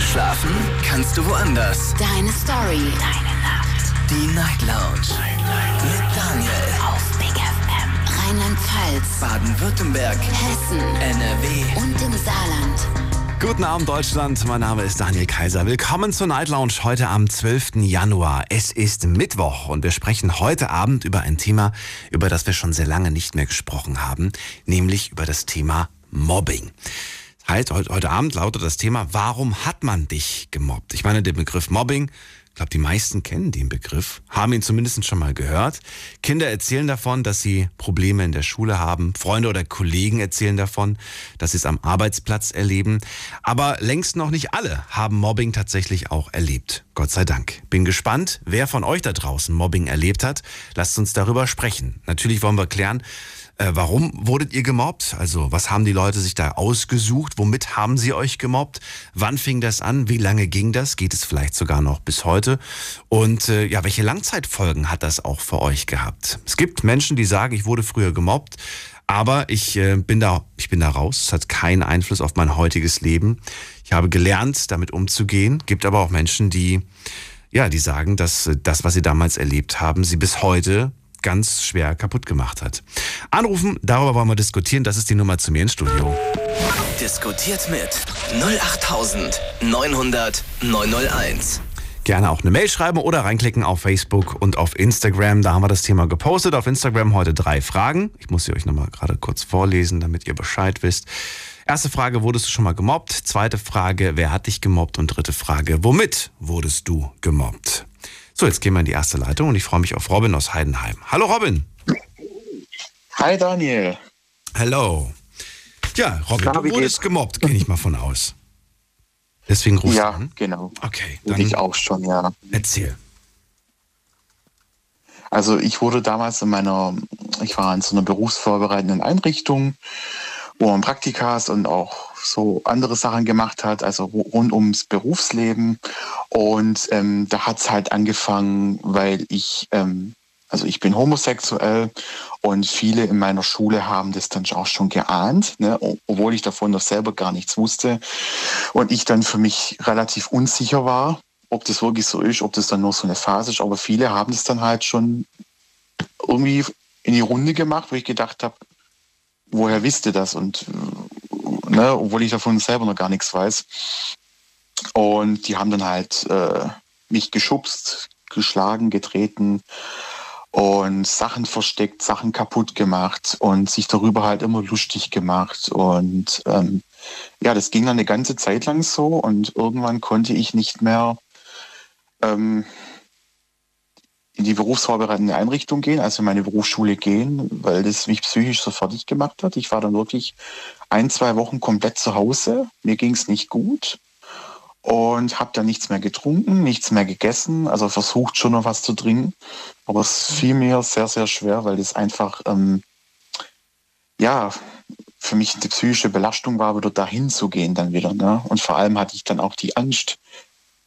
Schlafen kannst du woanders. Deine Story. Deine Nacht. Die Night Lounge. Night, Mit Daniel. Auf Big FM. Rheinland-Pfalz. Baden-Württemberg. Hessen. NRW. Und im Saarland. Guten Abend Deutschland, mein Name ist Daniel Kaiser. Willkommen zur Night Lounge heute am 12. Januar. Es ist Mittwoch und wir sprechen heute Abend über ein Thema, über das wir schon sehr lange nicht mehr gesprochen haben, nämlich über das Thema Mobbing. Heißt, heute, heute Abend lautet das Thema, warum hat man dich gemobbt? Ich meine, der Begriff Mobbing, ich glaube, die meisten kennen den Begriff, haben ihn zumindest schon mal gehört. Kinder erzählen davon, dass sie Probleme in der Schule haben. Freunde oder Kollegen erzählen davon, dass sie es am Arbeitsplatz erleben. Aber längst noch nicht alle haben Mobbing tatsächlich auch erlebt. Gott sei Dank. Bin gespannt, wer von euch da draußen Mobbing erlebt hat. Lasst uns darüber sprechen. Natürlich wollen wir klären, äh, warum wurdet ihr gemobbt? Also was haben die Leute sich da ausgesucht? Womit haben sie euch gemobbt? Wann fing das an? Wie lange ging das? Geht es vielleicht sogar noch bis heute? Und äh, ja, welche Langzeitfolgen hat das auch für euch gehabt? Es gibt Menschen, die sagen, ich wurde früher gemobbt, aber ich äh, bin da, ich bin da raus. Es hat keinen Einfluss auf mein heutiges Leben. Ich habe gelernt, damit umzugehen. Gibt aber auch Menschen, die ja, die sagen, dass äh, das, was sie damals erlebt haben, sie bis heute ganz schwer kaputt gemacht hat. Anrufen, darüber wollen wir diskutieren. Das ist die Nummer zu mir ins Studio. Diskutiert mit 08900 901. Gerne auch eine Mail schreiben oder reinklicken auf Facebook und auf Instagram. Da haben wir das Thema gepostet. Auf Instagram heute drei Fragen. Ich muss sie euch nochmal gerade kurz vorlesen, damit ihr Bescheid wisst. Erste Frage, wurdest du schon mal gemobbt? Zweite Frage, wer hat dich gemobbt? Und dritte Frage, womit wurdest du gemobbt? So, jetzt gehen wir in die erste Leitung und ich freue mich auf Robin aus Heidenheim. Hallo Robin. Hi Daniel. Hallo. Ja, Robin, Na, du wurdest geht's? gemobbt, gehe ich mal von aus. Deswegen rufst Ja, du an. genau. Okay, Wurde ich dann auch schon, ja. erzähl. Also ich wurde damals in meiner, ich war in so einer berufsvorbereitenden Einrichtung, wo man Praktikas und auch so andere Sachen gemacht hat, also rund ums Berufsleben. Und ähm, da hat es halt angefangen, weil ich, ähm, also ich bin homosexuell und viele in meiner Schule haben das dann auch schon geahnt, ne, obwohl ich davon noch selber gar nichts wusste. Und ich dann für mich relativ unsicher war, ob das wirklich so ist, ob das dann nur so eine Phase ist. Aber viele haben das dann halt schon irgendwie in die Runde gemacht, wo ich gedacht habe, woher wisst ihr das? Und ne, obwohl ich davon selber noch gar nichts weiß. Und die haben dann halt äh, mich geschubst, geschlagen, getreten und Sachen versteckt, Sachen kaputt gemacht und sich darüber halt immer lustig gemacht. Und ähm, ja, das ging dann eine ganze Zeit lang so und irgendwann konnte ich nicht mehr ähm, in die berufsvorbereitende Einrichtung gehen, also in meine Berufsschule gehen, weil das mich psychisch so fertig gemacht hat. Ich war dann wirklich ein, zwei Wochen komplett zu Hause. Mir ging es nicht gut und habe dann nichts mehr getrunken, nichts mehr gegessen, also versucht schon noch was zu trinken. Aber es fiel mir sehr, sehr schwer, weil das einfach, ähm, ja, für mich eine psychische Belastung war, wieder dahin zu gehen dann wieder. Ne? Und vor allem hatte ich dann auch die Angst,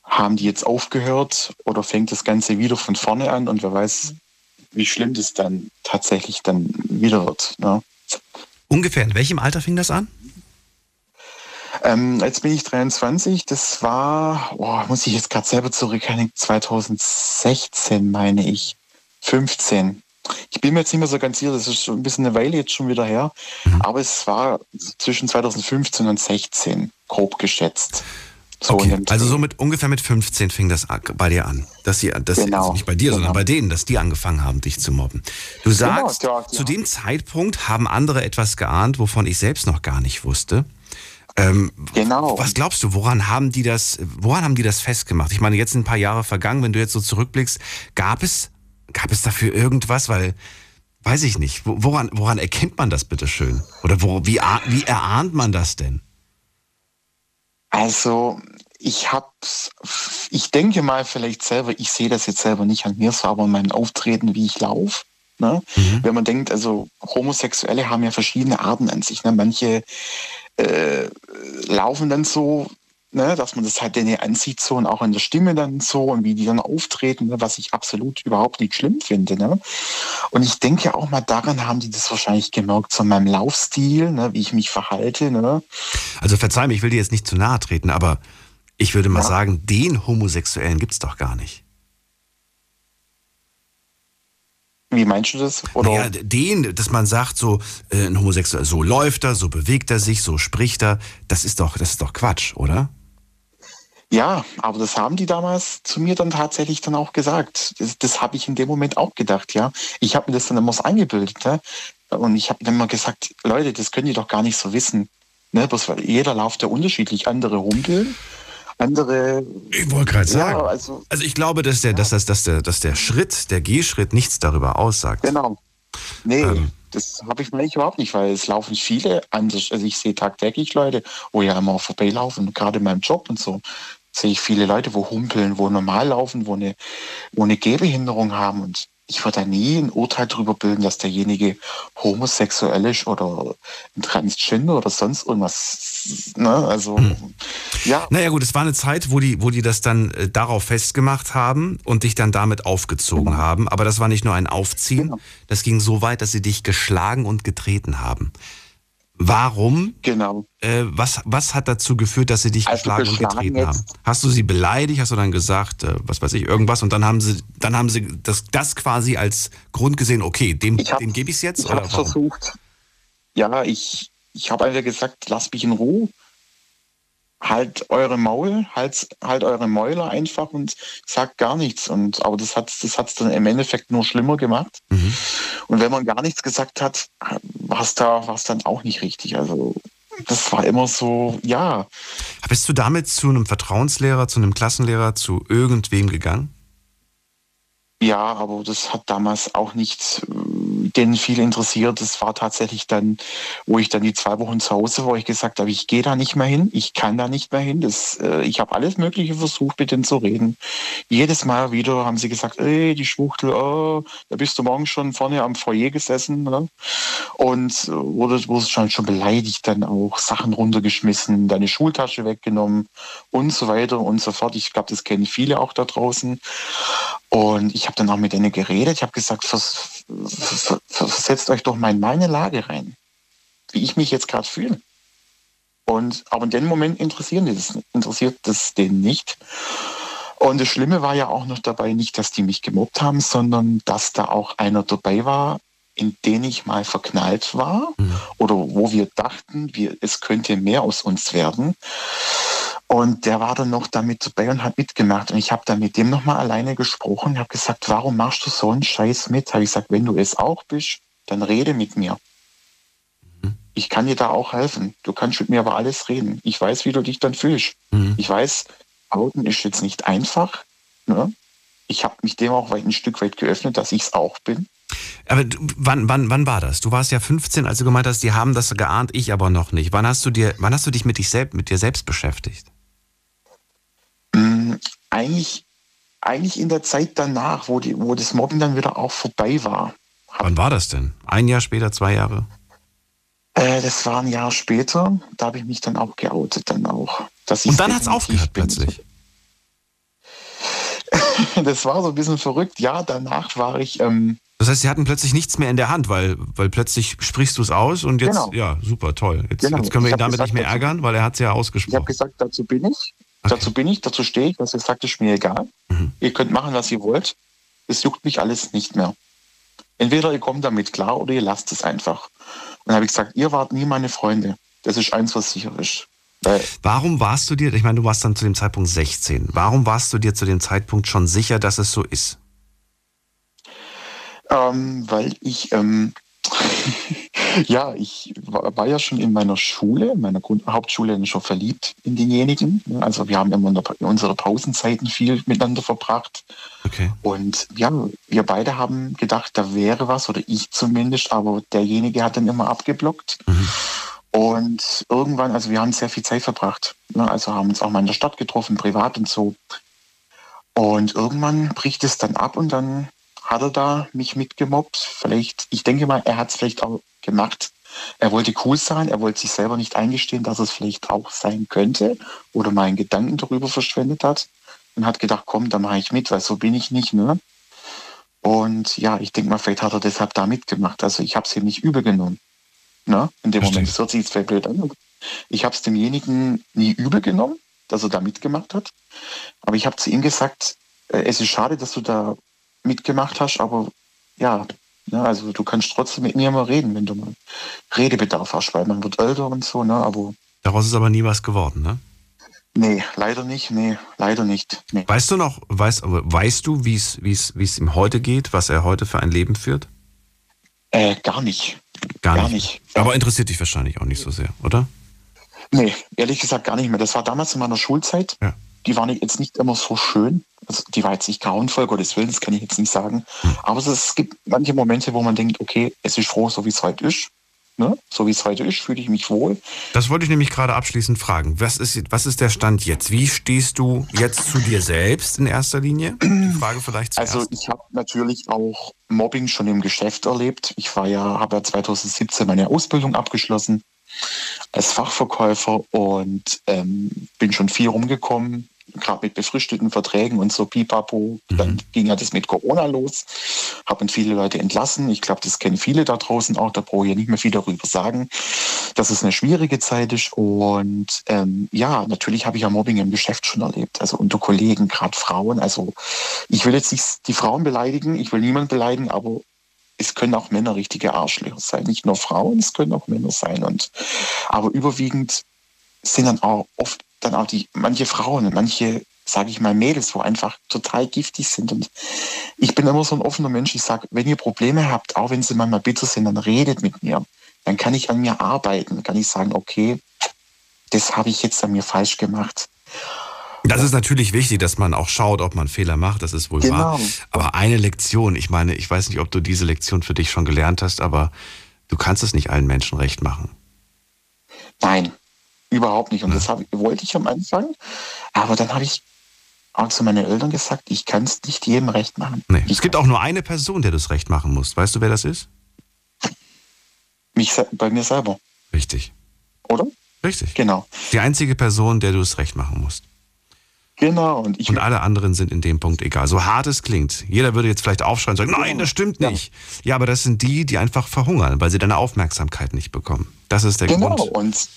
haben die jetzt aufgehört oder fängt das Ganze wieder von vorne an und wer weiß, wie schlimm das dann tatsächlich dann wieder wird. Ne? Ungefähr in welchem Alter fing das an? Ähm, jetzt bin ich 23, das war, oh, muss ich jetzt gerade selber zurückerinnern, 2016 meine ich, 15. Ich bin mir jetzt nicht mehr so ganz sicher, das ist schon ein bisschen eine Weile jetzt schon wieder her, aber es war zwischen 2015 und 16, grob geschätzt. So Okay, also so mit ungefähr mit 15 fing das bei dir an. Dass sie, dass Genau, also nicht bei dir, sondern genau. bei denen, dass die angefangen haben, dich zu mobben. Du sagst, ja, ja. zu dem Zeitpunkt haben andere etwas geahnt, wovon ich selbst noch gar nicht wusste. Ähm, Genau. Was glaubst du, woran haben die das, woran haben die das festgemacht? Ich meine, jetzt sind ein paar Jahre vergangen, wenn du jetzt so zurückblickst, gab es, gab es dafür irgendwas? Weil, weiß ich nicht, wo- woran, woran erkennt man das bitte schön? Oder wo, wie, wie erahnt man das denn? Also ich hab's, ich denke mal vielleicht selber, ich sehe das jetzt selber nicht an mir, so aber an meinem Auftreten, wie ich laufe. Ne? Wenn man denkt, also Homosexuelle haben ja verschiedene Arten an sich. Ne? Manche äh, laufen dann so, ne, dass man das halt denen ansieht so und auch in der Stimme dann so und wie die dann auftreten, ne, was ich absolut überhaupt nicht schlimm finde. Ne? Und ich denke auch mal daran haben die das wahrscheinlich gemerkt, so an meinem Laufstil, ne, wie ich mich verhalte. Ne? Also verzeih mir, ich will dir jetzt nicht zu nahe treten, aber Ich würde mal Ja. sagen, den Homosexuellen gibt's doch gar nicht. Wie meinst du das? Oder? Naja, den, dass man sagt, so äh, ein Homosexueller, so läuft er, so bewegt er sich, so spricht er, das ist doch, das ist doch Quatsch, oder? Ja, aber das haben die damals zu mir dann tatsächlich dann auch gesagt. Das, das habe ich in dem Moment auch gedacht, ja. Ich habe mir das dann immer so eingebildet, ne? Und ich habe dann immer gesagt, Leute, das könnt ihr doch gar nicht so wissen. Ne? Bloß weil jeder läuft ja unterschiedlich. Andere humpeln, andere. Ich wollte gerade Ja, also Also ich glaube, dass der, dass das, dass der, dass der Schritt, der Gehschritt nichts darüber aussagt. genau. Nee, Ähm. das habe ich mir eigentlich überhaupt nicht, weil es laufen viele anders. Also ich sehe tagtäglich Leute, wo ja immer vorbeilaufen, gerade in meinem Job und so sehe ich viele Leute, wo humpeln, wo normal laufen, wo eine, wo eine Gehbehinderung haben. Und ich würde da nie ein Urteil darüber bilden, dass derjenige homosexuell ist oder ein Transgender oder sonst irgendwas. Ne? Also, ja, Naja gut, es war eine Zeit, wo die, wo die das dann äh, darauf festgemacht haben und dich dann damit aufgezogen haben. Aber das war nicht nur ein Aufziehen, Genau. das ging so weit, dass sie dich geschlagen und getreten haben. Warum? genau. Äh, was, was hat dazu geführt, dass sie dich Also geschlagen und geschlagen getreten haben? Hast du sie beleidigt? Hast du dann gesagt, äh, was weiß ich, irgendwas? Und dann haben sie, dann haben sie das, das quasi als Grund gesehen, okay, dem, Ich hab- dem gebe ich es jetzt? Ich habe versucht. Ja, ich, ich habe einfach gesagt, lasst mich in Ruhe. Halt eure Maul, halt, halt eure Mäuler einfach und sagt gar nichts. Und, aber das hat das hat's dann im Endeffekt nur schlimmer gemacht. Mhm. Und wenn man gar nichts gesagt hat, war es da, war's dann auch nicht richtig. Also das war immer so, ja, Bist du damit zu einem Vertrauenslehrer, zu einem Klassenlehrer, zu irgendwem gegangen? Ja, aber das hat damals auch nicht äh, den viel interessiert. Das war tatsächlich dann, wo ich dann die zwei Wochen zu Hause war, wo ich gesagt habe, ich gehe da nicht mehr hin, ich kann da nicht mehr hin. Das, äh, ich habe alles Mögliche versucht, mit denen zu reden. Jedes Mal wieder haben sie gesagt, ey, die Schwuchtel, oh, da bist du morgen schon vorne am Foyer gesessen. Ne? Und äh, wurde, wurde schon, schon beleidigt, dann auch Sachen runtergeschmissen, deine Schultasche weggenommen und so weiter und so fort. Ich glaube, das kennen viele auch da draußen. Und ich habe dann auch mit denen geredet. Ich habe gesagt, vers, versetzt euch doch mal in meine Lage rein, wie ich mich jetzt gerade fühle. Und aber in dem Moment interessieren die das, interessiert das denen nicht. Und das Schlimme war ja auch noch dabei nicht, dass die mich gemobbt haben, sondern dass da auch einer dabei war, in den ich mal verknallt war oder wo wir dachten, wir, es könnte mehr aus uns werden. Und der war dann noch damit dabei und hat mitgemacht. Und ich habe dann mit dem nochmal alleine gesprochen und habe gesagt, warum machst du so einen Scheiß mit? Habe ich gesagt, wenn du es auch bist, dann rede mit mir. Ich kann dir da auch helfen. Du kannst mit mir aber alles reden. Ich weiß, wie du dich dann fühlst. Mhm. Ich weiß, Outen ist jetzt nicht einfach. Ne? Ich habe mich dem auch ein Stück weit geöffnet, dass ich es auch bin. Aber du, wann, wann, wann war das? Du warst ja 15, als du gemeint hast, die haben das geahnt, ich aber noch nicht. Wann hast du dir, wann hast du dich mit dich selbst, mit dir selbst beschäftigt? Mm, Eigentlich, eigentlich in der Zeit danach, wo, die, wo das Mobben dann wieder auch vorbei war. Wann war das denn? Ein Jahr später, zwei Jahre? Äh, das war ein Jahr später. Da habe ich mich dann auch geoutet, dann auch. Und dann hat's definitiv aufgehört bin. plötzlich. Das war so ein bisschen verrückt. Ja, danach war ich, ähm, Das heißt, sie hatten plötzlich nichts mehr in der Hand, weil, weil plötzlich sprichst du es aus und jetzt, Genau. ja, super, toll. Jetzt, Genau. jetzt können wir ihn damit gesagt, nicht mehr ärgern, weil er hat es ja ich habe ausgesprochen. gesagt, dazu bin ich. Okay. Dazu bin ich, dazu stehe ich. Was ihr sagt, ist mir egal. Mhm. Ihr könnt machen, was ihr wollt. Es juckt mich alles nicht mehr. Entweder ihr kommt damit klar oder ihr lasst es einfach. Und dann habe ich gesagt, ihr wart nie meine Freunde. Das ist eins, was sicher ist. Weil Warum warst du dir, ich meine, du warst dann zu dem Zeitpunkt 16, warum warst du dir zu dem Zeitpunkt schon sicher, dass es so ist? Ähm, weil ich, ähm, ja, ich war, ja schon in meiner Schule, in meiner Grund Hauptschule schon verliebt in denjenigen. Also wir haben immer in unsere Pausenzeiten viel miteinander verbracht. Okay. Und ja, wir beide haben gedacht, da wäre was, oder ich zumindest, aber derjenige hat dann immer abgeblockt. Und irgendwann, also wir haben sehr viel Zeit verbracht. Ne? Also haben uns auch mal in der Stadt getroffen, privat und so. Und irgendwann bricht es dann ab und dann hat er da mich mitgemobbt. Vielleicht, ich denke mal, er hat es vielleicht auch gemacht. Er wollte cool sein, er wollte sich selber nicht eingestehen, dass es vielleicht auch sein könnte oder mal einen Gedanken darüber verschwendet hat und hat gedacht, komm, da mache ich mit, weil so bin ich nicht. Ne? Und ja, ich denke mal, vielleicht hat er deshalb da mitgemacht. Also ich habe es ihm nicht übel genommen. Ne? In dem Verstehe. Moment, das hört sich jetzt vielleicht blöd an. Ich habe es demjenigen nie übel genommen. dass er da mitgemacht hat. Aber ich habe zu ihm gesagt, äh, es ist schade, dass du da mitgemacht hast, aber ja, ja, also du kannst trotzdem mit mir mal reden, wenn du mal Redebedarf hast, weil man wird älter und so, ne? Aber. Daraus ist aber nie was geworden, ne? Nee, leider nicht, nee, leider nicht. Nee. Weißt du noch, weißt, weißt du, wie es ihm heute geht, was er heute für ein Leben führt? Äh, gar nicht. Gar, gar nicht. nicht. Aber interessiert dich wahrscheinlich auch nicht so sehr, oder? Nee, ehrlich gesagt gar nicht mehr. Das war damals in meiner Schulzeit. Ja. Die waren jetzt nicht immer so schön. Also die war jetzt nicht grauenvoll, Gottes Willen, das kann ich jetzt nicht sagen. Aber es gibt manche Momente, wo man denkt, okay, es ist froh, so wie es heute ist. Ne? So wie es heute ist, fühle ich mich wohl. Das wollte ich nämlich gerade abschließend fragen. Was ist, was ist der Stand jetzt? Wie stehst du jetzt zu dir selbst in erster Linie? Die Frage vielleicht zuerst. Also ich habe natürlich auch Mobbing schon im Geschäft erlebt. Ich war ja, habe ja 2017 meine Ausbildung abgeschlossen als Fachverkäufer und ähm, bin schon viel rumgekommen, gerade mit befristeten Verträgen und so pipapo. Mhm. Dann ging ja das mit Corona los, haben viele Leute entlassen. Ich glaube, das kennen viele da draußen auch, da brauche ich ja nicht mehr viel darüber sagen, dass es eine schwierige Zeit ist. Und ähm, ja, natürlich habe ich ja Mobbing im Geschäft schon erlebt, also unter Kollegen, gerade Frauen. Also ich will jetzt nicht die Frauen beleidigen, ich will niemanden beleidigen, aber es können auch Männer richtige Arschlöcher sein. Nicht nur Frauen, es können auch Männer sein. Und, aber überwiegend sind dann auch oft dann auch die, manche Frauen, manche, sage ich mal, Mädels, wo einfach total giftig sind. Und ich bin immer so ein offener Mensch. Ich sage, wenn ihr Probleme habt, auch wenn sie manchmal bitter sind, dann redet mit mir. Dann kann ich an mir arbeiten. Dann kann ich sagen, okay, das habe ich jetzt an mir falsch gemacht. Das ist natürlich wichtig, dass man auch schaut, ob man Fehler macht, das ist wohl genau. wahr. Aber eine Lektion, ich meine, ich weiß nicht, ob du diese Lektion für dich schon gelernt hast, aber du kannst es nicht allen Menschen recht machen. Nein, überhaupt nicht. Und das hab, wollte ich am Anfang, aber dann habe ich auch zu meinen Eltern gesagt, ich kann es nicht jedem recht machen. Nee, es gibt auch nur eine Person, der das recht machen muss. Weißt du, wer das ist? Mich, bei mir selber. Richtig. Oder? Richtig. Genau. Die einzige Person, der du es recht machen musst. Genau. Und, ich und alle anderen sind in dem Punkt egal. So hart es klingt. Jeder würde jetzt vielleicht aufschreien und sagen, nein, das stimmt nicht. Ja. ja, aber das sind die, die einfach verhungern, weil sie deine Aufmerksamkeit nicht bekommen. Das ist der genau. Grund. Und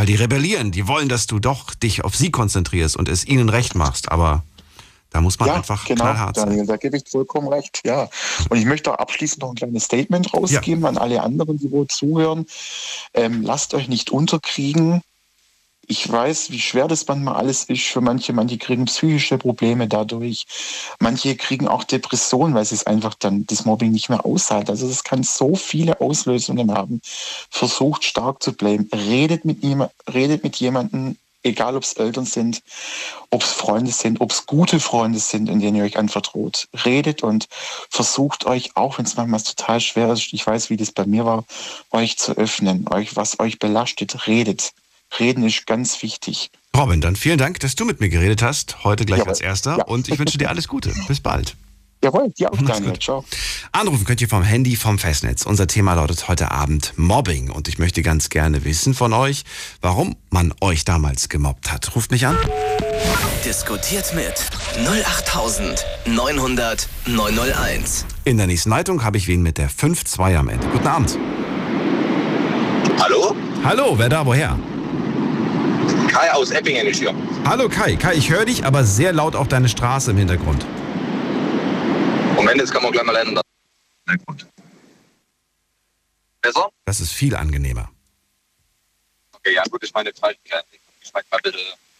weil die rebellieren, die wollen, dass du doch dich auf sie konzentrierst und es ihnen recht machst. Aber da muss man ja, einfach genau, knallhart sein. Daniel, da gebe ich vollkommen recht, ja. Und ich möchte auch abschließend noch ein kleines Statement rausgeben ja. an alle anderen, die wohl zuhören. Ähm, lasst euch nicht unterkriegen ich weiß, wie schwer das manchmal alles ist für manche. Manche kriegen psychische Probleme dadurch. Manche kriegen auch Depressionen, weil sie es einfach dann das Mobbing nicht mehr aushalten. Also das kann so viele Auslösungen haben. Versucht stark zu bleiben. Redet mit, jemand, redet mit jemandem, egal ob es Eltern sind, ob es Freunde sind, ob es gute Freunde sind, in denen ihr euch anvertraut. Redet und versucht euch, auch wenn es manchmal total schwer ist, ich weiß, wie das bei mir war, euch zu öffnen, euch, was euch belastet, redet. Reden ist ganz wichtig. Robin, dann vielen Dank, dass du mit mir geredet hast, heute gleich Jawohl. als erster. Ja. Und ich wünsche dir alles Gute. Bis bald. Jawohl, dir auch, Daniel. Ciao. Anrufen könnt ihr vom Handy, vom Festnetz. Unser Thema lautet heute Abend Mobbing. Und ich möchte ganz gerne wissen von euch, warum man euch damals gemobbt hat. Ruft mich an. Diskutiert mit 08900 901. In der nächsten Leitung habe ich wen mit der 5-2 am Ende. Guten Abend. Hallo? Hallo, wer da, woher? Kai aus Eppingen ist hier. Hallo Kai, Kai, ich höre dich, aber sehr laut auf deine Straße im Hintergrund. Moment, jetzt kann man gleich mal lernen. Hintergrund. Besser? Das ist viel angenehmer. Okay, ja gut, ich meine. Ich meine mal bitte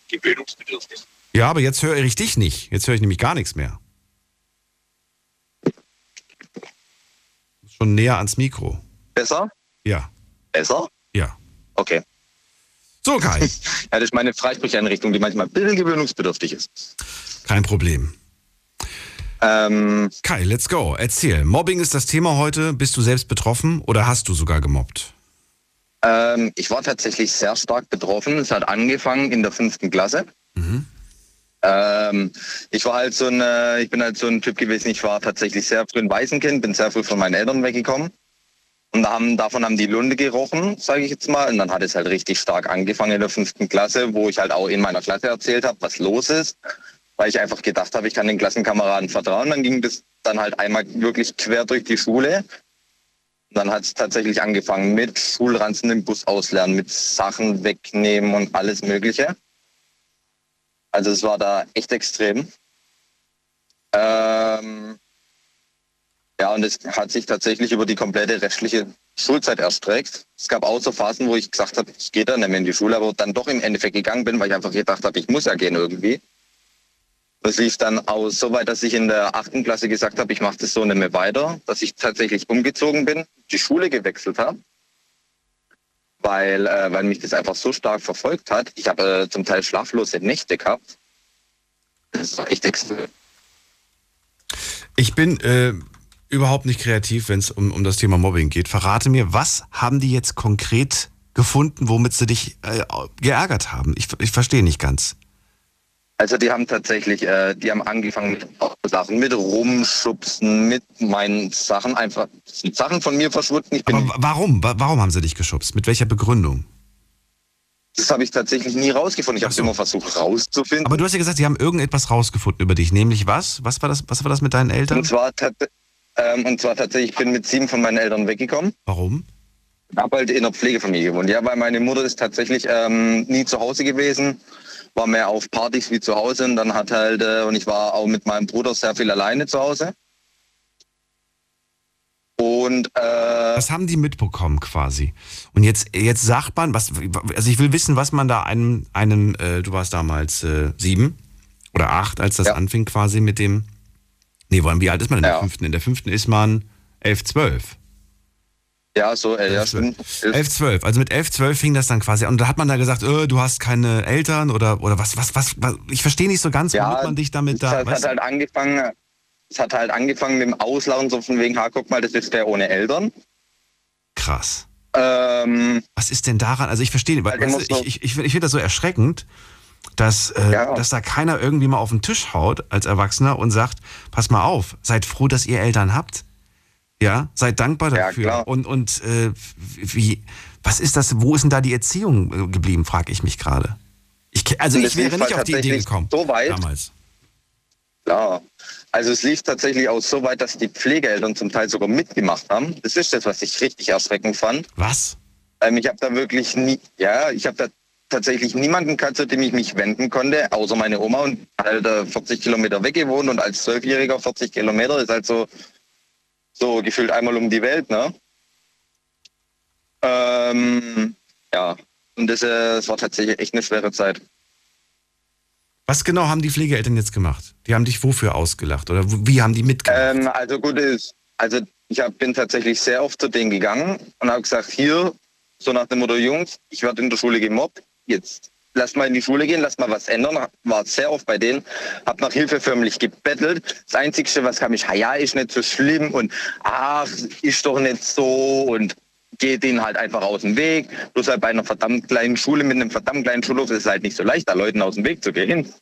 gewöhnungsbedürftig. Ja, aber jetzt höre ich dich nicht. Jetzt höre ich nämlich gar nichts mehr. Schon näher ans Mikro. Besser? Ja. Besser? Ja. Okay. So, Kai. ja, das ist meine Freisprecheinrichtung, die manchmal ein bisschen gewöhnungsbedürftig ist. Kein Problem. Ähm, Kai, let's go. Erzähl. Mobbing ist das Thema heute. Bist du selbst betroffen oder hast du sogar gemobbt? Ähm, ich war tatsächlich sehr stark betroffen. Es hat angefangen in der fünften Klasse. Mhm. Ähm, ich war halt so ein, ich bin halt so ein Typ gewesen. Ich war tatsächlich sehr früh ein Waisenkind, bin sehr früh von meinen Eltern weggekommen. Und haben, davon haben die Lunde gerochen, sage ich jetzt mal. Und dann hat es halt richtig stark angefangen in der fünften Klasse, wo ich halt auch in meiner Klasse erzählt habe, was los ist. Weil ich einfach gedacht habe, ich kann den Klassenkameraden vertrauen. Dann ging das dann halt einmal wirklich quer durch die Schule. Und dann hat es tatsächlich angefangen mit Schulranzen im Bus auslernen, mit Sachen wegnehmen und alles Mögliche. Also es war da echt extrem. Ähm, und es hat sich tatsächlich über die komplette restliche Schulzeit erstreckt. Es gab auch so Phasen, wo ich gesagt habe, ich gehe dann nicht mehr in die Schule, aber dann doch im Endeffekt gegangen bin, weil ich einfach gedacht habe, ich muss ja gehen irgendwie. Das lief dann aus so weit, dass ich in der achten Klasse gesagt habe, ich mache das so nicht mehr weiter, dass ich tatsächlich umgezogen bin, die Schule gewechselt habe, weil, äh, weil mich das einfach so stark verfolgt hat. Ich habe äh, zum Teil schlaflose Nächte gehabt. Das war echt extrem. Ich bin äh, überhaupt nicht kreativ, wenn es um, um das Thema Mobbing geht. Verrate mir, was haben die jetzt konkret gefunden, womit sie dich äh, geärgert haben? Ich, ich verstehe nicht ganz. Also die haben tatsächlich, äh, die haben angefangen mit Sachen, mit Rumschubsen, mit meinen Sachen einfach, sind Sachen von mir verschwunden. Ich bin Aber warum? Warum haben sie dich geschubst? Mit welcher Begründung? Das habe ich tatsächlich nie rausgefunden. Ich habe es so. immer versucht rauszufinden. Aber du hast ja gesagt, sie haben irgendetwas rausgefunden über dich, nämlich was? Was war das, was war das mit deinen Eltern? Und zwar, ähm, und zwar tatsächlich, ich bin mit sieben von meinen Eltern weggekommen. Warum? Ich habe halt in einer Pflegefamilie gewohnt. Ja, weil meine Mutter ist tatsächlich ähm, nie zu Hause gewesen war mehr auf Partys wie zu Hause und dann hat halt, äh, und ich war auch mit meinem Bruder sehr viel alleine zu Hause. Und äh, was haben die mitbekommen quasi? Und jetzt, jetzt sagt man, was, also ich will wissen, was man da einem, einem äh, du warst damals äh, sieben oder acht, als das ja. anfing quasi mit dem, nee, wie alt ist man in der ja. fünften? In der fünften ist man elf, zwölf. Ja, so, äh, ja, stimmt. 11, 12. Also mit 11, 12 fing das dann quasi an. Und da hat man da gesagt, äh, du hast keine Eltern oder, oder was, was, was, was ich verstehe nicht so ganz, ja, man dich damit da. Es hat, halt angefangen, es hat halt angefangen mit dem Auslachen, so von wegen, ha, guck mal, das ist der ohne Eltern. Krass. Ähm, was ist denn daran? Also ich verstehe, weil, weißt ich, ich, ich finde das so erschreckend, dass, äh, ja. dass da keiner irgendwie mal auf den Tisch haut als Erwachsener und sagt, pass mal auf, seid froh, dass ihr Eltern habt ja, seid dankbar dafür. Ja, und und äh, wie, was ist das? Wo ist denn da die Erziehung äh, geblieben, frage ich mich gerade. Ich, also ich wäre nicht auf die Idee gekommen. So weit. Damals. Ja, also es lief tatsächlich auch so weit, dass die Pflegeeltern zum Teil sogar mitgemacht haben. Das ist das, was ich richtig erschreckend fand. Was? Ähm, ich habe da wirklich nie, ja, ich habe da tatsächlich niemanden gehabt, zu dem ich mich wenden konnte, außer meine Oma und halt äh, 40 Kilometer weg gewohnt und als Zwölfjähriger 40 Kilometer ist halt so, so gefühlt einmal um die Welt, ne? Ähm, ja, und das, äh, das war tatsächlich echt eine schwere Zeit. Was genau haben die Pflegeeltern jetzt gemacht? Die haben dich wofür ausgelacht oder wie haben die mitgemacht? Ähm, also gut ist, also ich hab, bin tatsächlich sehr oft zu denen gegangen und habe gesagt, hier, so nach dem Motto, Jungs, ich werde in der Schule gemobbt, jetzt lass mal in die Schule gehen, lass mal was ändern. War sehr oft bei denen, hab nach Hilfe förmlich gebettelt. Das Einzige, was kam, ich, ja, ist nicht so schlimm und ach, ist doch nicht so und geht denen halt einfach aus dem Weg. Bloß halt bei einer verdammt kleinen Schule mit einem verdammt kleinen Schulhof ist es halt nicht so leicht, da Leuten aus dem Weg zu gehen.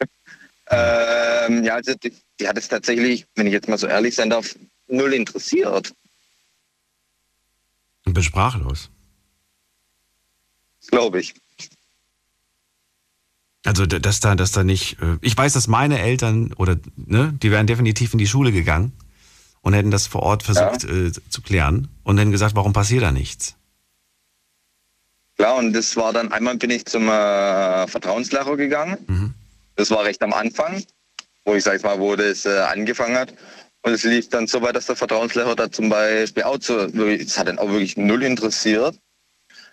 ähm, ja, also die, die hat es tatsächlich, wenn ich jetzt mal so ehrlich sein darf, null interessiert. Und bin sprachlos. Glaube ich. Also dass da, dass da nicht. Äh, ich weiß, dass meine Eltern oder ne, die wären definitiv in die Schule gegangen und hätten das vor Ort versucht ja. äh, zu klären und hätten gesagt, warum passiert da nichts? Klar, und das war dann einmal bin ich zum äh, Vertrauenslehrer gegangen. Mhm. Das war recht am Anfang, wo ich sag mal, wo das äh, angefangen hat. Und es lief dann so weit, dass der Vertrauenslehrer da zum Beispiel auch zu, das hat dann auch wirklich null interessiert.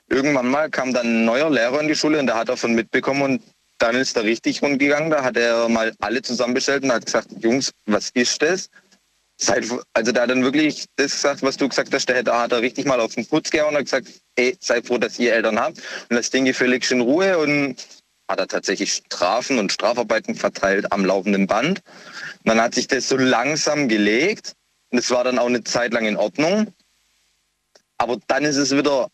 Irgendwann mal kam dann ein neuer Lehrer in die Schule und der hat davon mitbekommen und dann ist er richtig rund gegangen. Da hat er mal alle zusammenbestellt und hat gesagt, Jungs, was ist das? also da hat dann wirklich das gesagt, was du gesagt hast, da hat er richtig mal auf den Putz gehauen und hat gesagt, ey, seid froh, dass ihr Eltern habt und das Ding völlig in Ruhe und hat er tatsächlich Strafen und Strafarbeiten verteilt am laufenden Band. Und dann hat sich das so langsam gelegt und es war dann auch eine Zeit lang in Ordnung. Aber dann ist es wieder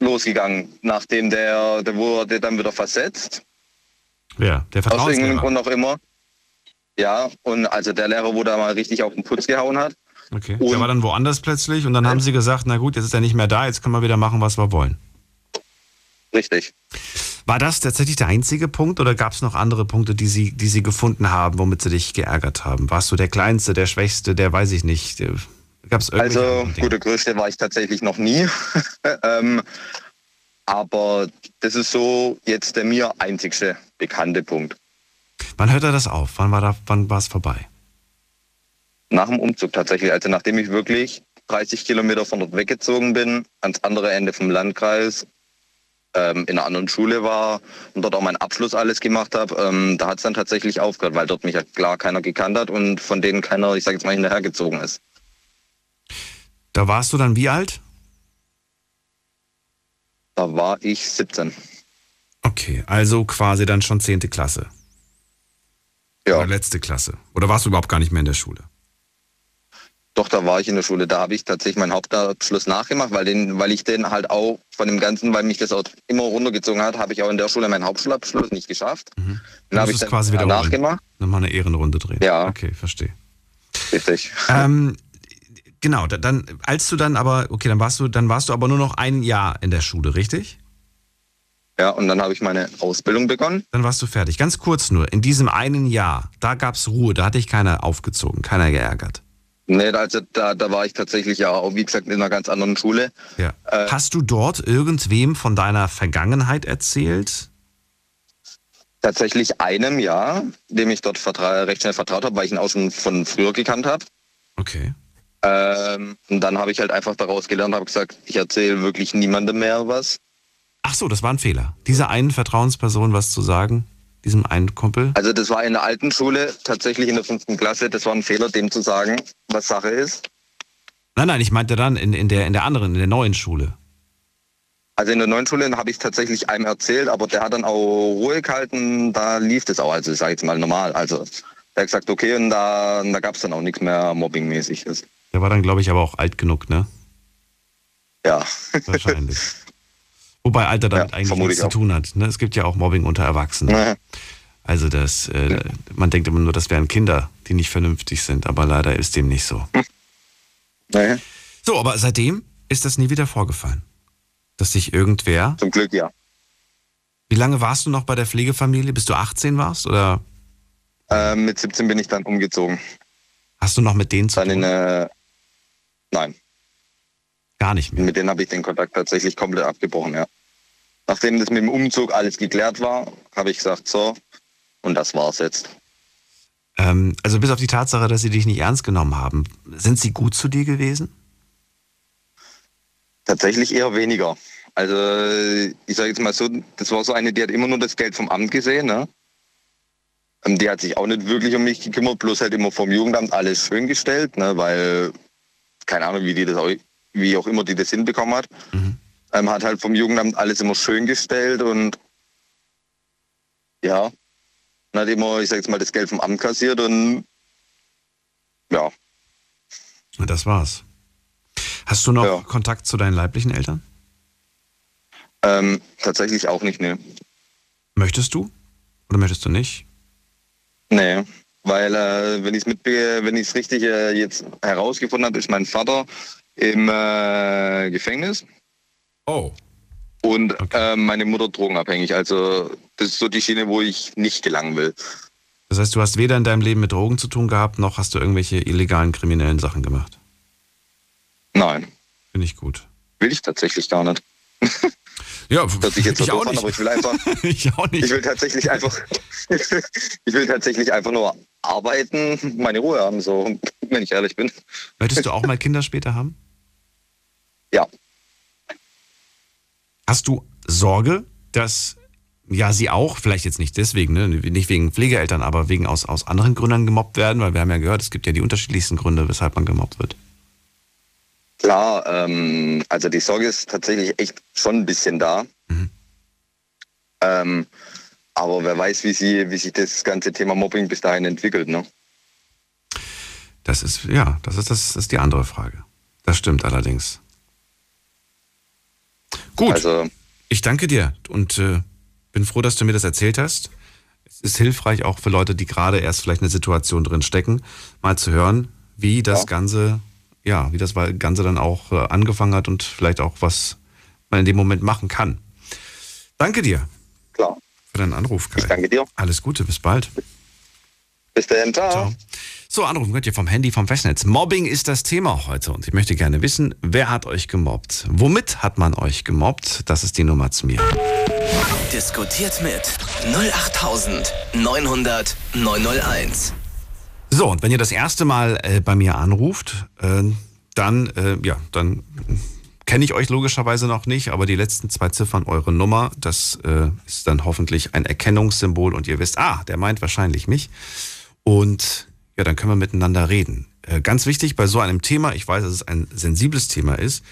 losgegangen, nachdem der, der wurde dann wieder versetzt. Ja, der Aus irgendeinem Grund auch immer. Ja, und also der Lehrer, wo da mal richtig auf den Putz gehauen hat. Okay. Und der war dann woanders plötzlich und dann haben sie gesagt, na gut, jetzt ist er nicht mehr da, jetzt können wir wieder machen, was wir wollen. Richtig. War das tatsächlich der einzige Punkt oder gab es noch andere Punkte, die sie, die sie gefunden haben, womit sie dich geärgert haben? Warst du der Kleinste, der Schwächste, der weiß ich nicht? Gab's also, gut, der Größte war ich tatsächlich noch nie. ähm, aber das ist so jetzt der mir einzigste bekannte Punkt. Wann hört er das auf? Wann war da, wann war es vorbei? Nach dem Umzug tatsächlich, also nachdem ich wirklich 30 Kilometer von dort weggezogen bin, ans andere Ende vom Landkreis, ähm, in einer anderen Schule war und dort auch meinen Abschluss alles gemacht habe, ähm, da hat es dann tatsächlich aufgehört, weil dort mich ja klar keiner gekannt hat und von denen keiner, ich sage jetzt mal, hinterhergezogen ist. Da warst du dann wie alt? Da war ich 17. Okay, also quasi dann schon 10. Klasse. Ja. Oder letzte Klasse. Oder warst du überhaupt gar nicht mehr in der Schule? Doch, da war ich in der Schule. Da habe ich tatsächlich meinen Hauptabschluss nachgemacht, weil, den, weil ich den halt auch von dem Ganzen, weil mich das auch immer runtergezogen hat, habe ich auch in der Schule meinen Hauptschulabschluss nicht geschafft. Mhm. Dann habe ich es dann quasi wieder nachgemacht. Nochmal eine Ehrenrunde drehen. Ja. Okay, verstehe. Richtig. Ähm, genau, da- dann, als du dann aber, okay, dann warst du, dann warst du aber nur noch ein Jahr in der Schule, richtig? Ja, und dann habe ich meine Ausbildung begonnen. Dann warst du fertig. Ganz kurz nur, in diesem einen Jahr, da gab es Ruhe, da hat dich keiner aufgezogen, keiner geärgert. Nee, also da, da war ich tatsächlich ja auch, wie gesagt, in einer ganz anderen Schule. Ja. Äh, Hast du dort irgendwem von deiner Vergangenheit erzählt? Tatsächlich einem Jahr, dem ich dort recht schnell vertraut habe, weil ich ihn auch schon von früher gekannt habe. Okay. Ähm, und dann habe ich halt einfach daraus gelernt, habe gesagt, ich erzähle wirklich niemandem mehr was. Ach so, das war ein Fehler. Dieser einen Vertrauensperson was zu sagen, diesem einen Kumpel. Also das war in der alten Schule, tatsächlich in der fünften Klasse. Das war ein Fehler, dem zu sagen, was Sache ist. Nein, nein, ich meinte dann in, in, der, in der anderen, in der neuen Schule. Also in der neuen Schule habe ich es tatsächlich einem erzählt, aber der hat dann auch Ruhe gehalten, da lief das auch, also ich sage jetzt mal normal. Also der hat gesagt, okay, und da, da gab es dann auch nichts mehr Mobbingmäßiges. Der war dann, glaube ich, aber auch alt genug, ne? Ja, Wahrscheinlich. Wobei Alter damit Ja, eigentlich nichts ich zu tun hat. Ne? Es gibt ja auch Mobbing unter Erwachsenen. Also das, äh, man denkt immer nur, das wären Kinder, die nicht vernünftig sind, aber leider ist dem nicht so. naja, So, aber seitdem ist das nie wieder vorgefallen. Dass sich irgendwer. zum Glück ja. Wie lange warst du noch bei der Pflegefamilie? Bis du 18 warst? Oder Ähm, mit 17 bin ich dann umgezogen. hast du noch mit denen zu Dann tun? in, äh, nein, Gar nicht mehr. mit denen habe ich den Kontakt tatsächlich komplett abgebrochen, ja. Nachdem das mit dem Umzug alles geklärt war, habe ich gesagt, so, und das war's jetzt. Ähm, also bis auf die Tatsache, dass sie dich nicht ernst genommen haben, sind sie gut zu dir gewesen? Tatsächlich eher weniger. Also ich sage jetzt mal so, das war so eine, die hat immer nur das Geld vom Amt gesehen. Ne? Ähm, Die hat sich auch nicht wirklich um mich gekümmert, bloß halt immer vom Jugendamt alles schön gestellt, ne? weil keine Ahnung, wie die das auch, wie auch immer die das hinbekommen hat. Ähm, hat halt vom Jugendamt alles immer schön gestellt und ja, und hat immer, ich sag jetzt mal, das Geld vom Amt kassiert und ja, Und das war's. Hast du noch Ja. Kontakt zu deinen leiblichen Eltern? ähm, tatsächlich auch nicht, ne. Möchtest du? Oder möchtest du nicht? Nee, weil äh, wenn ich es wenn ich es richtig äh, jetzt herausgefunden habe, ist mein Vater im äh, Gefängnis Oh. und Okay. äh, meine Mutter drogenabhängig. Also das ist so die Schiene, wo ich nicht gelangen will. Das heißt, du hast weder in deinem Leben mit Drogen zu tun gehabt, noch hast du irgendwelche illegalen kriminellen Sachen gemacht. Nein, Finde ich gut. will ich tatsächlich gar nicht. Ja, Hört sich jetzt so ich doof an, aber ich will einfach, ich auch nicht. ich will tatsächlich einfach, ich will tatsächlich einfach nur arbeiten, meine Ruhe haben, so, wenn ich ehrlich bin. Möchtest du auch mal Kinder später haben? Ja, Hast du Sorge, dass ja sie auch, vielleicht jetzt nicht deswegen, ne, nicht wegen Pflegeeltern, aber wegen aus, aus anderen Gründen gemobbt werden? Weil wir haben ja gehört, es gibt ja die unterschiedlichsten Gründe, weshalb man gemobbt wird. Klar, ähm, also die Sorge ist tatsächlich echt schon ein bisschen da. Mhm. Ähm, aber wer weiß, wie, sie, wie sich das ganze Thema Mobbing bis dahin entwickelt. Ne? Das ist, ja, das ist, das ist die andere Frage. Das stimmt allerdings. Gut, Also ich danke dir und äh, bin froh, dass du mir das erzählt hast. Es ist hilfreich auch für Leute, die gerade erst vielleicht eine Situation drin stecken, mal zu hören, wie das Ja. Ganze, ja, wie das Ganze dann auch äh, angefangen hat und vielleicht auch was man in dem Moment machen kann. Danke dir klar. für deinen Anruf, Kai. Ich danke dir. Alles Gute, bis bald. Bis dahin, ciao. Ciao. So, anrufen könnt ihr vom Handy, vom Festnetz. Mobbing ist das Thema heute und ich möchte gerne wissen, wer hat euch gemobbt? Womit hat man euch gemobbt? Das ist die Nummer zu mir. Diskutiert mit 08900 901. So, und wenn ihr das erste Mal äh, bei mir anruft, äh, dann, äh, ja, dann kenne ich euch logischerweise noch nicht, aber die letzten zwei Ziffern eure Nummer, das äh, ist dann hoffentlich ein Erkennungssymbol und ihr wisst, ah, der meint wahrscheinlich mich. Und ja, dann können wir miteinander reden. Äh, ganz wichtig bei so einem Thema, ich weiß, dass es ein sensibles Thema ist,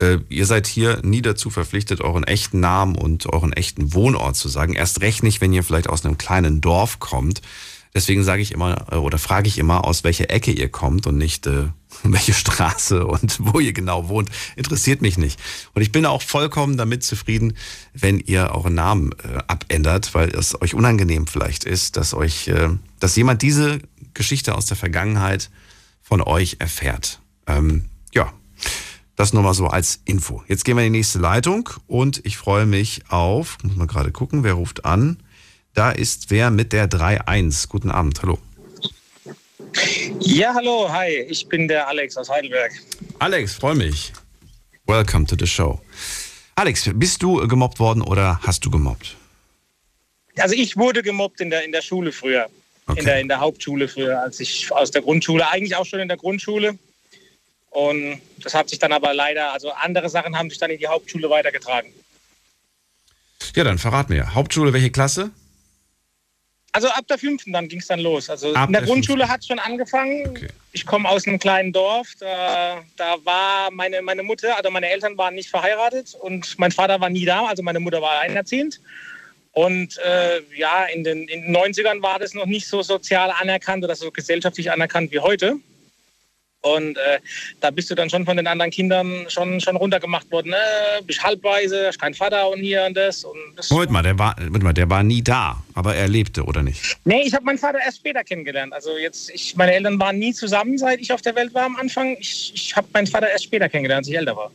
äh, ihr seid hier nie dazu verpflichtet, euren echten Namen und euren echten Wohnort zu sagen. Erst recht nicht, wenn ihr vielleicht aus einem kleinen Dorf kommt. Deswegen sage ich immer äh, oder frage ich immer, aus welcher Ecke ihr kommt und nicht äh, welche Straße und wo ihr genau wohnt. Interessiert mich nicht. Und ich bin auch vollkommen damit zufrieden, wenn ihr euren Namen äh, abändert, weil es euch unangenehm vielleicht ist, dass euch, äh, dass jemand diese Geschichte aus der Vergangenheit von euch erfährt. Ähm, ja, das nur mal so als Info. Jetzt gehen wir in die nächste Leitung und ich freue mich auf, muss mal gerade gucken, wer ruft an. Da ist wer mit der 3.1. Guten Abend, hallo. Ja, hallo, hi, ich bin der Alex aus Heidelberg. Alex, freue mich. Welcome to the show. Alex, bist du gemobbt worden oder hast du gemobbt? Also ich wurde gemobbt in der, in der Schule früher. Okay. In, der, in der Hauptschule früher, als ich aus der Grundschule, eigentlich auch schon in der Grundschule. Und das hat sich dann aber leider, also andere Sachen haben sich dann in die Hauptschule weitergetragen. Ja, dann verrat mir. Hauptschule, welche Klasse? Also ab der fünften dann ging es dann los. Also ab in der, der Grundschule hat es schon angefangen. Okay. Ich komme aus einem kleinen Dorf. Da, da war meine, meine Mutter, also meine Eltern waren nicht verheiratet und mein Vater war nie da. Also meine Mutter war alleinerziehend. Und äh, ja, in den, in den 90ern war das noch nicht so sozial anerkannt oder so gesellschaftlich anerkannt wie heute. Und äh, da bist du dann schon von den anderen Kindern schon, schon runtergemacht worden. Äh, bist halbweise, hast keinen Vater und hier und das. Und das Moment mal, der war, Moment mal, der war nie da, aber er lebte, oder nicht? Nee, ich habe meinen Vater erst später kennengelernt. Also jetzt, ich, meine Eltern waren nie zusammen, seit ich auf der Welt war am Anfang. Ich, ich habe meinen Vater erst später kennengelernt, als ich älter war.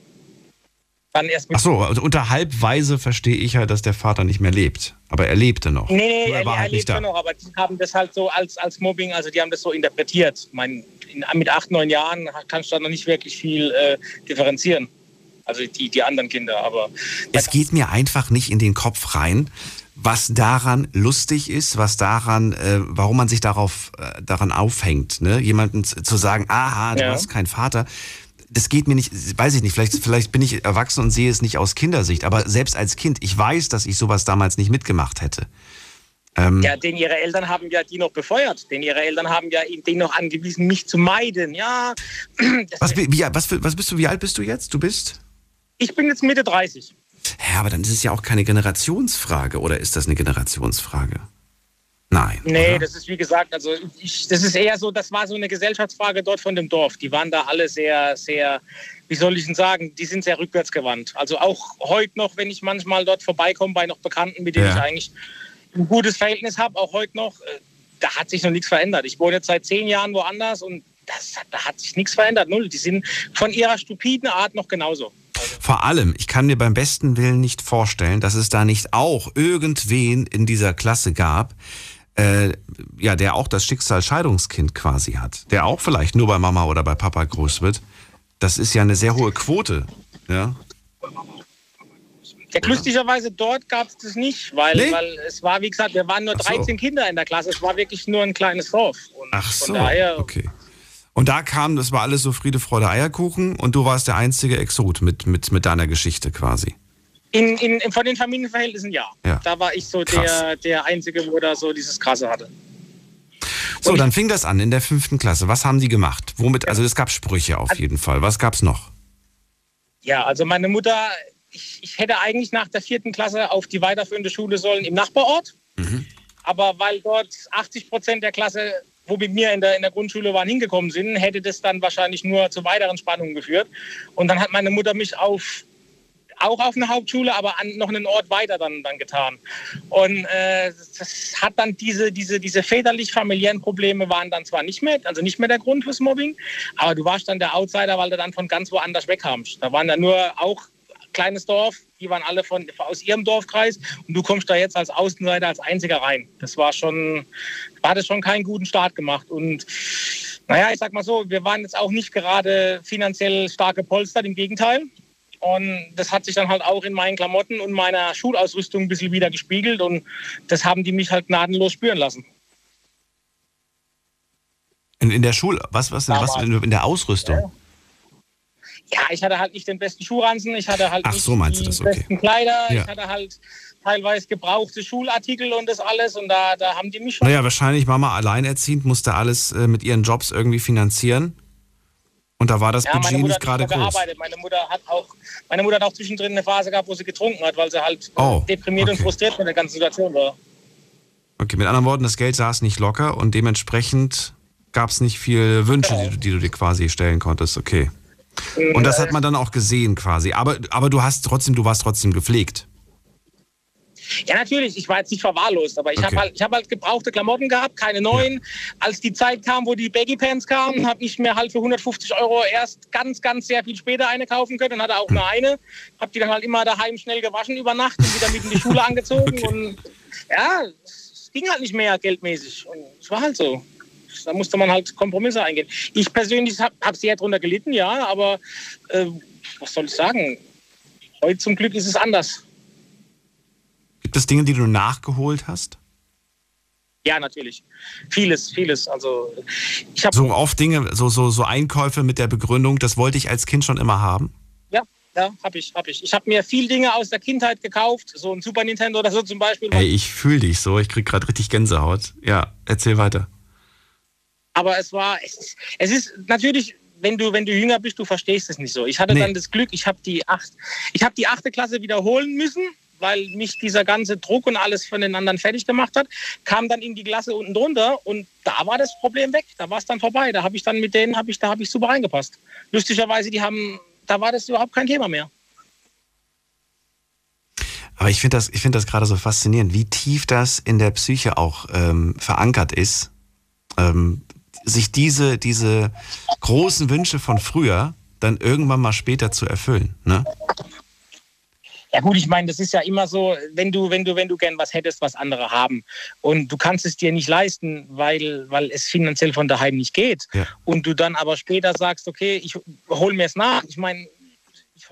Dann erst Ach so, also unter halbweise verstehe ich halt, dass der Vater nicht mehr lebt. Aber er lebte noch. Nee, nee, er, er, halt er lebt noch, aber die haben das halt so als, als Mobbing, also die haben das so interpretiert. Mein, in, mit acht, neun Jahren kannst du da noch nicht wirklich viel äh, differenzieren. Also die, die anderen Kinder, aber. Es geht mir einfach nicht in den Kopf rein, was daran lustig ist, was daran, äh, warum man sich darauf, äh, daran aufhängt, ne? Jemanden zu sagen, aha, du ja. hast keinen Vater das geht mir nicht, weiß ich nicht, vielleicht, vielleicht bin ich erwachsen und sehe es nicht aus Kindersicht, aber selbst als Kind, ich weiß, dass ich sowas damals nicht mitgemacht hätte. Ähm ja, denn ihre Eltern haben ja die noch befeuert. Denn ihre Eltern haben ja den noch angewiesen, mich zu meiden. Ja. Was, wie, was, was bist du, wie alt bist du jetzt? Du bist? Ich bin jetzt Mitte 30. Ja, aber dann ist es ja auch keine Generationsfrage, oder ist das eine Generationsfrage? Nein. Nee, oder? das ist wie gesagt, also ich, das ist eher so, das war so eine Gesellschaftsfrage dort von dem Dorf. Die waren da alle sehr, sehr, wie soll ich denn sagen, die sind sehr rückwärtsgewandt. Also auch heute noch, wenn ich manchmal dort vorbeikomme bei noch Bekannten, mit denen ja. ich eigentlich ein gutes Verhältnis habe, auch heute noch, äh, da hat sich noch nichts verändert. Ich wohne jetzt seit zehn Jahren woanders und das, da hat sich nichts verändert. Null. Die sind von ihrer stupiden Art noch genauso. Vor allem, ich kann mir beim besten Willen nicht vorstellen, dass es da nicht auch irgendwen in dieser Klasse gab, äh, ja, der auch das Schicksal Scheidungskind quasi hat, der auch vielleicht nur bei Mama oder bei Papa groß wird. Das ist ja eine sehr hohe Quote. Ja. Ja, glücklicherweise dort gab es das nicht, weil, nee? weil es war, wie gesagt, wir waren nur 13 so. Kinder in der Klasse. Es war wirklich nur ein kleines Dorf. Und Ach so, daher, okay. Und da kam, das war alles so Friede, Freude, Eierkuchen und du warst der einzige Exot mit, mit, mit deiner Geschichte quasi. In, in, von den Familienverhältnissen ja. ja. Da war ich so der, der Einzige, wo da so dieses Krasse hatte. So, Und dann fing das an in der fünften Klasse. Was haben die gemacht? Womit, also es gab Sprüche auf jeden Fall. Was gab es noch? Ja, also meine Mutter, ich, ich, hätte eigentlich nach der vierten Klasse auf die weiterführende Schule sollen im Nachbarort. Mhm. Aber weil dort 80 Prozent der Klasse, wo mit mir in der, in der Grundschule waren, hingekommen sind, hätte das dann wahrscheinlich nur zu weiteren Spannungen geführt. Und dann hat meine Mutter mich auf auch auf eine Hauptschule, aber an noch einen Ort weiter dann, dann getan. Und äh, das hat dann diese, diese, diese väterlich-familiären Probleme waren dann zwar nicht mehr, also nicht mehr der Grund fürs Mobbing, aber du warst dann der Outsider, weil du dann von ganz woanders wegkamst. Da waren dann nur auch kleines Dorf, die waren alle von, aus ihrem Dorfkreis und du kommst da jetzt als Außenseiter, als Einziger rein. Das war schon, war das schon keinen guten Start gemacht und Naja, ich sag mal so, wir waren jetzt auch nicht gerade finanziell stark gepolstert, im Gegenteil. Und das hat sich dann halt auch in meinen Klamotten und meiner Schulausrüstung ein bisschen wieder gespiegelt. Und das haben die mich halt gnadenlos spüren lassen. In, in der Schule, was, was, was in, in der Ausrüstung? Ja. Ja. ich hatte halt nicht den besten Schuhranzen, ich hatte halt Ach, nicht so meinst die du das, okay. besten Kleider, Ja. ich hatte halt teilweise gebrauchte Schulartikel und das alles. Und da, da haben die mich schon Naja, wahrscheinlich Mama alleinerziehend musste alles äh, mit ihren Jobs irgendwie finanzieren. Und da war das Ja, Budget nicht gerade groß. gearbeitet. Meine Mutter hat auch, meine Mutter hat auch zwischendrin eine Phase gehabt, wo sie getrunken hat, weil sie halt Oh, deprimiert okay. und frustriert mit der ganzen Situation war. Okay, mit anderen Worten, das Geld saß nicht locker und dementsprechend gab es nicht viel Wünsche, Genau. die, du- die du dir quasi stellen konntest. Okay. Und das hat man dann auch gesehen quasi. Aber, aber du hast trotzdem, du warst trotzdem gepflegt. Ja, natürlich, ich war jetzt nicht verwahrlost, aber ich Okay. habe halt, ich hab halt gebrauchte Klamotten gehabt, keine neuen. Als die Zeit kam, wo die Baggy Pants kamen, habe ich mir halt für 150 Euro erst ganz, ganz sehr viel später eine kaufen können und hatte auch nur eine. Habe die dann halt immer daheim schnell gewaschen über Nacht und wieder mit in die Schule angezogen. Und ja, es ging halt nicht mehr geldmäßig. Und es war halt so. Da musste man halt Kompromisse eingehen. Ich persönlich habe hab sehr drunter gelitten, ja, aber äh, was soll ich sagen? Heute zum Glück ist es anders. Gibt es Dinge, die du nachgeholt hast? Ja, natürlich. Vieles, vieles. Also ich habe So oft Dinge, so, so, so Einkäufe mit der Begründung, das wollte ich als Kind schon immer haben. ja, ja, habe ich, habe ich. Ich habe mir viel Dinge aus der Kindheit gekauft, so ein Super Nintendo oder so zum Beispiel. Ey, ich fühle dich so, ich krieg gerade richtig Gänsehaut. Ja, erzähl weiter. Aber es war, es ist, es ist natürlich, wenn du, wenn du jünger bist, du verstehst es nicht so. Ich hatte Nee. dann das Glück, ich habe die acht, ich habe die achte Klasse wiederholen müssen, weil mich dieser ganze Druck und alles von den anderen fertig gemacht hat. Kam dann in die Klasse unten drunter und da war das Problem weg. Da war es dann vorbei. Da habe ich dann mit denen, habe ich, da habe ich super reingepasst. Lustigerweise, die haben, da war das überhaupt kein Thema mehr. Aber ich finde das, ich finde das gerade so faszinierend, wie tief das in der Psyche auch ähm, verankert ist, ähm, sich diese, diese großen Wünsche von früher dann irgendwann mal später zu erfüllen. Ne? Ja gut, ich meine, das ist ja immer so, wenn du, wenn du, wenn du gern was hättest, was andere haben und du kannst es dir nicht leisten, weil, weil es finanziell von daheim nicht geht Ja. und du dann aber später sagst, okay, ich hol mir es nach. Ich meine,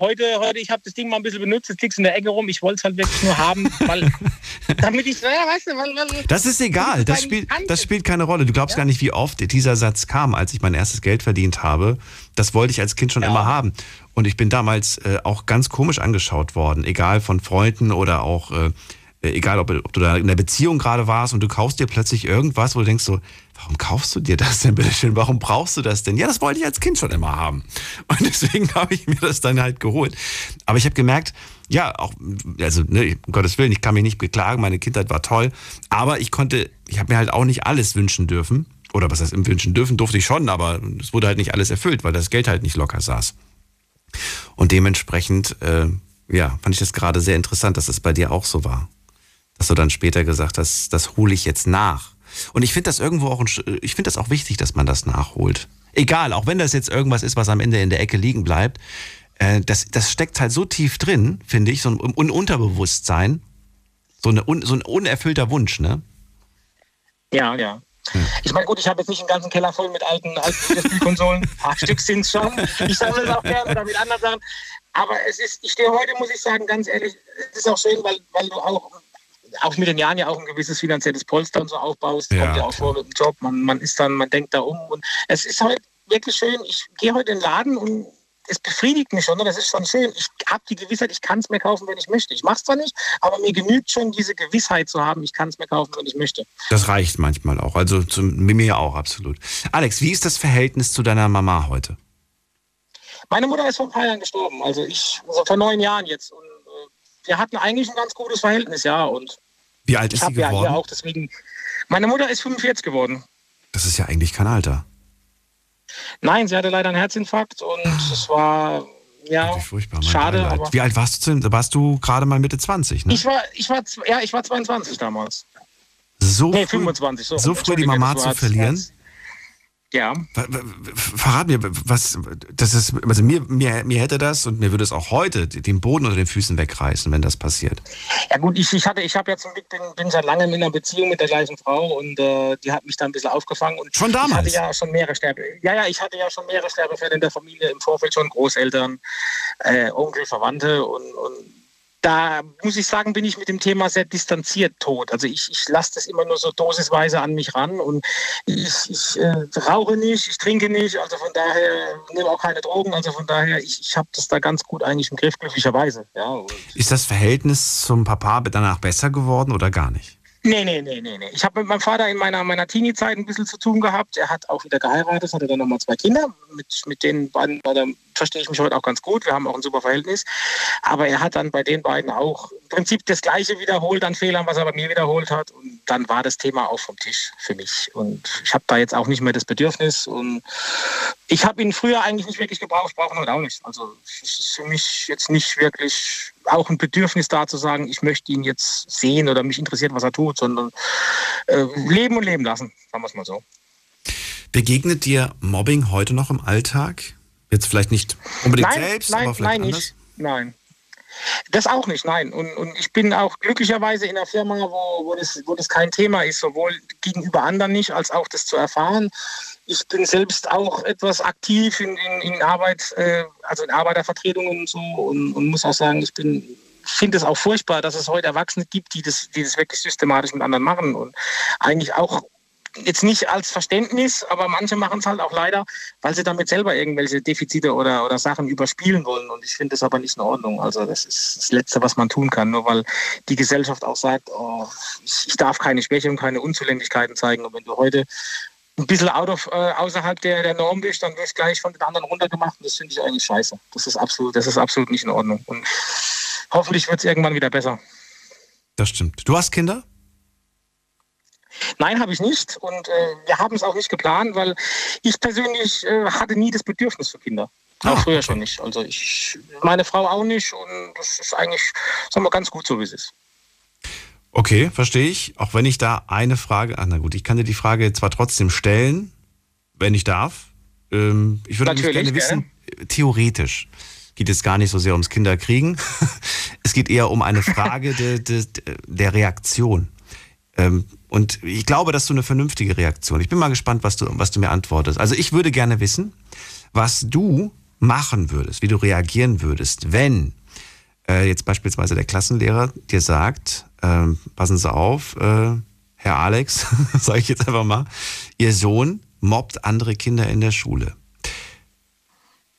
heute, heute, ich habe das Ding mal ein bisschen benutzt, jetzt liegt in der Ecke rum, ich wollte es halt wirklich nur haben, weil, damit ich, ja, weißt du, weil, weil Das ist egal, das spielt, das spielt keine Rolle. Du glaubst gar nicht, wie oft dieser Satz kam, als ich mein erstes Geld verdient habe. Das wollte ich als Kind schon Ja. immer haben. Und ich bin damals äh, auch ganz komisch angeschaut worden, egal von Freunden oder auch, äh, egal ob, ob du da in der Beziehung gerade warst und du kaufst dir plötzlich irgendwas, wo du denkst so, warum kaufst du dir das denn bitteschön? Warum brauchst du das denn? Ja, das wollte ich als Kind schon immer haben. Und deswegen habe ich mir das dann halt geholt. Aber ich habe gemerkt, ja, auch, also, ne, um Gottes Willen, ich kann mich nicht beklagen, meine Kindheit war toll, aber ich konnte, ich habe mir halt auch nicht alles wünschen dürfen. Oder was heißt im Wünschen dürfen, durfte ich schon, aber es wurde halt nicht alles erfüllt, weil das Geld halt nicht locker saß. Und dementsprechend, äh, ja, fand ich das gerade sehr interessant, dass es bei dir auch so war. Dass du dann später gesagt hast, das hole ich jetzt nach. Und ich finde das irgendwo auch, ein, Sch- ich finde das auch wichtig, dass man das nachholt. Egal, auch wenn das jetzt irgendwas ist, was am Ende in der Ecke liegen bleibt, äh, das, das steckt halt so tief drin, finde ich, so ein Un Unterbewusstsein, so, eine, so ein unerfüllter Wunsch, ne? Ja, ja. Ich meine, gut, ich habe jetzt nicht einen ganzen Keller voll mit alten, alten Spielkonsolen. Ein paar Stück sind es schon. Ich sammle es auch gerne oder mit anderen Sachen. Aber es ist, ich stehe heute, muss ich sagen, ganz ehrlich, es ist auch schön, weil, weil du auch, auch mit den Jahren ja auch ein gewisses finanzielles Polster und so aufbaust. Ja, Kommt ja auch vor mit dem Job. Man, man ist dann, man denkt da um. Und es ist halt wirklich schön. Ich gehe heute in den Laden und es befriedigt mich schon. ne? Das ist schon schön. Ich habe die Gewissheit, ich kann es mir kaufen, wenn ich möchte. Ich mache es zwar nicht, aber mir genügt schon diese Gewissheit zu haben, ich kann es mir kaufen, wenn ich möchte. Das reicht manchmal auch. Also zu mir auch absolut. Alex, wie ist das Verhältnis zu deiner Mama heute? Meine Mutter ist vor ein paar Jahren gestorben, also ich, also vor neun Jahren jetzt. Und äh, wir hatten eigentlich ein ganz gutes Verhältnis, ja. Und Wie alt ich ist sie habe ja geworden? hier auch deswegen. Meine Mutter ist 45 geworden. Das ist ja eigentlich kein Alter. Nein, sie hatte leider einen Herzinfarkt und es war ja furchtbar. Schade. Aber Wie alt warst du denn? Warst du gerade mal Mitte 20, ne? ich war, ich war, ja, ich war 22 damals. so Nee, früh, 25. So, so früh die Mama zu verlieren? Ja. Verrat mir, was, das ist, also mir, mir, mir hätte das und mir würde es auch heute den Boden unter den Füßen wegreißen, wenn das passiert. Ja gut, ich, ich hatte, ich habe jetzt bin, bin seit langem in einer Beziehung mit der gleichen Frau und äh, die hat mich da ein bisschen aufgefangen und schon damals. Ich hatte ja schon mehrere Sterbe, ja ja, ich hatte ja schon mehrere Sterbefälle in der Familie im Vorfeld schon Großeltern, äh, Onkel, Verwandte und, und da muss ich sagen, bin ich mit dem Thema sehr distanziert tot. Also ich, ich lasse das immer nur so dosisweise an mich ran und ich, ich äh, rauche nicht, ich trinke nicht, also von daher nehme auch keine Drogen, also von daher, ich, ich habe das da ganz gut eigentlich im Griff, glücklicherweise. Ja. Ist das Verhältnis zum Papa danach besser geworden oder gar nicht? Nee, nee, nee, nee, nee. Ich habe mit meinem Vater in meiner, meiner Teenie-Zeit ein bisschen zu tun gehabt. Er hat auch wieder geheiratet, hatte dann nochmal zwei Kinder. Mit, mit den beiden verstehe ich mich heute auch ganz gut. Wir haben auch ein super Verhältnis. Aber er hat dann bei den beiden auch im Prinzip das Gleiche wiederholt an Fehlern, was er bei mir wiederholt hat. Und dann war das Thema auch vom Tisch für mich. Und ich habe da jetzt auch nicht mehr das Bedürfnis. Und ich habe ihn früher eigentlich nicht wirklich gebraucht, brauche ihn heute auch nicht. Also es ist für mich jetzt nicht wirklich auch ein Bedürfnis da zu sagen, ich möchte ihn jetzt sehen oder mich interessiert, was er tut, sondern äh, leben und leben lassen, sagen wir es mal so. Begegnet dir Mobbing heute noch im Alltag? Jetzt vielleicht nicht unbedingt nein, selbst, nein, aber vielleicht nein, anders? Nicht. Nein. Das auch nicht, nein. Und, und ich bin auch glücklicherweise in einer Firma, wo, wo, das, wo das kein Thema ist, sowohl gegenüber anderen nicht, als auch das zu erfahren. Ich bin selbst auch etwas aktiv in, in, in Arbeit, äh, also in Arbeitervertretungen und so und, und muss auch sagen, ich bin finde es auch furchtbar, dass es heute Erwachsene gibt, die das, die das wirklich systematisch mit anderen machen und eigentlich auch jetzt nicht als Verständnis, aber manche machen es halt auch leider, weil sie damit selber irgendwelche Defizite oder, oder Sachen überspielen wollen. Und ich finde das aber nicht in Ordnung. Also das ist das Letzte, was man tun kann, nur weil die Gesellschaft auch sagt, oh, ich, darf keine Schwäche und keine Unzulänglichkeiten zeigen. Und wenn du heute ein bisschen out of, äh, außerhalb der, der Norm bist, dann wirst du gleich von den anderen runtergemacht. Und das finde ich eigentlich scheiße. Das ist absolut, das ist absolut nicht in Ordnung. Und hoffentlich wird es irgendwann wieder besser. Das stimmt. Du hast Kinder? Nein, habe ich nicht. Und äh, wir haben es auch nicht geplant, weil ich persönlich äh, hatte nie das Bedürfnis für Kinder. Auch früher schon nicht. Also ich, meine Frau auch nicht. Und das ist eigentlich, sagen wir, ganz gut so, wie es ist. Okay, verstehe ich. Auch wenn ich da eine Frage, ach na gut, ich kann dir die Frage zwar trotzdem stellen, wenn ich darf. Ähm, ich würde nämlich gerne wissen, gerne. theoretisch geht es gar nicht so sehr ums Kinderkriegen. es geht eher um eine Frage de, de, de, der Reaktion. Ähm, und ich glaube, dass du eine vernünftige Reaktion. Ich bin mal gespannt, was du, was du mir antwortest. Also ich würde gerne wissen, was du machen würdest, wie du reagieren würdest, wenn äh, jetzt beispielsweise der Klassenlehrer dir sagt, äh, passen Sie auf, äh, Herr Alex, sage ich jetzt einfach mal, Ihr Sohn mobbt andere Kinder in der Schule.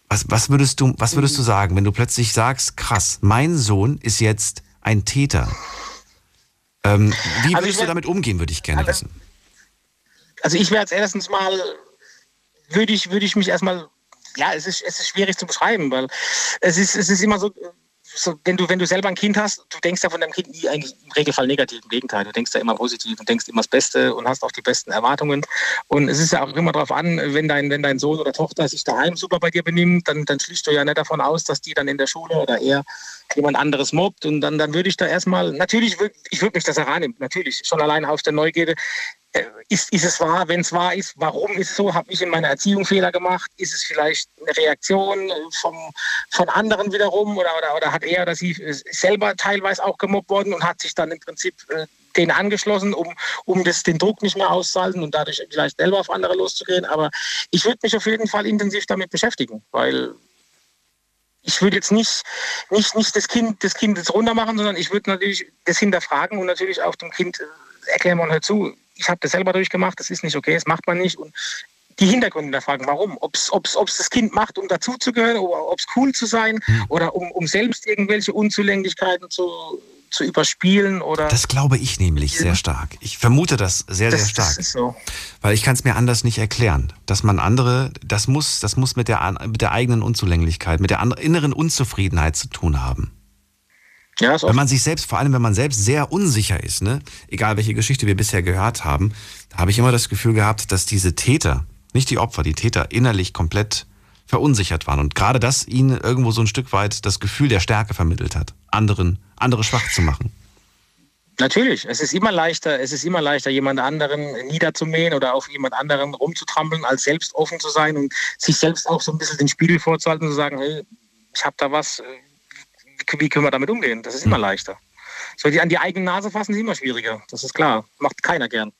Was, was, würdest du, was würdest du sagen, wenn du plötzlich sagst, krass, mein Sohn ist jetzt ein Täter? Ähm, wie also würdest du damit umgehen, würde ich gerne also, wissen. Also ich wäre jetzt erstens mal, würde ich, würde ich mich erstmal, ja, es ist, es ist schwierig zu beschreiben, weil es ist, es ist immer so, so, wenn, du, wenn du selber ein Kind hast, du denkst ja von deinem Kind nie eigentlich im Regelfall negativ. Im Gegenteil, du denkst ja immer positiv und denkst immer das Beste und hast auch die besten Erwartungen. Und es ist ja auch immer darauf an, wenn dein, wenn dein Sohn oder Tochter sich daheim super bei dir benimmt, dann, dann schließt du ja nicht davon aus, dass die dann in der Schule oder eher jemand anderes mobbt. Und dann, dann würde ich da erstmal, natürlich, ich würde mich das herannehmen, natürlich, schon allein aus der Neugierde. Äh, ist, ist es wahr? Wenn es wahr ist, warum ist es so? Habe ich in meiner Erziehung Fehler gemacht? Ist es vielleicht eine Reaktion vom, von anderen wiederum? Oder, oder, oder hat er oder sie selber teilweise auch gemobbt worden und hat sich dann im Prinzip äh, den angeschlossen, um, um das, den Druck nicht mehr auszuhalten und dadurch vielleicht selber auf andere loszugehen? Aber ich würde mich auf jeden Fall intensiv damit beschäftigen, weil ich würde jetzt nicht, nicht, nicht das Kind des Kindes runter machen, sondern ich würde natürlich das hinterfragen und natürlich auch dem Kind äh, erklären, man hört zu, ich habe das selber durchgemacht, das ist nicht okay, das macht man nicht. Und die Hintergründe da fragen, warum. Ob es das Kind macht, um dazuzugehören, oder ob es cool zu sein, mhm. oder um, um selbst irgendwelche Unzulänglichkeiten zu, zu überspielen oder. Das glaube ich nämlich sehr stark. Ich vermute das sehr, das, sehr stark. Das ist so. Weil ich kann es mir anders nicht erklären. Dass man andere, das muss, das muss mit der, mit der eigenen Unzulänglichkeit, mit der inneren Unzufriedenheit zu tun haben. Ja, wenn man sich selbst, vor allem wenn man selbst sehr unsicher ist, ne, egal welche Geschichte wir bisher gehört haben, habe ich immer das Gefühl gehabt, dass diese Täter, nicht die Opfer, die Täter innerlich komplett verunsichert waren und gerade das ihnen irgendwo so ein Stück weit das Gefühl der Stärke vermittelt hat, anderen, andere schwach zu machen. Natürlich, es ist immer leichter, es ist immer leichter, jemand anderen niederzumähen oder auf jemand anderen rumzutrampeln, als selbst offen zu sein und sich selbst auch so ein bisschen den Spiegel vorzuhalten und zu sagen, hey, ich habe da was, äh, wie, können wir damit umgehen? Das ist immer hm. leichter. So die an die eigene Nase fassen ist immer schwieriger, das ist klar. Macht keiner gern.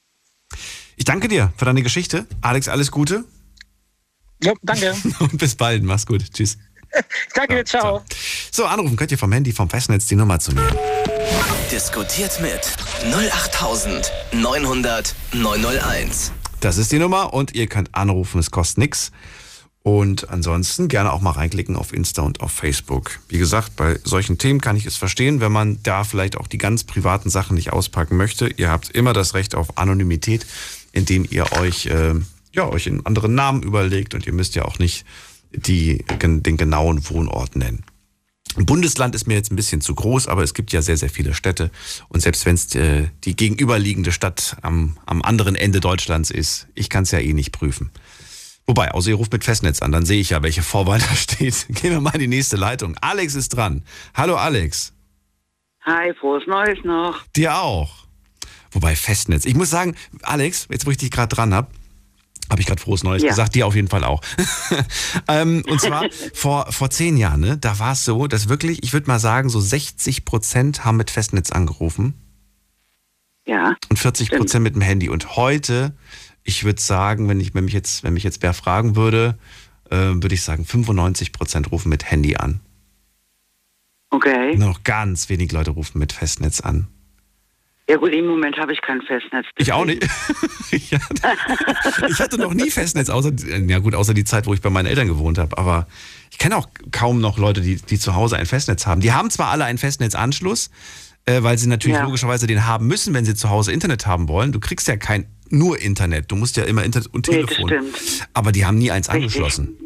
Ich danke dir für deine Geschichte. Alex, alles Gute. Ja, danke. und bis bald. Mach's gut. Tschüss. danke, ja, ciao. ciao. So, anrufen könnt ihr vom Handy, vom Festnetz die Nummer zu mir. Diskutiert mit 08900 901. Das ist die Nummer und ihr könnt anrufen, es kostet nichts. Und ansonsten gerne auch mal reinklicken auf Insta und auf Facebook. Wie gesagt, bei solchen Themen kann ich es verstehen, wenn man da vielleicht auch die ganz privaten Sachen nicht auspacken möchte. Ihr habt immer das Recht auf Anonymität, indem ihr euch, äh, ja, euch einen anderen Namen überlegt und ihr müsst ja auch nicht die, den genauen Wohnort nennen. Bundesland ist mir jetzt ein bisschen zu groß, aber es gibt ja sehr, sehr viele Städte. Und selbst wenn es äh, die gegenüberliegende Stadt am, am anderen Ende Deutschlands ist, ich kann es ja eh nicht prüfen. Wobei, außer ihr ruft mit Festnetz an, dann sehe ich ja, welche Vorwahl da steht. Gehen wir mal in die nächste Leitung. Alex ist dran. Hallo Alex. Hi, frohes Neues noch. Dir auch. Wobei Festnetz. Ich muss sagen, Alex, jetzt wo ich dich gerade dran habe, habe ich gerade frohes Neues ja. gesagt, dir auf jeden Fall auch. ähm, und zwar vor, vor zehn Jahren, ne, da war es so, dass wirklich, ich würde mal sagen, so 60 Prozent haben mit Festnetz angerufen. Ja. Und 40 Prozent mit dem Handy. Und heute ich würde sagen, wenn, ich, wenn, mich jetzt, wenn mich jetzt wer fragen würde, äh, würde ich sagen, 95 Prozent rufen mit Handy an. Okay. Nur noch ganz wenig Leute rufen mit Festnetz an. Ja gut, im Moment habe ich kein Festnetz. Ich auch nicht. ich, hatte, ich hatte noch nie Festnetz, außer, ja gut, außer die Zeit, wo ich bei meinen Eltern gewohnt habe. Aber ich kenne auch kaum noch Leute, die, die zu Hause ein Festnetz haben. Die haben zwar alle einen Festnetzanschluss, äh, weil sie natürlich ja. logischerweise den haben müssen, wenn sie zu Hause Internet haben wollen. Du kriegst ja kein nur Internet. Du musst ja immer Internet und Telefon. Nee, Aber die haben nie eins Richtig. angeschlossen.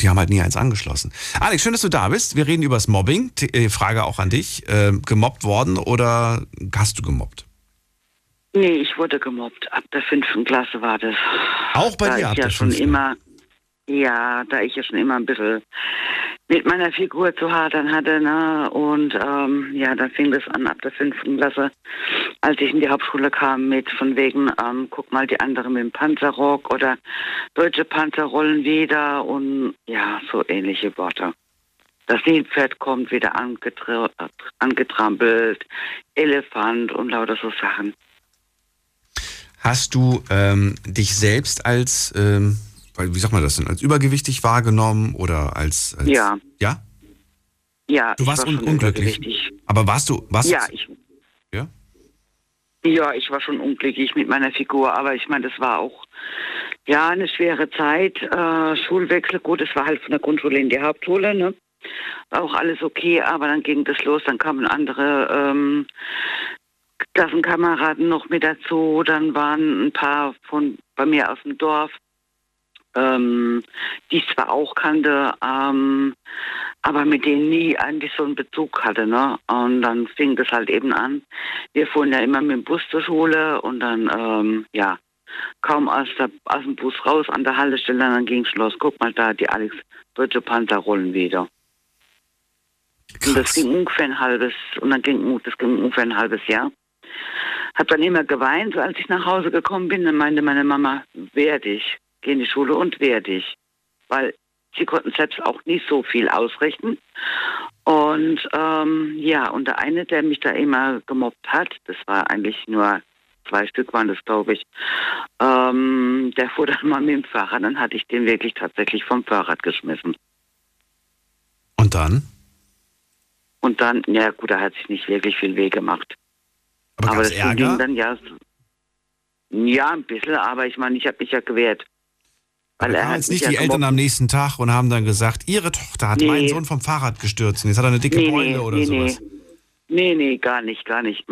Die haben halt nie eins angeschlossen. Alex, schön, dass du da bist. Wir reden über das Mobbing. Äh, Frage auch an dich. Äh, gemobbt worden oder hast du gemobbt? Nee, ich wurde gemobbt. Ab der fünften Klasse war das. Auch bei da dir ab ja der schon immer, Ja, da ich ja schon immer ein bisschen mit meiner Figur zu hadern hatte. Ne? Und ähm, ja, dann fing das an ab der fünften Klasse, als ich in die Hauptschule kam, mit von wegen, ähm, guck mal, die anderen mit dem Panzerrock oder deutsche Panzer rollen wieder und ja, so ähnliche Worte. Das Nilpferd kommt wieder angetra angetrampelt, Elefant und lauter so Sachen. Hast du ähm, dich selbst als ähm, wie sagt man das denn, als übergewichtig wahrgenommen oder als, als ja. Ja? Ja, du warst war un unglücklich. Aber warst du, warst ja, ich, ja? Ja, ich war schon unglücklich mit meiner Figur, aber ich meine, das war auch ja eine schwere Zeit. Äh, Schulwechsel, gut, es war halt von der Grundschule in die Hauptschule, ne? War auch alles okay, aber dann ging das los, dann kamen andere ähm, Klassenkameraden noch mit dazu, dann waren ein paar von bei mir aus dem Dorf, ähm, die ich zwar auch kannte, ähm, aber mit denen nie eigentlich so einen Bezug hatte. Ne? Und dann fing das halt eben an. Wir fuhren ja immer mit dem Bus zur Schule und dann, ähm, ja, kaum aus, der, aus dem Bus raus an der Haltestelle, dann ging es los. Guck mal da, die Alex Deutsche Panther rollen wieder. Krass. Und das ging ungefähr ein halbes, und dann ging das ging ungefähr ein halbes Jahr. Hab dann immer geweint, als ich nach Hause gekommen bin. Dann meinte meine Mama, wehr dich geh in die Schule und wehr dich. Weil sie konnten selbst auch nicht so viel ausrichten. Und ähm, ja, und der eine, der mich da immer gemobbt hat, das war eigentlich nur zwei Stück waren das, glaube ich, ähm, der fuhr dann mal mit dem Fahrrad. Dann hatte ich den wirklich tatsächlich vom Fahrrad geschmissen. Und dann? Und dann, ja gut, da hat sich nicht wirklich viel weh gemacht. Aber, aber das Ärger? ging dann ja, ja, ein bisschen, aber ich meine, ich habe mich ja gewehrt. Weil er jetzt nicht die Eltern am nächsten Tag und haben dann gesagt, ihre Tochter hat nee. meinen Sohn vom Fahrrad gestürzt und jetzt hat er eine dicke nee, Beule nee, oder nee, sowas. Nee, nee, gar nicht, gar nicht.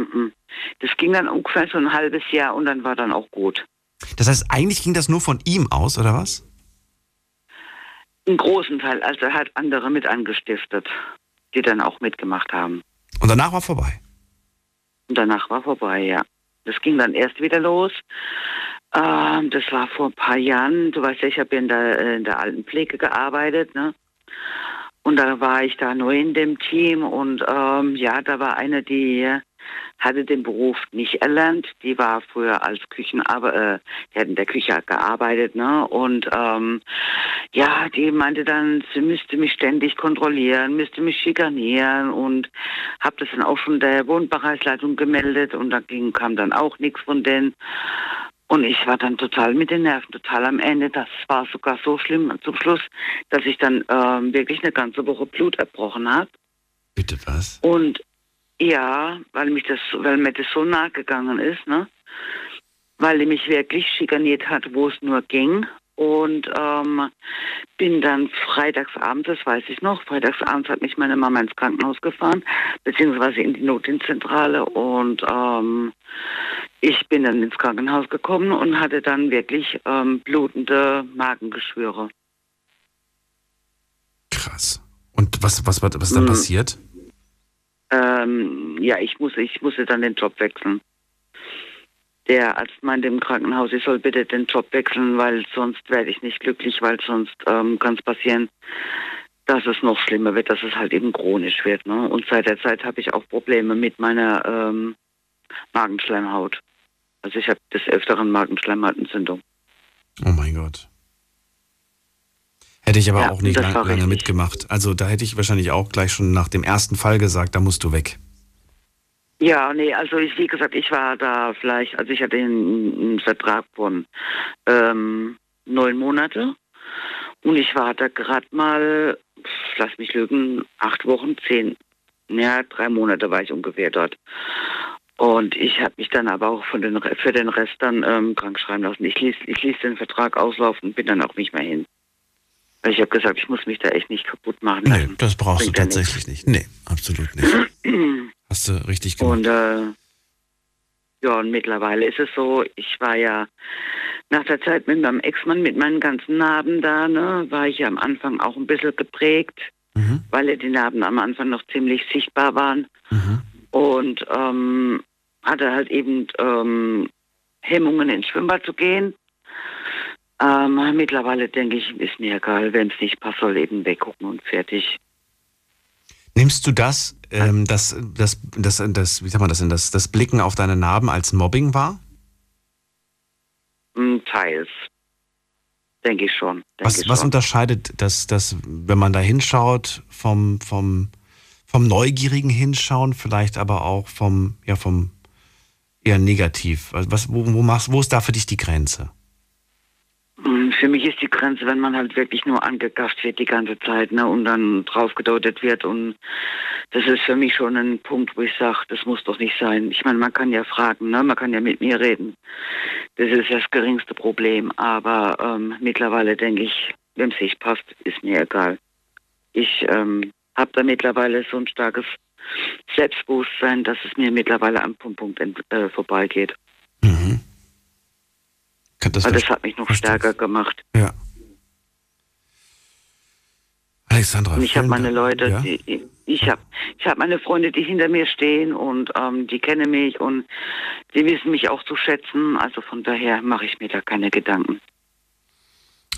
Das ging dann ungefähr so ein halbes Jahr und dann war dann auch gut. Das heißt, eigentlich ging das nur von ihm aus, oder was? Einen großen Teil. Also er hat andere mit angestiftet, die dann auch mitgemacht haben. Und danach war vorbei? Und danach war vorbei, ja. Das ging dann erst wieder los. Ähm, das war vor ein paar Jahren. Du weißt ja, ich habe ja in der, in der Altenpflege gearbeitet. Ne? Und da war ich da neu in dem Team und ähm, ja, da war eine, die hatte den Beruf nicht erlernt. Die war früher als Küchenarbeiter, äh, die hat in der Küche gearbeitet, ne? Und ähm, ja, die meinte dann, sie müsste mich ständig kontrollieren, müsste mich schikanieren und habe das dann auch schon der Wohnbereichsleitung gemeldet und da kam dann auch nichts von denen. Und ich war dann total mit den Nerven, total am Ende. Das war sogar so schlimm zum Schluss, dass ich dann ähm, wirklich eine ganze Woche Blut erbrochen habe. Bitte was? Und ja, weil mich das, weil mir das so nahe gegangen ist, ne? Weil die mich wirklich schikaniert hat, wo es nur ging. Und ähm, bin dann freitagsabends, das weiß ich noch, freitagsabends hat mich meine Mama ins Krankenhaus gefahren, beziehungsweise in die Notdienstzentrale. Und ähm, ich bin dann ins Krankenhaus gekommen und hatte dann wirklich ähm, blutende Magengeschwüre. Krass. Und was, was, was, was ist dann Mhm. passiert? Ähm, ja, ich musste, ich musste dann den Job wechseln. Der Arzt meinte im Krankenhaus, ich soll bitte den Job wechseln, weil sonst werde ich nicht glücklich, weil sonst ähm, kann es passieren, dass es noch schlimmer wird, dass es halt eben chronisch wird. Ne? Und seit der Zeit habe ich auch Probleme mit meiner ähm, Magenschleimhaut. Also ich habe des Öfteren Magenschleimhautentzündung. Oh mein Gott. Hätte ich aber Ja, auch nicht lang, lange richtig. mitgemacht. Also da hätte ich wahrscheinlich auch gleich schon nach dem ersten Fall gesagt, da musst du weg. Ja, nee, also ich, wie gesagt, ich war da vielleicht, also ich hatte einen, Vertrag von ähm, neun Monate und ich war da gerade mal, lass mich lügen, acht Wochen, zehn, ja, drei Monate war ich ungefähr dort. Und ich habe mich dann aber auch von den, für den Rest dann ähm, krank schreiben lassen. Ich ließ, ich ließ den Vertrag auslaufen und bin dann auch nicht mehr hin. Weil ich habe gesagt, ich muss mich da echt nicht kaputt machen Nee, lassen. das brauchst Bringt du tatsächlich nicht. Nee, absolut nicht. Hast du richtig gemacht. Und äh, ja, und mittlerweile ist es so, ich war ja nach der Zeit mit meinem Ex-Mann, mit meinen ganzen Narben da, ne, war ich ja am Anfang auch ein bisschen geprägt, Mhm. weil ja die Narben am Anfang noch ziemlich sichtbar waren. Mhm. Und ähm, hatte halt eben ähm, Hemmungen ins Schwimmbad zu gehen. Ähm, mittlerweile denke ich, ist mir egal, wenn es nicht passt, soll eben weggucken und fertig. Nimmst du das, ähm, das, das, das, das, wie sagt man das denn, das, das Blicken auf deine Narben als Mobbing wahr? Hm, Teils. Denke ich schon. Denke Was, ich was schon. unterscheidet das, das, wenn man da hinschaut, vom, vom, vom neugierigen Hinschauen, vielleicht aber auch vom, ja, vom eher negativ? Also Was, wo, wo, machst, wo ist da für dich die Grenze? Mm, Für mich ist die Grenze, wenn man halt wirklich nur angegafft wird die ganze Zeit ne, und dann draufgedeutet wird. Und das ist für mich schon ein Punkt, wo ich sage, das muss doch nicht sein. Ich meine, man kann ja fragen, ne, man kann ja mit mir reden. Das ist das geringste Problem. Aber ähm, mittlerweile denke ich, wenn es nicht passt, ist mir egal. Ich ähm, habe da mittlerweile so ein starkes Selbstbewusstsein, dass es mir mittlerweile am Punkt, äh, vorbeigeht. Mhm. Das Weil das verst- hat mich noch verstehe stärker gemacht. Ja. Alexandra. Und ich habe meine. Leute, Ja? die, ich habe ich hab meine Freunde, die hinter mir stehen und ähm, die kennen mich und die wissen mich auch zu schätzen. Also von daher mache ich mir da keine Gedanken.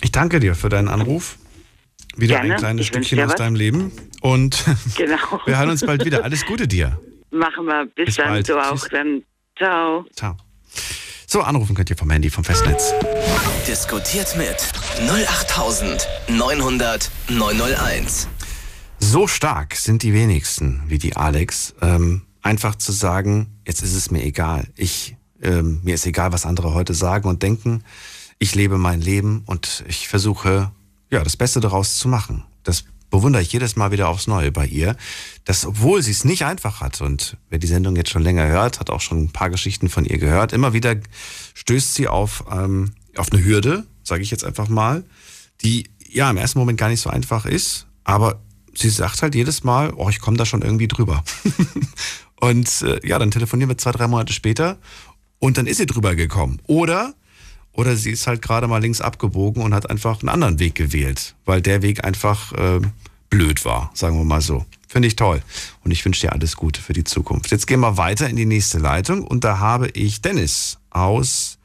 Ich danke dir für deinen Anruf. Wieder Gerne. ein kleines Ich Stückchen aus was. deinem Leben. Und Genau. wir hören uns bald wieder. Alles Gute dir. Machen wir. Bis, Bis dann. bald. Du auch. Tschüss. Dann ciao. Ciao. So, anrufen könnt ihr vom Handy, vom Festnetz. Diskutiert mit 08900 901. So stark sind die wenigsten wie die Alex, ähm, einfach zu sagen, jetzt ist es mir egal. Ich, ähm, mir ist egal, was andere heute sagen und denken. Ich lebe mein Leben und ich versuche, ja, das Beste daraus zu machen. Das bewundere ich jedes Mal wieder aufs Neue bei ihr, dass obwohl sie es nicht einfach hat und wer die Sendung jetzt schon länger hört, hat auch schon ein paar Geschichten von ihr gehört, immer wieder stößt sie auf, ähm, auf eine Hürde, sage ich jetzt einfach mal, die ja im ersten Moment gar nicht so einfach ist, aber sie sagt halt jedes Mal, oh, ich komme da schon irgendwie drüber. und äh, ja, dann telefonieren wir zwei, drei Monate später und dann ist sie drüber gekommen. Oder, oder sie ist halt gerade mal links abgebogen und hat einfach einen anderen Weg gewählt, weil der Weg einfach äh, blöd war, sagen wir mal so. Finde ich toll. Und ich wünsche dir alles Gute für die Zukunft. Jetzt gehen wir weiter in die nächste Leitung und da habe ich Dennis aus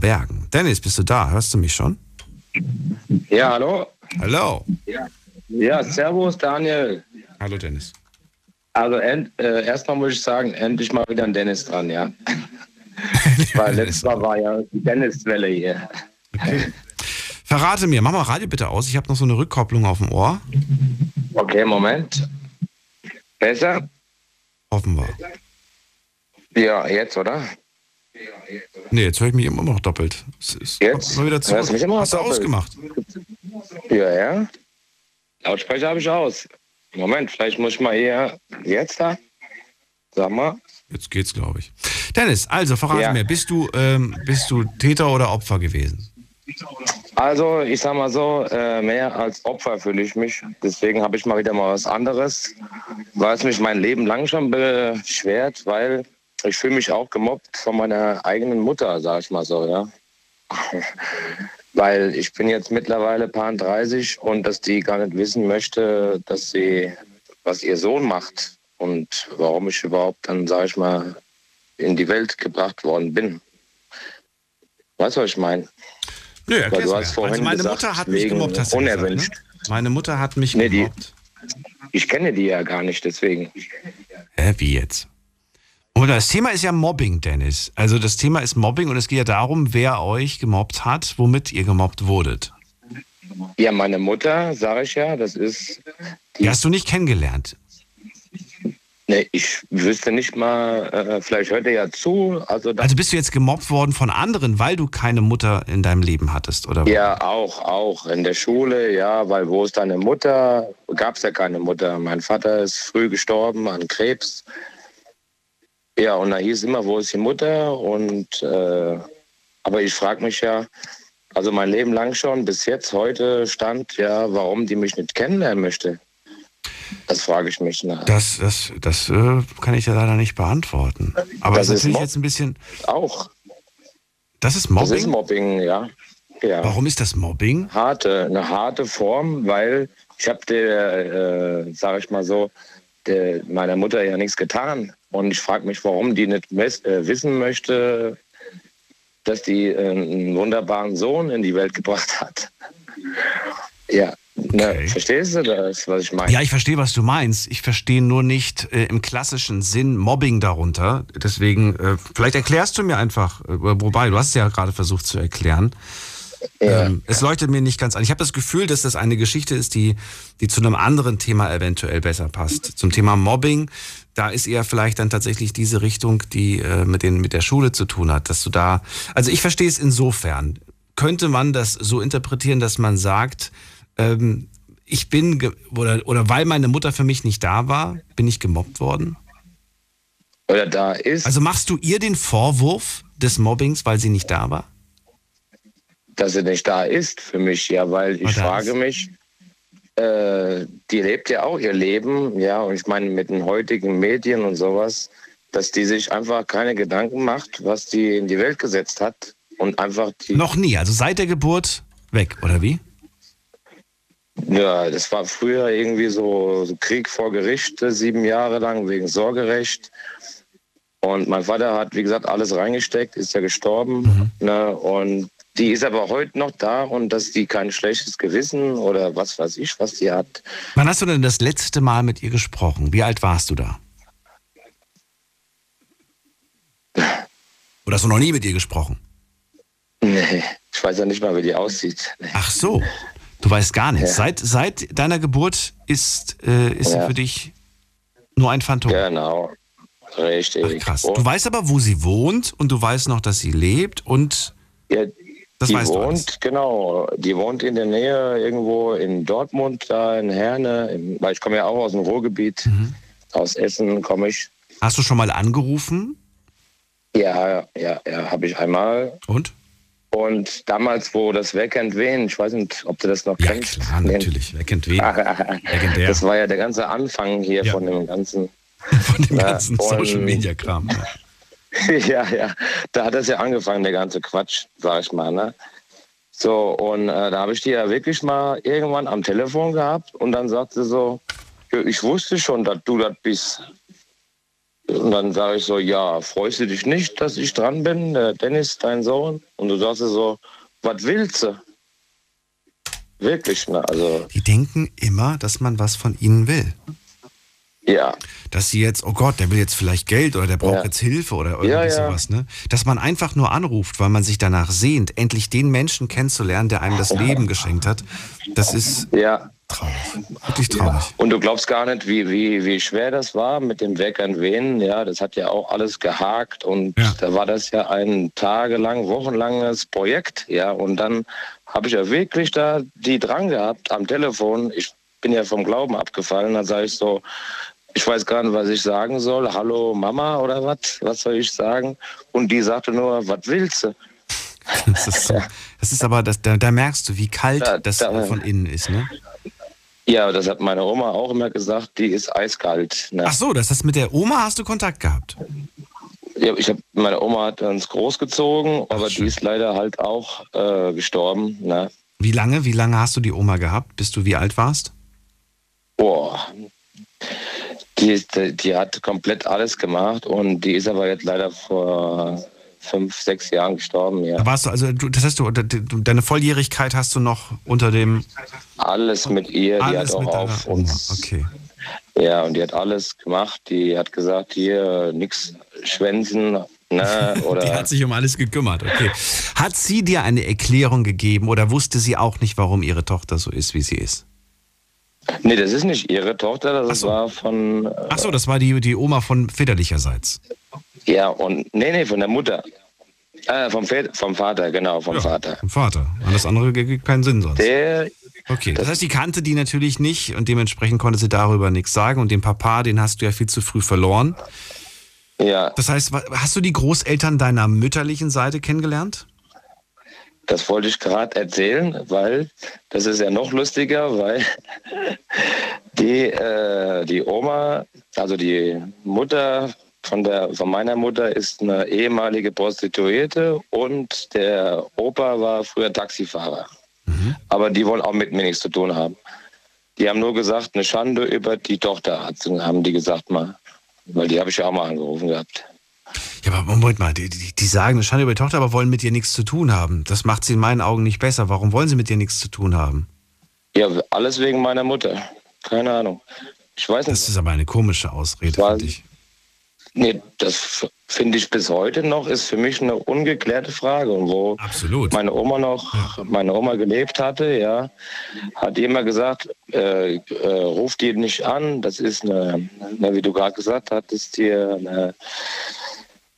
Bergen. Dennis, bist du da? Hörst du mich schon? Ja, hallo. Hallo. Ja, servus Daniel. Hallo Dennis. Also äh, erstmal muss ich sagen, endlich mal wieder ein Dennis dran, ja. Weil letztes Mal war ja die Dennis-Welle hier. Okay. Verrate mir, mach mal Radio bitte aus. Ich habe noch so eine Rückkopplung auf dem Ohr. Okay, Moment. Besser? Hoffen wir. Ja, jetzt, oder? Nee, jetzt höre ich mich immer noch doppelt. jetzt? Mal wieder zurück. Hast, du ausgemacht? Ja, ja. Lautsprecher habe ich aus. Moment, vielleicht muss ich mal eher jetzt da. Sag mal. Jetzt geht's, glaube ich. Dennis, also verrate ja. mir, bist du, ähm, bist du Täter oder Opfer gewesen? Also, ich sag mal so, äh, mehr als Opfer fühle ich mich. Deswegen habe ich mal wieder mal was anderes, weil es mich mein Leben lang schon beschwert, weil ich fühle mich auch gemobbt von meiner eigenen Mutter, sag ich mal so, ja. weil ich bin jetzt mittlerweile paar 30 und dass die gar nicht wissen möchte, dass sie, was ihr Sohn macht und warum ich überhaupt dann, sag ich mal, in die Welt gebracht worden bin. Weißt du, was ich meine? Nö, erklär's du hast vorhin also meine gesagt, Mutter hat mich gemobbt, hast du unerwünscht. Gesagt, ne? Meine Mutter hat mich nee, gemobbt. Die, ich kenne die ja gar nicht, deswegen. Hä, wie jetzt? Und das Thema ist ja Mobbing, Dennis. Also das Thema ist Mobbing und es geht ja darum, wer euch gemobbt hat, womit ihr gemobbt wurdet. Ja, meine Mutter, sage ich ja, das ist. Die, die hast du nicht kennengelernt. Nee, ich wüsste nicht mal, äh, vielleicht hört er ja zu. Also, also bist du jetzt gemobbt worden von anderen, weil du keine Mutter in deinem Leben hattest, oder? Ja, auch, auch. In der Schule, ja, weil wo ist deine Mutter? Gab es ja keine Mutter. Mein Vater ist früh gestorben an Krebs. Ja, und da hieß immer, wo ist die Mutter? Und äh, aber ich frage mich ja, also mein Leben lang schon, bis jetzt, heute stand ja, warum die mich nicht kennenlernen möchte. Das frage ich mich. Ne? Das, das, das äh, kann ich ja leider nicht beantworten. Aber das, das ist natürlich jetzt ein bisschen. Auch. Das ist Mobbing? Das ist Mobbing, ja. ja. Warum ist das Mobbing? Harte, eine harte Form, weil ich habe der, äh, sage ich mal so, der, meiner Mutter ja nichts getan. Und ich frage mich, warum die nicht äh, wissen möchte, dass die äh, einen wunderbaren Sohn in die Welt gebracht hat. ja, Okay. Na, verstehst du das, was ich meine? Ja, ich verstehe, was du meinst. Ich verstehe nur nicht äh, im klassischen Sinn Mobbing darunter. Deswegen, äh, vielleicht erklärst du mir einfach, äh, wobei, du hast es ja gerade versucht zu erklären. Ja. Ähm, es leuchtet mir nicht ganz an. Ich habe das Gefühl, dass das eine Geschichte ist, die, die zu einem anderen Thema eventuell besser passt. Zum Thema Mobbing, da ist eher vielleicht dann tatsächlich diese Richtung, die äh, mit, den, mit der Schule zu tun hat, dass du da, also ich verstehe es insofern. Könnte man das so interpretieren, dass man sagt, ähm, ich bin, oder, oder weil meine Mutter für mich nicht da war, bin ich gemobbt worden? Oder da ist. Also machst du ihr den Vorwurf des Mobbings, weil sie nicht da war? Dass sie nicht da ist für mich, ja, weil ich frage ist. mich, äh, die lebt ja auch ihr Leben, ja, und ich meine mit den heutigen Medien und sowas, dass die sich einfach keine Gedanken macht, was die in die Welt gesetzt hat und einfach die. Noch nie, also seit der Geburt weg, oder wie? Ja, das war früher irgendwie so, so Krieg vor Gericht, sieben Jahre lang wegen Sorgerecht. Und mein Vater hat, wie gesagt, alles reingesteckt, ist ja gestorben. Mhm. Ne? Und die ist aber heute noch da und dass die kein schlechtes Gewissen oder was weiß ich, was die hat. Wann hast du denn das letzte Mal mit ihr gesprochen? Wie alt warst du da? Oder hast du noch nie mit ihr gesprochen? Nee, ich weiß ja nicht mal, wie die aussieht. Ach so. Du weißt gar nichts. Ja. Seit, seit deiner Geburt ist, äh, ist ja. sie für dich nur ein Phantom. Genau. Richtig. Ach, krass. Du weißt aber, wo sie wohnt und du weißt noch, dass sie lebt und ja, das die weißt wohnt, du genau. Die wohnt in der Nähe irgendwo in Dortmund, da in Herne, in, weil ich komme ja auch aus dem Ruhrgebiet. Mhm. Aus Essen komme ich. Hast du schon mal angerufen? Ja, ja, ja, habe ich einmal. Und? Und damals, wo das Wer kennt wen, ich weiß nicht, ob du das noch ja, kennst. Klar, natürlich. Wer kennt wen? Legendär. Das war ja der ganze Anfang hier ja. von dem ganzen. Von dem ganzen ja, Social Media Kram. ja, ja. Da hat das ja angefangen, der ganze Quatsch, sag ich mal. Ne? So, und äh, da habe ich die ja wirklich mal irgendwann am Telefon gehabt und dann sagte sie so, ich wusste schon, dass du das bist. Und dann sage ich so, ja, freust du dich nicht, dass ich dran bin, der Dennis, dein Sohn? Und du sagst so, was willst du? Wirklich, ne? Also, Die denken immer, dass man was von ihnen will. ja. Dass sie jetzt, oh Gott, der will jetzt vielleicht Geld oder der braucht Ja. jetzt Hilfe oder irgendwie Ja, ja. sowas, ne? Dass man einfach nur anruft, weil man sich danach sehnt, endlich den Menschen kennenzulernen, der einem das Leben geschenkt hat. Das ist Ja. Traurig. Wirklich traurig. Und du glaubst gar nicht, wie, wie, wie schwer das war mit dem Weckern Venen. Ja, das hat ja auch alles gehakt und Ja. da war das ja ein tagelang, wochenlanges Projekt. Ja, und dann habe ich ja wirklich da die dran gehabt am Telefon. Ich bin ja vom Glauben abgefallen. Dann sage ich so, ich weiß gar nicht, was ich sagen soll. Hallo Mama oder was? Was soll ich sagen? Und die sagte nur, was willst du? Das ist, so, das ist aber, das, da, da merkst du, wie kalt Da- das da- von innen ist, ne? Ja, das hat meine Oma auch immer gesagt, die ist eiskalt. Ne? Ach so, das heißt, mit der Oma hast du Kontakt gehabt. Ja, ich hab, meine Oma hat uns großgezogen, aber schön. die ist leider halt auch äh, gestorben. Ne? Wie lange, wie lange hast du die Oma gehabt, bis du wie alt warst? Boah. Die, ist- die hat komplett alles gemacht und die ist aber jetzt leider vor fünf, sechs Jahren gestorben. Ja. Da warst du, also du, das heißt, du, deine Volljährigkeit hast du noch unter dem Alles mit ihr, die hat auch auf uns. Okay. Ja, und die hat alles gemacht. Die hat gesagt, hier nix schwänzen. Ne, Die oder hat sich um alles gekümmert, okay. Hat sie dir eine Erklärung gegeben oder wusste sie auch nicht, warum ihre Tochter so ist, wie sie ist? Nee, das ist nicht ihre Tochter, das so. war von. äh, Ach so, das war die, die Oma von väterlicherseits. Ja, und. Nee, nee, von der Mutter. Äh, vom, Väter, vom Vater, genau, vom Vater. Vom Vater. Das andere gibt keinen Sinn sonst. Der. Okay, das heißt, die kannte die natürlich nicht und dementsprechend konnte sie darüber nichts sagen. Und den Papa, den hast du ja viel zu früh verloren. Ja, Das heißt, hast du die Großeltern deiner mütterlichen Seite kennengelernt? das wollte ich gerade erzählen, weil das ist ja noch lustiger, weil die, äh, die Oma, also die Mutter von, der, von meiner Mutter ist eine ehemalige Prostituierte und der Opa war früher Taxifahrer. Aber die wollen auch mit mir nichts zu tun haben. Die haben nur gesagt, eine Schande über die Tochter, hat sie- haben die gesagt mal. Weil die habe ich ja auch mal angerufen gehabt. Ja, aber Moment mal, die, die, die sagen, eine Schande über die Tochter, aber wollen mit dir nichts zu tun haben. Das macht sie in meinen Augen nicht besser. Warum wollen sie mit dir nichts zu tun haben? Ja, alles wegen meiner Mutter. Keine Ahnung. Ich weiß nicht. Das ist aber eine komische Ausrede, finde ich. Nee, das finde ich bis heute noch, ist für mich eine ungeklärte Frage. Und wo Absolut. meine Oma noch, meine Oma gelebt hatte, ja, hat immer gesagt, äh, äh, ruf die nicht an, das ist eine, na, wie du gerade gesagt hattest, hier eine,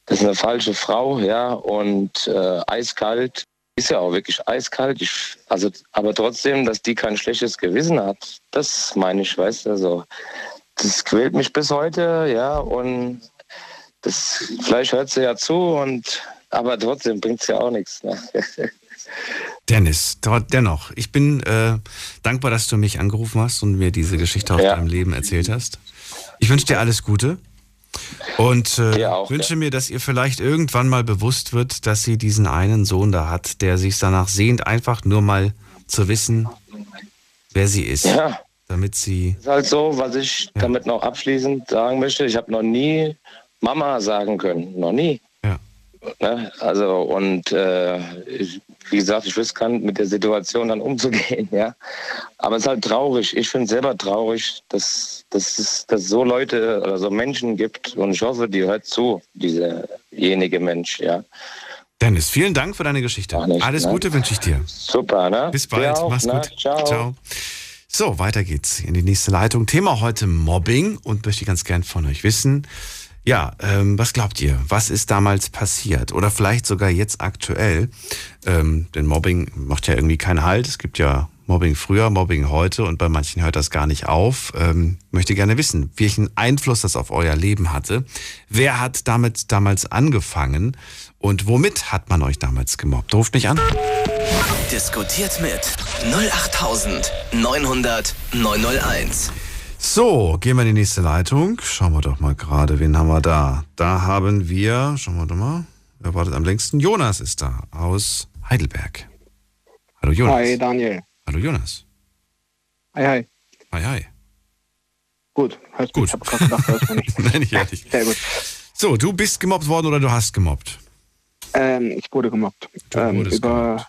das ist eine falsche Frau, ja, und äh, eiskalt. Ist ja auch wirklich eiskalt. Ich, also, aber trotzdem, dass die kein schlechtes Gewissen hat, das meine ich, weißt du, so. Das quält mich bis heute, ja, und das, vielleicht hört sie ja zu und aber trotzdem bringt es ja auch nichts. Ne? Dennis, dennoch, ich bin äh, dankbar, dass du mich angerufen hast und mir diese Geschichte aus Ja. deinem Leben erzählt hast. Ich wünsche dir alles Gute und äh, auch, wünsche ja. mir, dass ihr vielleicht irgendwann mal bewusst wird, dass sie diesen einen Sohn da hat, der sich danach sehnt, einfach nur mal zu wissen, wer sie ist, Ja, damit sie ist halt so, was ich damit noch abschließend sagen möchte. Ich habe noch nie Mama sagen können, noch nie. ja. Ne? Also und äh, ich, wie gesagt, ich wüsste gar nicht, mit der Situation dann umzugehen, ja. Aber es ist halt traurig. Ich finde es selber traurig, dass, dass es dass so Leute oder so Menschen gibt und ich hoffe, die hört zu, dieserjenige Mensch, ja. Dennis, vielen Dank für deine Geschichte. Nicht, Alles ne? Gute wünsche ich dir. Super, ne? Bis bald. auch, Mach's ne? gut. Ciao. So, weiter geht's in die nächste Leitung. Thema heute Mobbing und möchte ganz gern von euch wissen. Ja, ähm, was glaubt ihr? Was ist damals passiert? Oder vielleicht sogar jetzt aktuell? Ähm, denn Mobbing macht ja irgendwie keinen Halt. Es gibt ja Mobbing früher, Mobbing heute und bei manchen hört das gar nicht auf. Ähm, möchte gerne wissen, welchen Einfluss das auf euer Leben hatte. Wer hat damit damals angefangen und womit hat man euch damals gemobbt? Ruft mich an. Diskutiert mit 08900 901. So, gehen wir in die nächste Leitung. Schauen wir doch mal gerade, wen haben wir da? Da haben wir, schauen wir doch mal, wer wartet am längsten? Jonas ist da, aus Heidelberg. Hallo Jonas. Hi Daniel. Hallo Jonas. Hi, hi. Hi, hi. Gut, hörst Gut. Ich habe gerade gedacht, hörst du mich. Nein, ich höre dich. Sehr gut. So, du bist gemobbt worden oder du hast gemobbt? Ähm, ich wurde gemobbt. Ähm, über,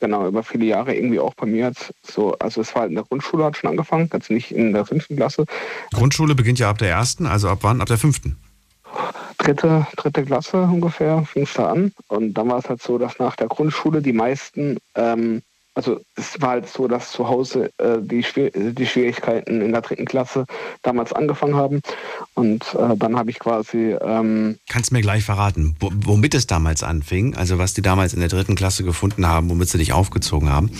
genau, über viele Jahre irgendwie auch bei mir jetzt so, also es war halt in der Grundschule hat schon angefangen, jetzt nicht in der fünften Klasse. Grundschule beginnt ja ab der ersten, also ab wann? Ab der fünften? Dritte, dritte Klasse ungefähr fing es da an. Und dann war es halt so, dass nach der Grundschule die meisten ähm, also es war halt so, dass zu Hause äh, die, Schwier die Schwierigkeiten in der dritten Klasse damals angefangen haben. Und äh, dann habe ich quasi. Ähm Kannst mir gleich verraten, womit es damals anfing? Also was die damals in der dritten Klasse gefunden haben, womit sie dich aufgezogen haben.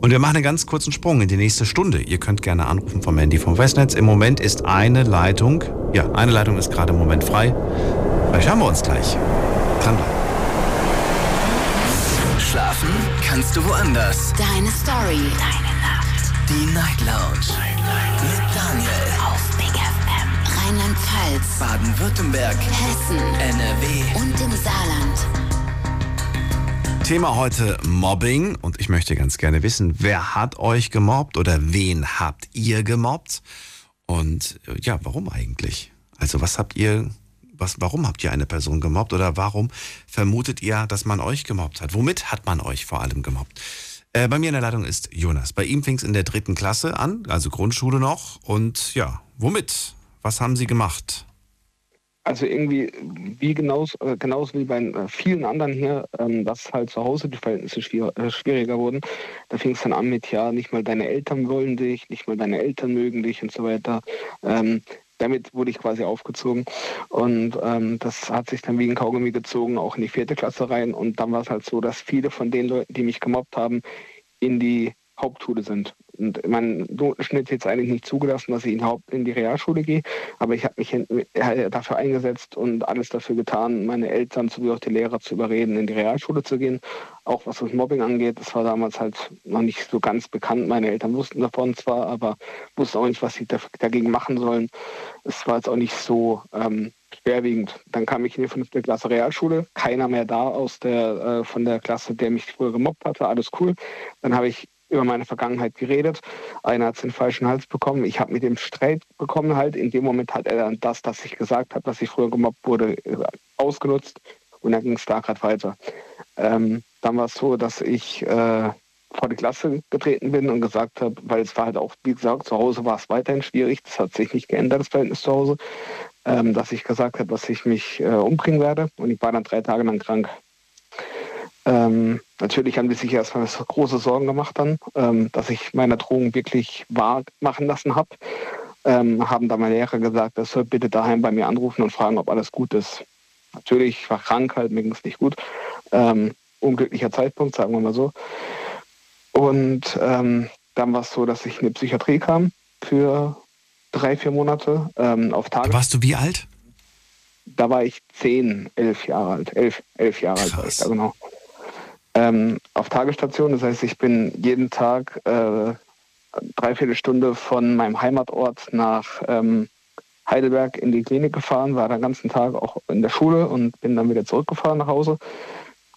Und wir machen einen ganz kurzen Sprung in die nächste Stunde. Ihr könnt gerne anrufen vom Handy vom Festnetz. Im Moment ist eine Leitung, ja, eine Leitung ist gerade im Moment frei. Vielleicht haben wir uns gleich. Schlafen kannst du woanders. Deine Story. Deine Nacht. Die Night Lounge. Night, Night. Mit Daniel. Auf Big FM. Rheinland-Pfalz. Baden-Württemberg. Hessen. NRW. Und im Saarland. Thema heute Mobbing und ich möchte ganz gerne wissen, wer hat euch gemobbt oder wen habt ihr gemobbt? Und äh, ja, warum eigentlich? Also was habt ihr was, warum habt ihr eine Person gemobbt oder warum vermutet ihr, dass man euch gemobbt hat? Womit hat man euch vor allem gemobbt? Äh, bei mir in der Leitung ist Jonas. Bei ihm fing es in der dritten Klasse an, also Grundschule noch. Und ja, womit? Was haben Sie gemacht? Also irgendwie, wie genauso, äh, genauso wie bei äh, vielen anderen hier, ähm, dass halt zu Hause die Verhältnisse äh, schwieriger wurden. Da fing es dann an mit, ja, nicht mal deine Eltern wollen dich, nicht mal deine Eltern mögen dich und so weiter. Ähm, damit wurde ich quasi aufgezogen. Und ähm, das hat sich dann wie ein Kaugummi gezogen, auch in die vierte Klasse rein. Und dann war es halt so, dass viele von den Leuten, die mich gemobbt haben, in die Hauptschule sind. Und mein Notenschnitt jetzt eigentlich nicht zugelassen, dass ich in, Haupt in die Realschule gehe, aber ich habe mich dafür eingesetzt und alles dafür getan, meine Eltern sowie auch die Lehrer zu überreden, in die Realschule zu gehen. Auch was das Mobbing angeht, das war damals halt noch nicht so ganz bekannt. Meine Eltern wussten davon zwar, aber wussten auch nicht, was sie dagegen machen sollen. Es war jetzt auch nicht so ähm, schwerwiegend. Dann kam ich in die fünfte Klasse Realschule, keiner mehr da aus der äh, von der Klasse, der mich früher gemobbt hatte, alles cool. Dann habe ich über meine Vergangenheit geredet. Einer hat den falschen Hals bekommen. Ich habe mit dem Streit bekommen halt. In dem Moment hat er dann das, das ich gesagt habe, dass ich früher gemobbt wurde, ausgenutzt. Und dann ging es da gerade weiter. Ähm, dann war es so, dass ich äh, vor die Klasse getreten bin und gesagt habe, weil es war halt auch, wie gesagt, zu Hause war es weiterhin schwierig. Das hat sich nicht geändert, das Verhältnis zu Hause. Ähm, dass ich gesagt habe, dass ich mich äh, umbringen werde. Und ich war dann drei Tage lang krank. Ähm, natürlich haben die sich erstmal große Sorgen gemacht dann, ähm, dass ich meine Drohung wirklich wahr machen lassen habe. Ähm, haben dann meine Lehrer gesagt, er soll bitte daheim bei mir anrufen und fragen, ob alles gut ist. Natürlich, ich war krank, halt, mir ging es nicht gut. Ähm, unglücklicher Zeitpunkt, sagen wir mal so. Und ähm, dann war es so, dass ich in die Psychiatrie kam für drei, vier Monate ähm, auf Tage. Warst du wie alt? Da war ich zehn, elf Jahre alt. Elf, elf Jahre alt war ich da, genau ähm, auf Tagesstation. Das heißt, ich bin jeden Tag äh, dreiviertel Stunde von meinem Heimatort nach ähm, Heidelberg in die Klinik gefahren, war den ganzen Tag auch in der Schule und bin dann wieder zurückgefahren nach Hause.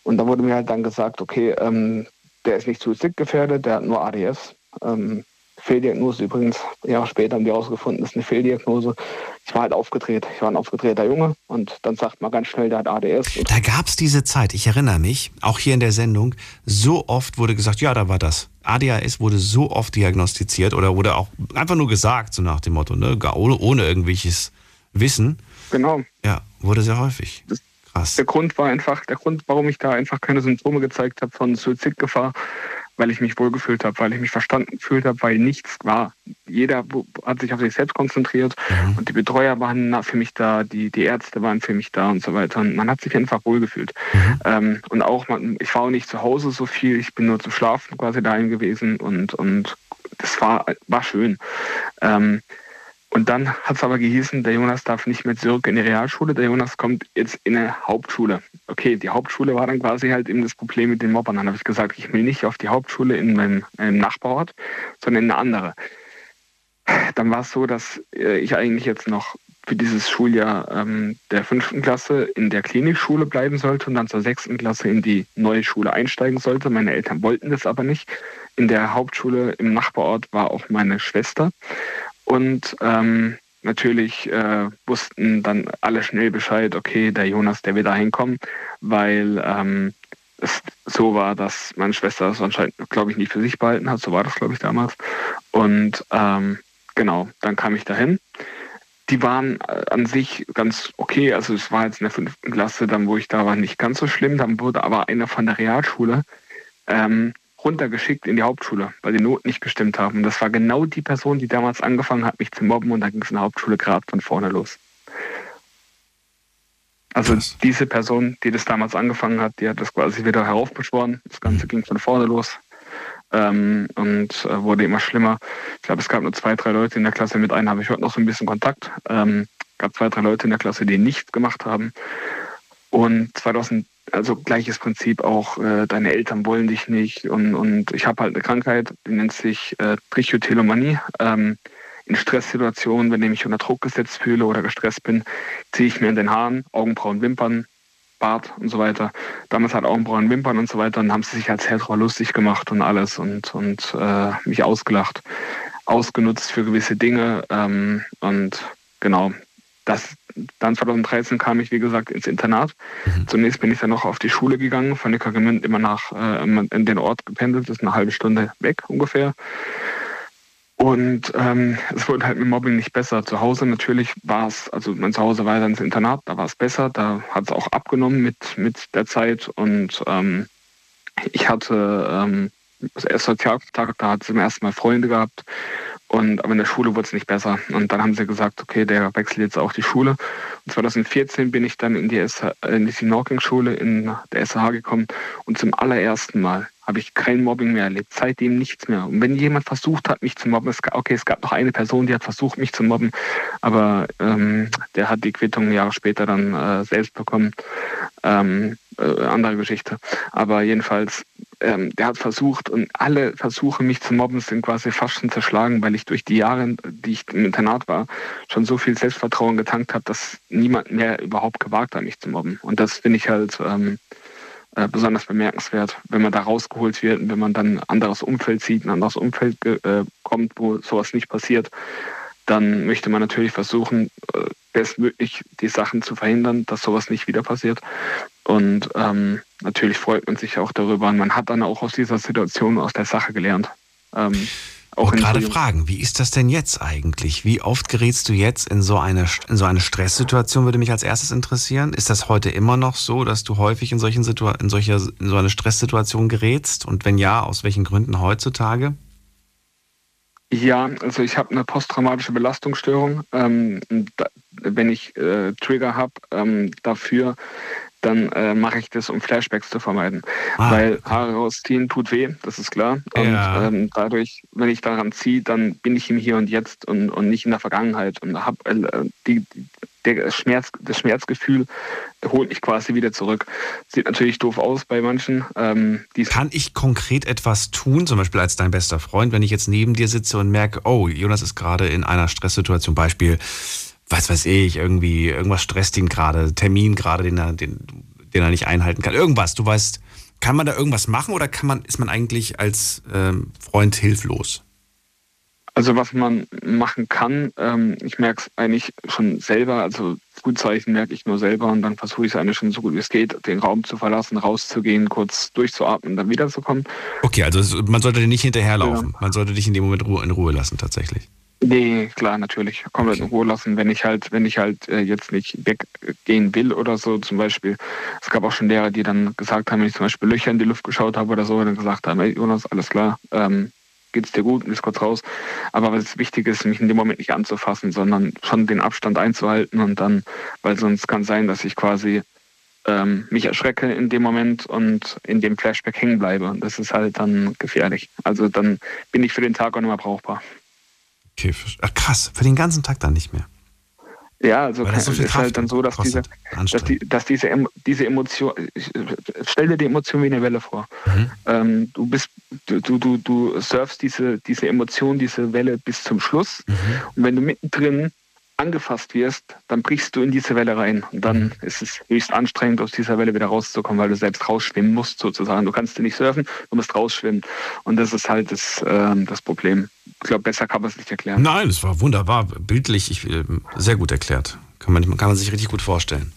Und da wurde mir halt dann gesagt, okay, ähm, der ist nicht suizidgefährdet, der hat nur ADS. Ähm, Fehldiagnose übrigens, Jahre später haben die herausgefunden, das ist eine Fehldiagnose. Ich war halt aufgedreht. Ich war ein aufgedrehter Junge und dann sagt man ganz schnell, der hat ADS. Da gab es diese Zeit, ich erinnere mich, auch hier in der Sendung, so oft wurde gesagt, ja, da war das. ADHS wurde so oft diagnostiziert oder wurde auch einfach nur gesagt, so nach dem Motto, ne? ohne, ohne irgendwelches Wissen. Genau. Ja, wurde sehr häufig. Das Krass. Der Grund war einfach, der Grund, warum ich da einfach keine Symptome gezeigt habe von Suizidgefahr, weil ich mich wohlgefühlt habe, weil ich mich verstanden gefühlt habe, weil nichts war. Jeder hat sich auf sich selbst konzentriert mhm. und die Betreuer waren für mich da, die, die Ärzte waren für mich da und so weiter. Und man hat sich einfach wohlgefühlt. Mhm. Ähm, und auch, man, ich war auch nicht zu Hause so viel, ich bin nur zum Schlafen quasi daheim gewesen und, und das war, war schön. Ähm, und dann hat es aber gehießen, der Jonas darf nicht mehr zurück in die Realschule, der Jonas kommt jetzt in eine Hauptschule. Okay, die Hauptschule war dann quasi halt eben das Problem mit den Mobbern. Dann habe ich gesagt, ich will nicht auf die Hauptschule in meinem, meinem Nachbarort, sondern in eine andere. Dann war es so, dass äh, ich eigentlich jetzt noch für dieses Schuljahr ähm, der fünften Klasse in der Klinikschule bleiben sollte und dann zur sechsten Klasse in die neue Schule einsteigen sollte. Meine Eltern wollten das aber nicht. In der Hauptschule im Nachbarort war auch meine Schwester. Und ähm, natürlich äh, wussten dann alle schnell Bescheid, okay, der Jonas, der wird da hinkommen, weil ähm, es, so war, dass meine Schwester das anscheinend, glaube ich, nicht für sich behalten hat. So war das, glaube ich, damals. Und ähm, genau, dann kam ich dahin. Die waren äh, an sich ganz okay. Also es war jetzt in der fünften Klasse, dann wo ich da war, nicht ganz so schlimm. Dann wurde aber einer von der Realschule ähm, runtergeschickt in die Hauptschule, weil die Noten nicht gestimmt haben. Und das war genau die Person, die damals angefangen hat, mich zu mobben. Und da ging es in der Hauptschule gerade von vorne los. Also Was? diese Person, die das damals angefangen hat, die hat das quasi wieder heraufbeschworen. Das Ganze ging von vorne los ähm, und äh, wurde immer schlimmer. Ich glaube, es gab nur zwei, drei Leute in der Klasse. Mit einem habe ich heute noch so ein bisschen Kontakt. Ähm, gab zwei, drei Leute in der Klasse, die nichts gemacht haben. Und 2000, also gleiches Prinzip auch, äh, deine Eltern wollen dich nicht. Und, und ich habe halt eine Krankheit, die nennt sich äh, Trichotillomanie. Ähm, in Stresssituationen, wenn ich mich unter Druck gesetzt fühle oder gestresst bin, ziehe ich mir in den Haaren, Augenbrauen, Wimpern, Bart und so weiter. Damals hat Augenbrauen, Wimpern und so weiter und haben sie sich als Hetero lustig gemacht und alles und, und äh, mich ausgelacht, ausgenutzt für gewisse Dinge ähm, und genau. Das, dann 2013 kam ich, wie gesagt, ins Internat. Mhm. Zunächst bin ich dann noch auf die Schule gegangen, von Neckargemünd immer nach äh, in den Ort gependelt, das ist eine halbe Stunde weg ungefähr. Und ähm, es wurde halt mit Mobbing nicht besser. Zu Hause natürlich war es, also mein Zuhause war dann ins Internat, da war es besser, da hat es auch abgenommen mit, mit der Zeit. Und ähm, ich hatte ähm, erst Sozialkontakt, da hat es zum ersten Mal Freunde gehabt. Und aber in der Schule wurde es nicht besser. Und dann haben sie gesagt, okay, der wechselt jetzt auch die Schule. Und 2014 bin ich dann in die, SH, in die Norking-Schule in der SH gekommen und zum allerersten Mal habe ich kein Mobbing mehr erlebt. Seitdem nichts mehr. Und wenn jemand versucht hat, mich zu mobben, es, okay, es gab noch eine Person, die hat versucht, mich zu mobben, aber ähm, der hat die Quittung Jahre später dann äh, selbst bekommen. Ähm, äh, andere Geschichte. Aber jedenfalls, ähm, der hat versucht und alle Versuche, mich zu mobben, sind quasi fast schon zerschlagen, weil ich durch die Jahre, die ich im Internat war, schon so viel Selbstvertrauen getankt habe, dass niemand mehr überhaupt gewagt hat, mich zu mobben. Und das finde ich halt ähm, äh, besonders bemerkenswert, wenn man da rausgeholt wird und wenn man dann ein anderes Umfeld sieht, ein anderes Umfeld äh, kommt, wo sowas nicht passiert, dann möchte man natürlich versuchen, äh, bestmöglich die Sachen zu verhindern, dass sowas nicht wieder passiert. Und ähm, natürlich freut man sich auch darüber und man hat dann auch aus dieser Situation, aus der Sache gelernt. Ähm, auch gerade fragen, wie ist das denn jetzt eigentlich? Wie oft gerätst du jetzt in so eine, in so eine Stresssituation, würde mich als erstes interessieren. Ist das heute immer noch so, dass du häufig in, solchen Situ in, solcher, in so eine Stresssituation gerätst? Und wenn ja, aus welchen Gründen heutzutage? Ja, also ich habe eine posttraumatische Belastungsstörung. Ähm, da, wenn ich äh, Trigger habe ähm, dafür, dann äh, mache ich das, um Flashbacks zu vermeiden. Ah. Weil Haare rausziehen tut weh, das ist klar. Und ja. ähm, dadurch, wenn ich daran ziehe, dann bin ich im Hier und Jetzt und, und nicht in der Vergangenheit und habe äh, die, der Schmerz, das Schmerzgefühl holt mich quasi wieder zurück. Sieht natürlich doof aus bei manchen. Ähm, Kann ich konkret etwas tun, zum Beispiel als dein bester Freund, wenn ich jetzt neben dir sitze und merke, oh, Jonas ist gerade in einer Stresssituation, Beispiel, was weiß ich, irgendwie, irgendwas stresst ihn gerade, Termin gerade, den er, den, den er nicht einhalten kann. Irgendwas, du weißt, kann man da irgendwas machen oder kann man, ist man eigentlich als ähm, Freund hilflos? Also was man machen kann, ähm, ich merke es eigentlich schon selber, also Frühzeichen merke ich nur selber und dann versuche ich es eigentlich schon so gut wie es geht, den Raum zu verlassen, rauszugehen, kurz durchzuatmen und dann wiederzukommen. Okay, also man sollte dir nicht hinterherlaufen, ja. man sollte dich in dem Moment in Ruhe lassen tatsächlich. Nee, klar, natürlich. Komplett okay. in Ruhe lassen, wenn ich halt, wenn ich halt äh, jetzt nicht weggehen will oder so, zum Beispiel. Es gab auch schon Lehrer, die dann gesagt haben, wenn ich zum Beispiel Löcher in die Luft geschaut habe oder so, dann gesagt haben, hey Jonas, alles klar, ähm, geht's dir gut, ist kurz raus. Aber was wichtig ist, mich in dem Moment nicht anzufassen, sondern schon den Abstand einzuhalten und dann, weil sonst kann sein, dass ich quasi ähm, mich erschrecke in dem Moment und in dem Flashback hängen bleibe. Und das ist halt dann gefährlich. Also dann bin ich für den Tag auch nicht mehr brauchbar. Okay, ach, krass, für den ganzen Tag dann nicht mehr. Ja, also es so ist halt dann so, dass diese, dass, die, dass diese, diese Emotion, stell dir die Emotion wie eine Welle vor. Mhm. Ähm, du bist, du, du, du surfst diese, diese Emotion, diese Welle bis zum Schluss. Mhm. Und wenn du mittendrin angefasst wirst, dann brichst du in diese Welle rein. Und dann mhm. ist es höchst anstrengend, aus dieser Welle wieder rauszukommen, weil du selbst rausschwimmen musst, sozusagen. Du kannst nicht surfen, du musst rausschwimmen. Und das ist halt das, äh, das Problem. Ich glaube, besser kann man es nicht erklären. Nein, es war wunderbar, bildlich, ich, äh, sehr gut erklärt. Kann man, kann man sich richtig gut vorstellen.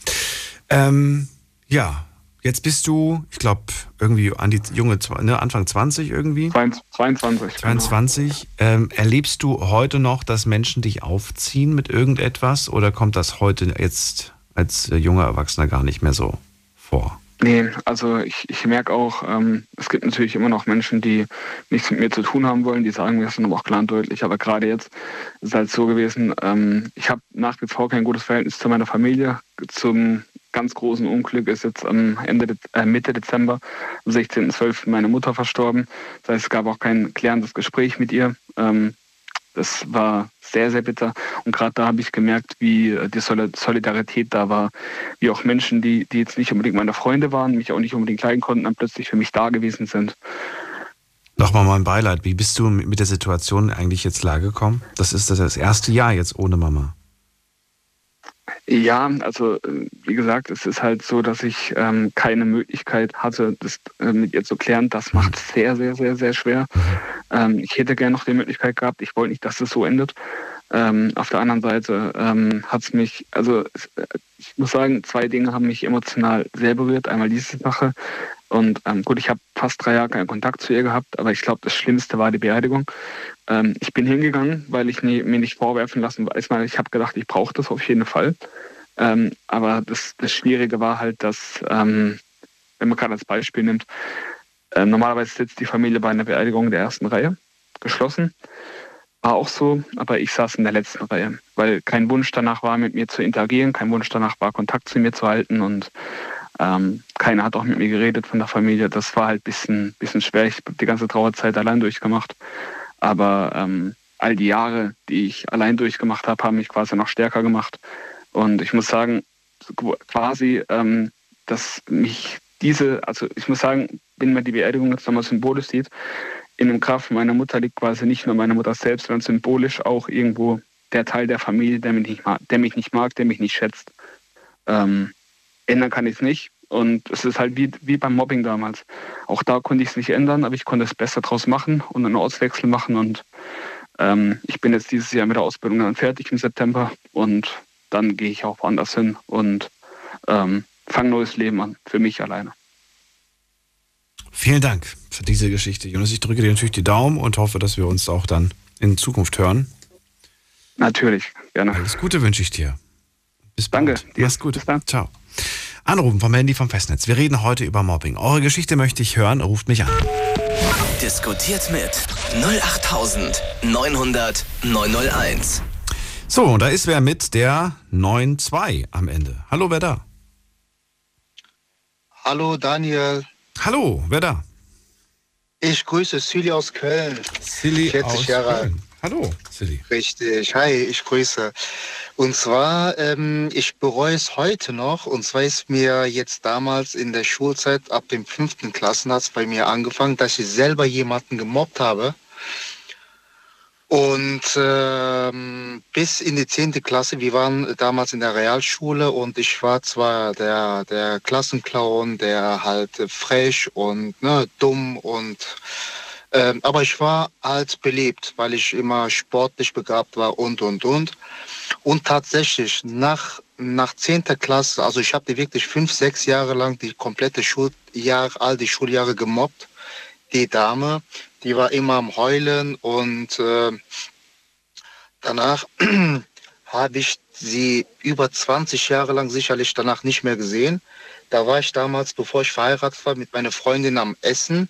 Ähm, ja, Jetzt bist du, ich glaube, irgendwie an die junge, ne, Anfang 20 irgendwie? 22. 22. Genau. Ähm, erlebst du heute noch, dass Menschen dich aufziehen mit irgendetwas oder kommt das heute jetzt als äh, junger Erwachsener gar nicht mehr so vor? Nee, also ich, ich merke auch, ähm, es gibt natürlich immer noch Menschen, die nichts mit mir zu tun haben wollen, die sagen mir das dann auch klar und deutlich. Aber gerade jetzt ist es halt so gewesen, ähm, ich habe nach wie vor kein gutes Verhältnis zu meiner Familie. Zum ganz großen Unglück ist jetzt am Ende äh, Mitte Dezember, am 16.12. meine Mutter verstorben. Das heißt, es gab auch kein klärendes Gespräch mit ihr. Ähm, das war sehr, sehr bitter. Und gerade da habe ich gemerkt, wie äh, die Solidarität da war. Wie auch Menschen, die, die jetzt nicht unbedingt meine Freunde waren, mich auch nicht unbedingt leiden konnten, dann plötzlich für mich da gewesen sind. Nochmal mein Beileid. Wie bist du mit der Situation eigentlich jetzt klargekommen? Das ist das erste Jahr jetzt ohne Mama. Ja, also äh, wie gesagt, es ist halt so, dass ich ähm, keine Möglichkeit hatte, das äh, mit ihr zu klären. Das macht es sehr, sehr, sehr, sehr schwer. Ähm, ich hätte gerne noch die Möglichkeit gehabt. Ich wollte nicht, dass es so endet. Ähm, auf der anderen Seite ähm, hat es mich, also äh, ich muss sagen, zwei Dinge haben mich emotional sehr berührt. Einmal diese Sache. Und ähm, gut, ich habe fast drei Jahre keinen Kontakt zu ihr gehabt, aber ich glaube, das Schlimmste war die Beerdigung. Ähm, ich bin hingegangen, weil ich nie, mir nicht vorwerfen lassen weiß. Ich habe gedacht, ich brauche das auf jeden Fall. Ähm, aber das, das Schwierige war halt, dass, ähm, wenn man gerade als Beispiel nimmt, äh, normalerweise sitzt die Familie bei einer Beerdigung der ersten Reihe, geschlossen. War auch so, aber ich saß in der letzten Reihe, weil kein Wunsch danach war, mit mir zu interagieren, kein Wunsch danach war, Kontakt zu mir zu halten und ähm, keiner hat auch mit mir geredet von der Familie. Das war halt ein bisschen, bisschen schwer. Ich habe die ganze Trauerzeit allein durchgemacht. Aber ähm, all die Jahre, die ich allein durchgemacht habe, haben mich quasi noch stärker gemacht. Und ich muss sagen, quasi, ähm, dass mich diese, also ich muss sagen, wenn man die Beerdigung jetzt nochmal symbolisch sieht, in dem Kraft meiner Mutter liegt quasi nicht nur meine Mutter selbst, sondern symbolisch auch irgendwo der Teil der Familie, der mich nicht mag, der mich nicht, mag, der mich nicht schätzt. Ähm, ändern kann ich es nicht. Und es ist halt wie, wie beim Mobbing damals. Auch da konnte ich es nicht ändern, aber ich konnte es besser draus machen und einen Ortswechsel machen. Und ähm, ich bin jetzt dieses Jahr mit der Ausbildung dann fertig im September und dann gehe ich auch woanders hin und ähm, fange neues Leben an, für mich alleine. Vielen Dank für diese Geschichte, Jonas. Ich drücke dir natürlich die Daumen und hoffe, dass wir uns auch dann in Zukunft hören. Natürlich, gerne. Alles Gute wünsche ich dir. Bis Danke. Dir. Mach's gut. Bis dann. Ciao. Anrufen vom Handy vom Festnetz. Wir reden heute über Mobbing. Eure Geschichte möchte ich hören. Ruft mich an. Diskutiert mit 08900 901. So, und da ist wer mit der 92 am Ende. Hallo, wer da? Hallo, Daniel. Hallo, wer da? Ich grüße Silly aus Köln. Silly 40 aus Jahre alt. Hallo, Silly. Richtig. Hi, ich grüße. Und zwar, ähm, ich bereue es heute noch. Und zwar ist mir jetzt damals in der Schulzeit, ab dem fünften Klassen hat es bei mir angefangen, dass ich selber jemanden gemobbt habe. Und ähm, bis in die zehnte Klasse, wir waren damals in der Realschule und ich war zwar der, der Klassenclown, der halt frech und ne, dumm und ähm, aber ich war halt beliebt, weil ich immer sportlich begabt war und, und, und. Und tatsächlich nach, nach 10. Klasse, also ich habe die wirklich fünf, sechs Jahre lang die komplette Schuljahr, all die Schuljahre gemobbt. Die Dame, die war immer am Heulen und äh, danach habe ich sie über 20 Jahre lang sicherlich danach nicht mehr gesehen. Da war ich damals, bevor ich verheiratet war, mit meiner Freundin am Essen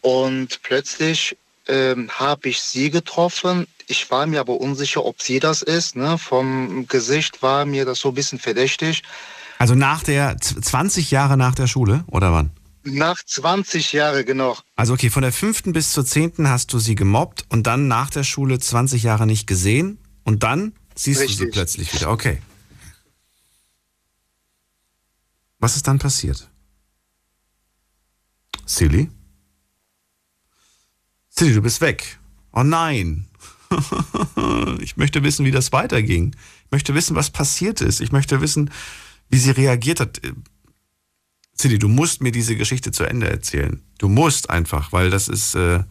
und plötzlich ähm, habe ich sie getroffen. Ich war mir aber unsicher, ob sie das ist. Ne? Vom Gesicht war mir das so ein bisschen verdächtig. Also nach der 20 Jahre nach der Schule oder wann? Nach 20 Jahren, genau. Also okay, von der fünften bis zur zehnten hast du sie gemobbt und dann nach der Schule 20 Jahre nicht gesehen und dann siehst Richtig. du sie plötzlich wieder. Okay. Was ist dann passiert? Silly? Silly, du bist weg. Oh nein. ich möchte wissen, wie das weiterging. Ich möchte wissen, was passiert ist. Ich möchte wissen, wie sie reagiert hat. Silly, du musst mir diese Geschichte zu Ende erzählen. Du musst einfach, weil das ist äh,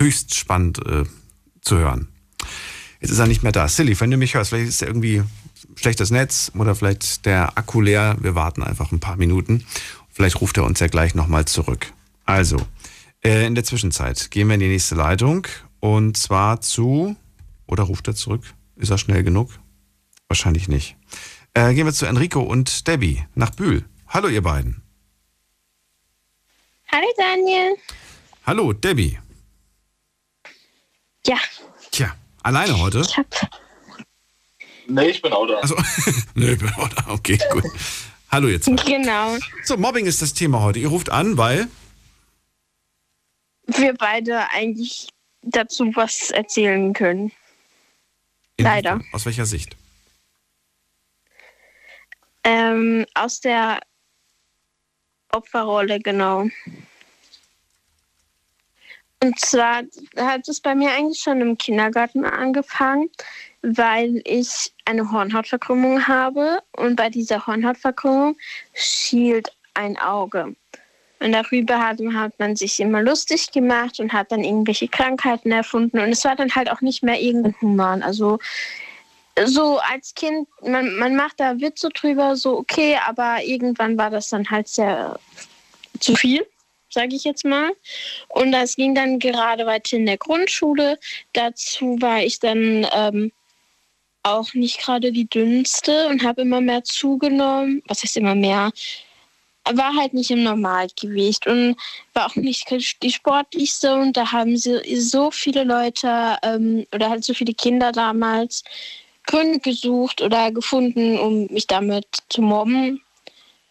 höchst spannend äh, zu hören. Jetzt ist er nicht mehr da. Silly, wenn du mich hörst, vielleicht ist er irgendwie schlechtes Netz oder vielleicht der Akku leer. Wir warten einfach ein paar Minuten Vielleicht ruft er uns ja gleich nochmal zurück. Also, äh, in der Zwischenzeit gehen wir in die nächste Leitung und zwar zu. Oder ruft er zurück? Ist er schnell genug? Wahrscheinlich nicht. Äh, gehen wir zu Enrico und Debbie nach Bühl. Hallo, ihr beiden. Hallo, Daniel. Hallo, Debbie. Ja. Tja, alleine heute? Ich hab. Nee, ich bin auch da. Also, nee, ich bin auch da. Okay, gut. Hallo jetzt. Genau. So, Mobbing ist das Thema heute. Ihr ruft an, weil. Wir beide eigentlich dazu was erzählen können. Leider. Aus welcher Sicht? Ähm, aus der Opferrolle, genau. Und zwar hat es bei mir eigentlich schon im Kindergarten angefangen, weil ich eine Hornhautverkrümmung habe und bei dieser Hornhautverkrümmung schielt ein Auge. Und darüber hat, hat man sich immer lustig gemacht und hat dann irgendwelche Krankheiten erfunden. Und es war dann halt auch nicht mehr irgendein Human. Also so als Kind, man, man macht da Witze drüber, so okay, aber irgendwann war das dann halt sehr zu viel, sage ich jetzt mal. Und das ging dann gerade weiter in der Grundschule. Dazu war ich dann ähm, auch nicht gerade die dünnste und habe immer mehr zugenommen. Was heißt immer mehr? War halt nicht im Normalgewicht und war auch nicht die sportlichste. Und da haben sie so viele Leute ähm, oder halt so viele Kinder damals Gründe gesucht oder gefunden, um mich damit zu mobben.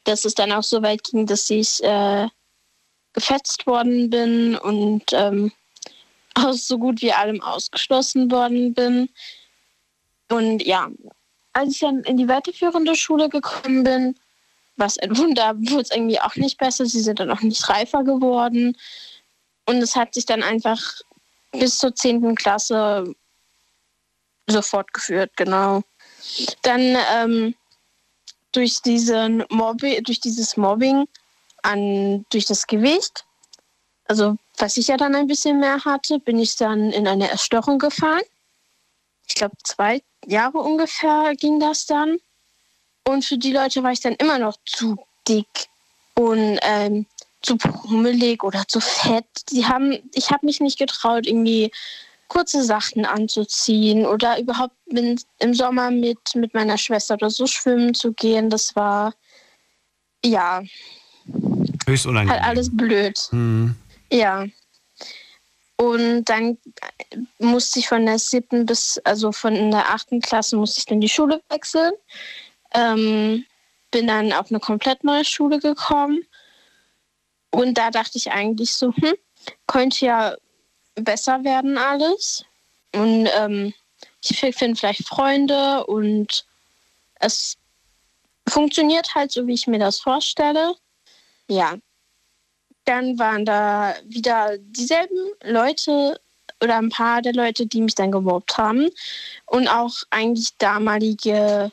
Dass es dann auch so weit ging, dass ich äh, gefetzt worden bin und ähm, aus so gut wie allem ausgeschlossen worden bin. Und ja, als ich dann in die weiterführende Schule gekommen bin, was ein Wunder, wurde es irgendwie auch nicht besser. Sie sind dann auch nicht reifer geworden. Und es hat sich dann einfach bis zur 10. Klasse so fortgeführt, genau. Dann ähm, durch, diesen Mobbi durch dieses Mobbing an, durch das Gewicht, also was ich ja dann ein bisschen mehr hatte, bin ich dann in eine Erstörung gefahren. Ich glaube, zwei Jahre ungefähr ging das dann. Und für die Leute war ich dann immer noch zu dick und ähm, zu pummelig oder zu fett. Die haben, ich habe mich nicht getraut, irgendwie kurze Sachen anzuziehen oder überhaupt im Sommer mit, mit meiner Schwester oder so schwimmen zu gehen. Das war, ja, höchst unangenehm. Halt alles blöd. Hm. Ja. Und dann musste ich von der siebten bis, also von der achten Klasse musste ich dann die Schule wechseln. Ähm, bin dann auf eine komplett neue Schule gekommen. Und da dachte ich eigentlich so, hm, könnte ja besser werden alles. Und ähm, ich finde vielleicht Freunde und es funktioniert halt so, wie ich mir das vorstelle. Ja. Dann waren da wieder dieselben Leute oder ein paar der Leute, die mich dann gemobbt haben. Und auch eigentlich damalige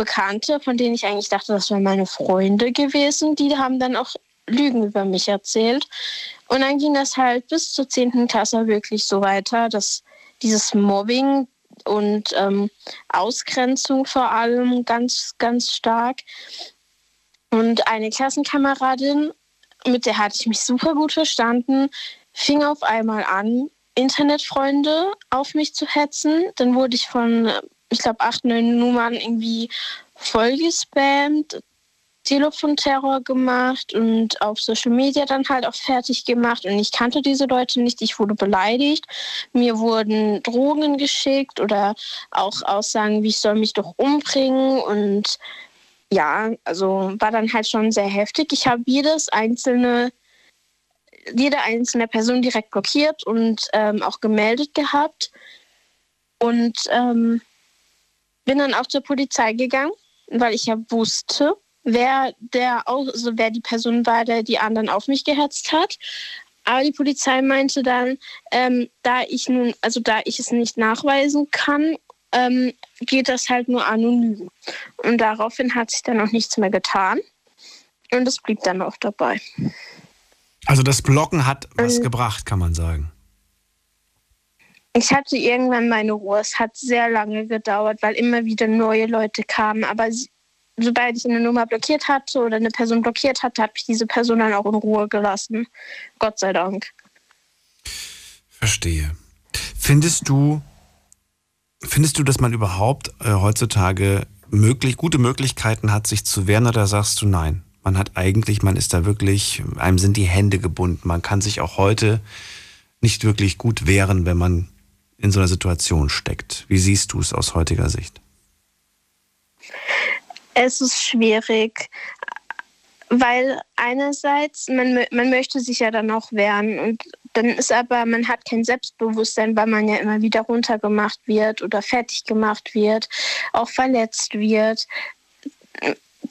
Bekannte, von denen ich eigentlich dachte, das wären meine Freunde gewesen, die haben dann auch Lügen über mich erzählt. Und dann ging das halt bis zur 10. Klasse wirklich so weiter, dass dieses Mobbing und ähm, Ausgrenzung vor allem ganz, ganz stark. Und eine Klassenkameradin, mit der hatte ich mich super gut verstanden, fing auf einmal an, Internetfreunde auf mich zu hetzen. Dann wurde ich von, ich glaube, acht, neun Nummern irgendwie vollgespammt. Telefonterror gemacht und auf Social Media dann halt auch fertig gemacht. Und ich kannte diese Leute nicht. Ich wurde beleidigt. Mir wurden Drohungen geschickt oder auch Aussagen, wie ich soll mich doch umbringen. Und ja, also war dann halt schon sehr heftig. Ich habe jedes einzelne, jede einzelne Person direkt blockiert und ähm, auch gemeldet gehabt. Und ähm, bin dann auch zur Polizei gegangen, weil ich ja wusste, wer der also wer die Person war, der die anderen auf mich gehetzt hat. Aber die Polizei meinte dann, ähm, da ich nun, also da ich es nicht nachweisen kann, ähm, geht das halt nur anonym. Und daraufhin hat sich dann auch nichts mehr getan. Und es blieb dann auch dabei. Also das Blocken hat was Ähm. gebracht, kann man sagen. Ich hatte irgendwann meine Ruhe. Es hat sehr lange gedauert, weil immer wieder neue Leute kamen. Aber sie, sobald ich eine Nummer blockiert hatte oder eine Person blockiert hatte, habe ich diese Person dann auch in Ruhe gelassen. Gott sei Dank. Verstehe. Findest du, findest du, dass man überhaupt äh, heutzutage möglich, gute Möglichkeiten hat, sich zu wehren oder sagst du nein? Man hat eigentlich, man ist da wirklich, einem sind die Hände gebunden. Man kann sich auch heute nicht wirklich gut wehren, wenn man in so einer Situation steckt. Wie siehst du es aus heutiger Sicht? Es ist schwierig, weil einerseits, man, man möchte sich ja dann auch wehren und dann ist aber, man hat kein Selbstbewusstsein, weil man ja immer wieder runtergemacht wird oder fertig gemacht wird, auch verletzt wird.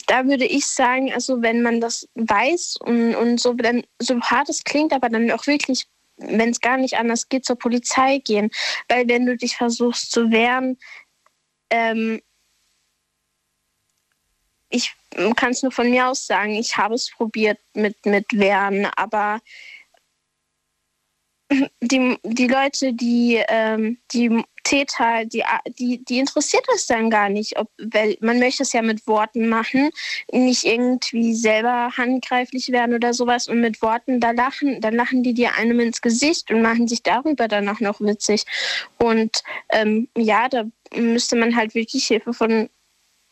Da würde ich sagen, also wenn man das weiß und, und so, dann, so hart es klingt, aber dann auch wirklich, wenn es gar nicht anders geht, zur Polizei gehen. Weil wenn du dich versuchst zu wehren, ähm, ich kann es nur von mir aus sagen, ich habe es probiert mit, mit Wehren, aber die, die Leute, die, ähm, die Täter, die, die, die interessiert es dann gar nicht. Ob, weil man möchte es ja mit Worten machen, nicht irgendwie selber handgreiflich werden oder sowas. Und mit Worten, da lachen, dann lachen die dir einem ins Gesicht und machen sich darüber dann auch noch witzig. Und ähm, ja, da müsste man halt wirklich Hilfe von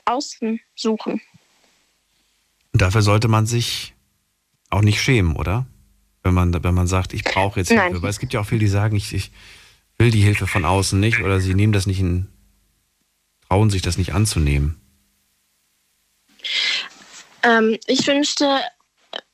außen suchen. Dafür sollte man sich auch nicht schämen, oder? wenn man, wenn man sagt, ich brauche jetzt Hilfe. Nein. Weil es gibt ja auch viele, die sagen, ich, ich will die Hilfe von außen nicht oder sie nehmen das nicht in, trauen sich das nicht anzunehmen. Ähm, ich wünschte,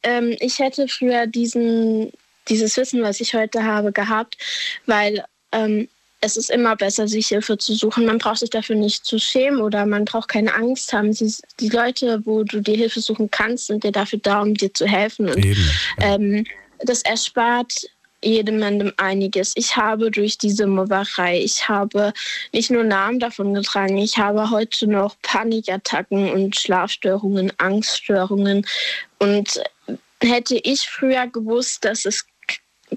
ähm, ich hätte früher diesen, dieses Wissen, was ich heute habe, gehabt, weil ähm, es ist immer besser, sich Hilfe zu suchen. Man braucht sich dafür nicht zu schämen oder man braucht keine Angst haben. Die, die Leute, wo du dir Hilfe suchen kannst, sind dir dafür da, um dir zu helfen. Und, Eben. Ähm, das erspart jedem einiges. Ich habe durch diese Mobberei, ich habe nicht nur Namen davon getragen, ich habe heute noch Panikattacken und Schlafstörungen, Angststörungen. Und hätte ich früher gewusst, dass es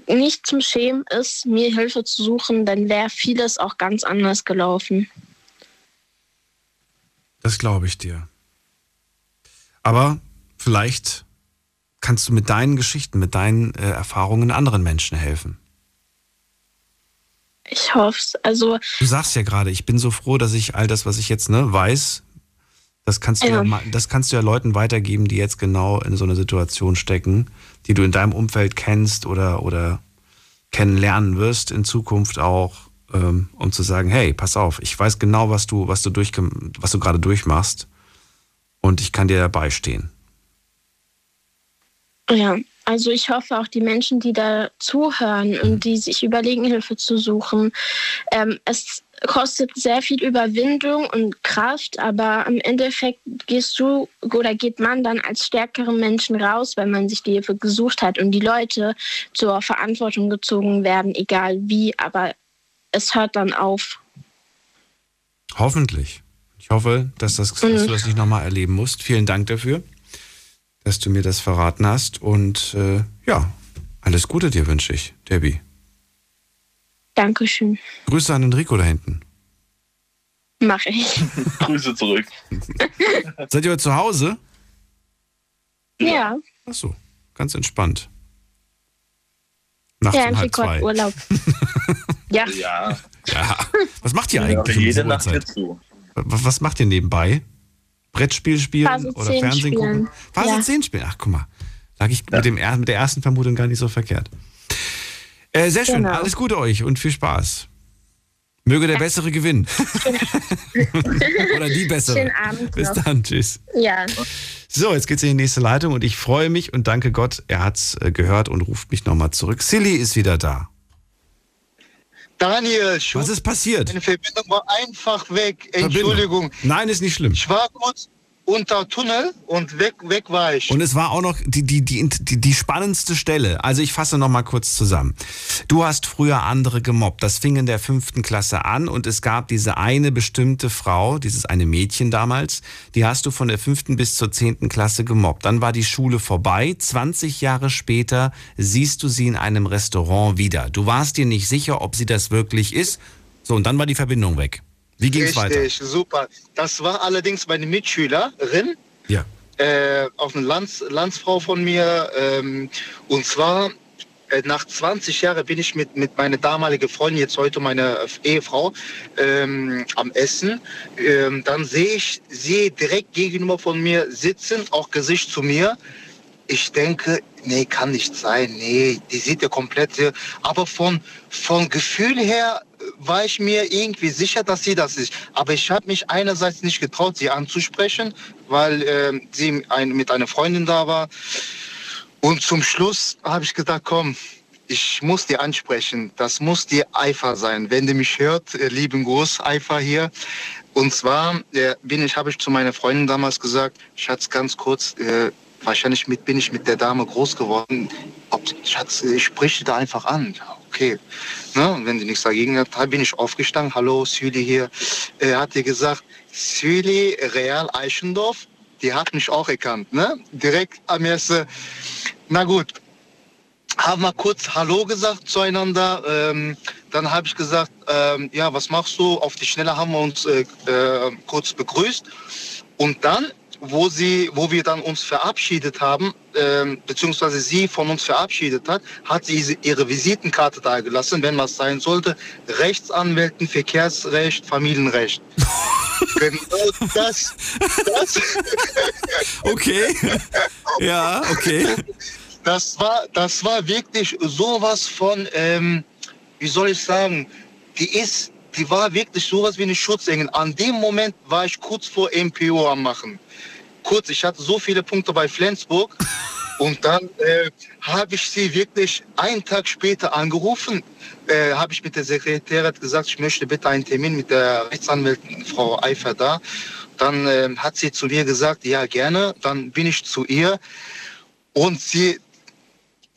nicht zum Schämen ist, mir Hilfe zu suchen, dann wäre vieles auch ganz anders gelaufen. Das glaube ich dir. Aber vielleicht kannst du mit deinen Geschichten, mit deinen äh, Erfahrungen anderen Menschen helfen. Ich hoffe es. Also, du sagst ja gerade, ich bin so froh, dass ich all das, was ich jetzt ne, weiß, das kannst, du ja. ja. das kannst du ja Leuten weitergeben, die jetzt genau in so einer Situation stecken, die du in deinem Umfeld kennst oder, oder kennenlernen wirst in Zukunft auch, ähm, um zu sagen, hey, pass auf, ich weiß genau, was du, was du durch, was du gerade durchmachst und ich kann dir dabei stehen. Ja, also ich hoffe auch die Menschen, die da zuhören und die sich überlegen, Hilfe zu suchen. Ähm, es kostet sehr viel Überwindung und Kraft, aber im Endeffekt gehst du oder geht man dann als stärkere Menschen raus, wenn man sich die Hilfe gesucht hat und die Leute zur Verantwortung gezogen werden, egal wie, aber es hört dann auf. Hoffentlich. Ich hoffe, dass, das, dass du das nicht nochmal erleben musst. Vielen Dank dafür dass du mir das verraten hast. Und äh, ja, alles Gute dir wünsche ich, Debbie. Dankeschön. Grüße an Enrico da hinten. Mache ich. Grüße zurück. Seid ihr heute zu Hause? Ja. Ach so, ganz entspannt. Nachts ja, Enrico hat Urlaub. ja. ja. Ja. Was macht ihr eigentlich? Ja, jede Nacht zu. Was macht ihr nebenbei? Brettspiel spielen Phase oder Fernsehen spielen. gucken? Phase ja. 10 spielen. Ach, guck mal. Lag ich ja. mit, dem, mit der ersten Vermutung gar nicht so verkehrt. Äh, sehr schön. Genau. Alles Gute euch und viel Spaß. Möge der Bessere gewinnen. Oder die Bessere. Schönen Abend. Bis noch. dann. Tschüss. Ja. So, jetzt geht's in die nächste Leitung und ich freue mich und danke Gott, er hat's äh, gehört und ruft mich nochmal zurück. Silly ist wieder da. Daniel, was ist passiert? Meine Verbindung war einfach weg. Entschuldigung. Nein, ist nicht schlimm. Ich war kurz, unter Tunnel und weg, weg war ich. Und es war auch noch die, die, die, die, die spannendste Stelle. Also ich fasse noch mal kurz zusammen. Du hast früher andere gemobbt. Das fing in der fünften Klasse an und es gab diese eine bestimmte Frau, dieses eine Mädchen damals, die hast du von der fünften bis zur zehnten Klasse gemobbt. Dann war die Schule vorbei. 20 Jahre später siehst du sie in einem Restaurant wieder. Du warst dir nicht sicher, ob sie das wirklich ist. So, und dann war die Verbindung weg. Wie ging's weiter? Richtig, super. Das war allerdings meine Mitschülerin. Ja. Äh, auch eine Lands Landsfrau von mir. Ähm, und zwar äh, nach 20 Jahren bin ich mit, mit meiner damaligen Freundin, jetzt heute meine Ehefrau, ähm, am Essen. Ähm, dann sehe ich sie direkt gegenüber von mir sitzen, auch Gesicht zu mir. Ich denke, nee, kann nicht sein. Nee, die sieht ja komplett. Aber von, von Gefühl her war ich mir irgendwie sicher, dass sie das ist. Aber ich habe mich einerseits nicht getraut, sie anzusprechen, weil äh, sie ein, mit einer Freundin da war. Und zum Schluss habe ich gedacht, komm, ich muss die ansprechen. Das muss die Eifer sein. Wenn du mich hört, äh, lieben Gruß, Eifer hier. Und zwar äh, bin ich, habe ich zu meiner Freundin damals gesagt, Schatz, ganz kurz, äh, wahrscheinlich mit, bin ich mit der Dame groß geworden. Ob, Schatz, ich spreche da einfach an. Okay. Ne? Und wenn sie nichts dagegen hat, bin ich aufgestanden. Hallo, Süli hier. Er hat ihr gesagt, Süli Real Eichendorf. Die hat mich auch erkannt. Ne? Direkt am ersten. Na gut, haben wir kurz Hallo gesagt zueinander. Ähm, dann habe ich gesagt, ähm, ja, was machst du? Auf die Schnelle haben wir uns äh, äh, kurz begrüßt. Und dann, wo, sie, wo wir dann uns verabschiedet haben, ähm, beziehungsweise sie von uns verabschiedet hat, hat sie ihre Visitenkarte da gelassen, wenn was sein sollte. Rechtsanwälten, Verkehrsrecht, Familienrecht. genau das. das. Okay. Ja, okay. Das war, das war wirklich sowas von, ähm, wie soll ich sagen, die ist, die war wirklich sowas wie eine Schutzengel. An dem Moment war ich kurz vor MPO am machen. Kurz, ich hatte so viele Punkte bei Flensburg und dann äh, habe ich sie wirklich einen Tag später angerufen, äh, habe ich mit der Sekretärin gesagt, ich möchte bitte einen Termin mit der Rechtsanwältin Frau Eifer da. Dann äh, hat sie zu mir gesagt, ja gerne. Dann bin ich zu ihr und sie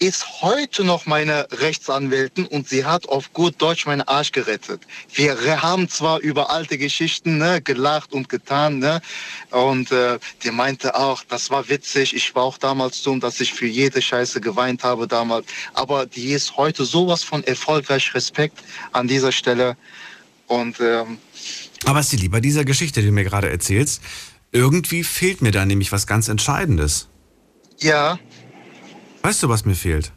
ist heute noch meine Rechtsanwältin und sie hat auf gut Deutsch meinen Arsch gerettet. Wir haben zwar über alte Geschichten ne, gelacht und getan, ne, und äh, die meinte auch, das war witzig. Ich war auch damals dumm, dass ich für jede Scheiße geweint habe damals. Aber die ist heute sowas von erfolgreich. Respekt an dieser Stelle. Und ähm, Aber Silly, bei dieser Geschichte, die du mir gerade erzählst, irgendwie fehlt mir da nämlich was ganz Entscheidendes. ja, Weißt du, was mir fehlt?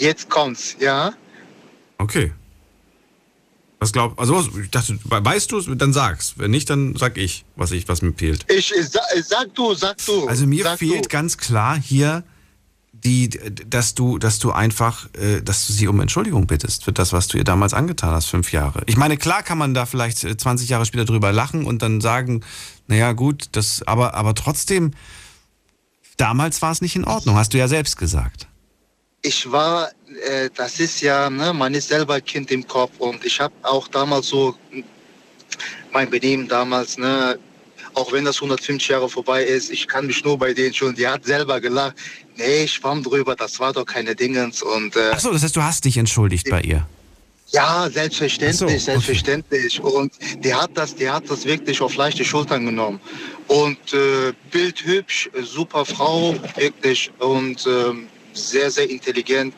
jetzt kommt's, ja. Okay. Was glaub, also ich dachte, weißt du es, dann sag's. Wenn nicht, dann sag ich, was ich, was mir fehlt. Ich äh, sa, äh, sag du, sag du. Also mir sag fehlt du. ganz klar hier die, dass du, dass du einfach, äh, dass du sie um Entschuldigung bittest für das, was du ihr damals angetan hast, fünf Jahre. Ich meine, klar kann man da vielleicht äh, 20 Jahre später drüber lachen und dann sagen, naja, gut, das, aber, aber trotzdem, damals war es nicht in Ordnung, hast du ja selbst gesagt. ich war, äh, das ist ja, ne, man ist selber Kind im Kopf und ich habe auch damals so mein Benehmen damals, ne, auch wenn das 150 Jahre vorbei ist, ich kann mich nur bei denen schon, die hat selber gelacht, nee, ich schwamm drüber, das war doch keine Dingens und äh, Achso, das heißt, du hast dich entschuldigt bei ihr. ja, selbstverständlich, Ach so, okay. selbstverständlich. Und die hat das, die hat das wirklich auf leichte Schultern genommen. Und äh, bildhübsch, äh, super Frau, wirklich und ähm, sehr, sehr intelligent.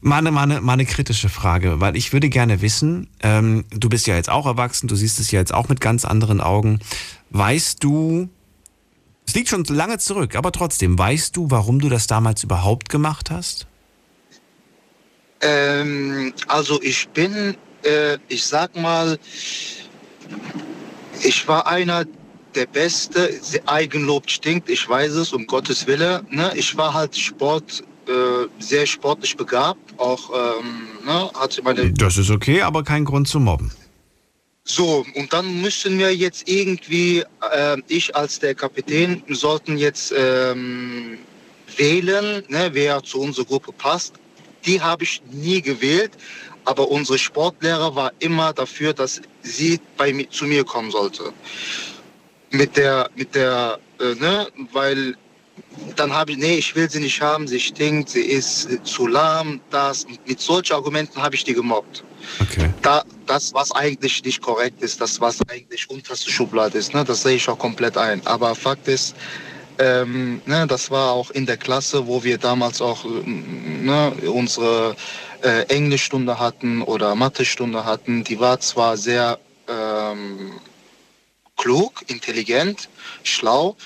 Mal eine, mal, eine, mal eine kritische Frage, weil ich würde gerne wissen, ähm, du bist ja jetzt auch erwachsen, du siehst es ja jetzt auch mit ganz anderen Augen. Weißt du, es liegt schon lange zurück, aber trotzdem, weißt du, warum du das damals überhaupt gemacht hast? Ähm, also ich bin, äh, ich sag mal, ich war einer der Beste. Eigenlob stinkt, ich weiß es, um Gottes Wille. Ne? Ich war halt Sport, äh, sehr sportlich begabt, auch ähm, ne? hatte meine Das ist okay, aber kein Grund zu mobben. So, und dann müssen wir jetzt irgendwie, äh, ich als der Kapitän, sollten jetzt ähm, wählen, ne, wer zu unserer Gruppe passt. Die habe ich nie gewählt, aber unsere Sportlehrer war immer dafür, dass sie bei mir, zu mir kommen sollte. Mit der, mit der, äh, ne, weil dann habe ich, nee, ich will sie nicht haben, sie stinkt, sie ist äh, zu lahm, das. Mit solchen Argumenten habe ich die gemobbt. Okay. Da, das, was eigentlich nicht korrekt ist, das, was eigentlich unterste Schublade ist, ne, das sehe ich auch komplett ein. Aber Fakt ist, ähm, ne, das war auch in der Klasse, wo wir damals auch ähm, ne, unsere äh, Englischstunde hatten oder Mathestunde hatten. Die war zwar sehr, äh, ähm, klug, intelligent, schlau.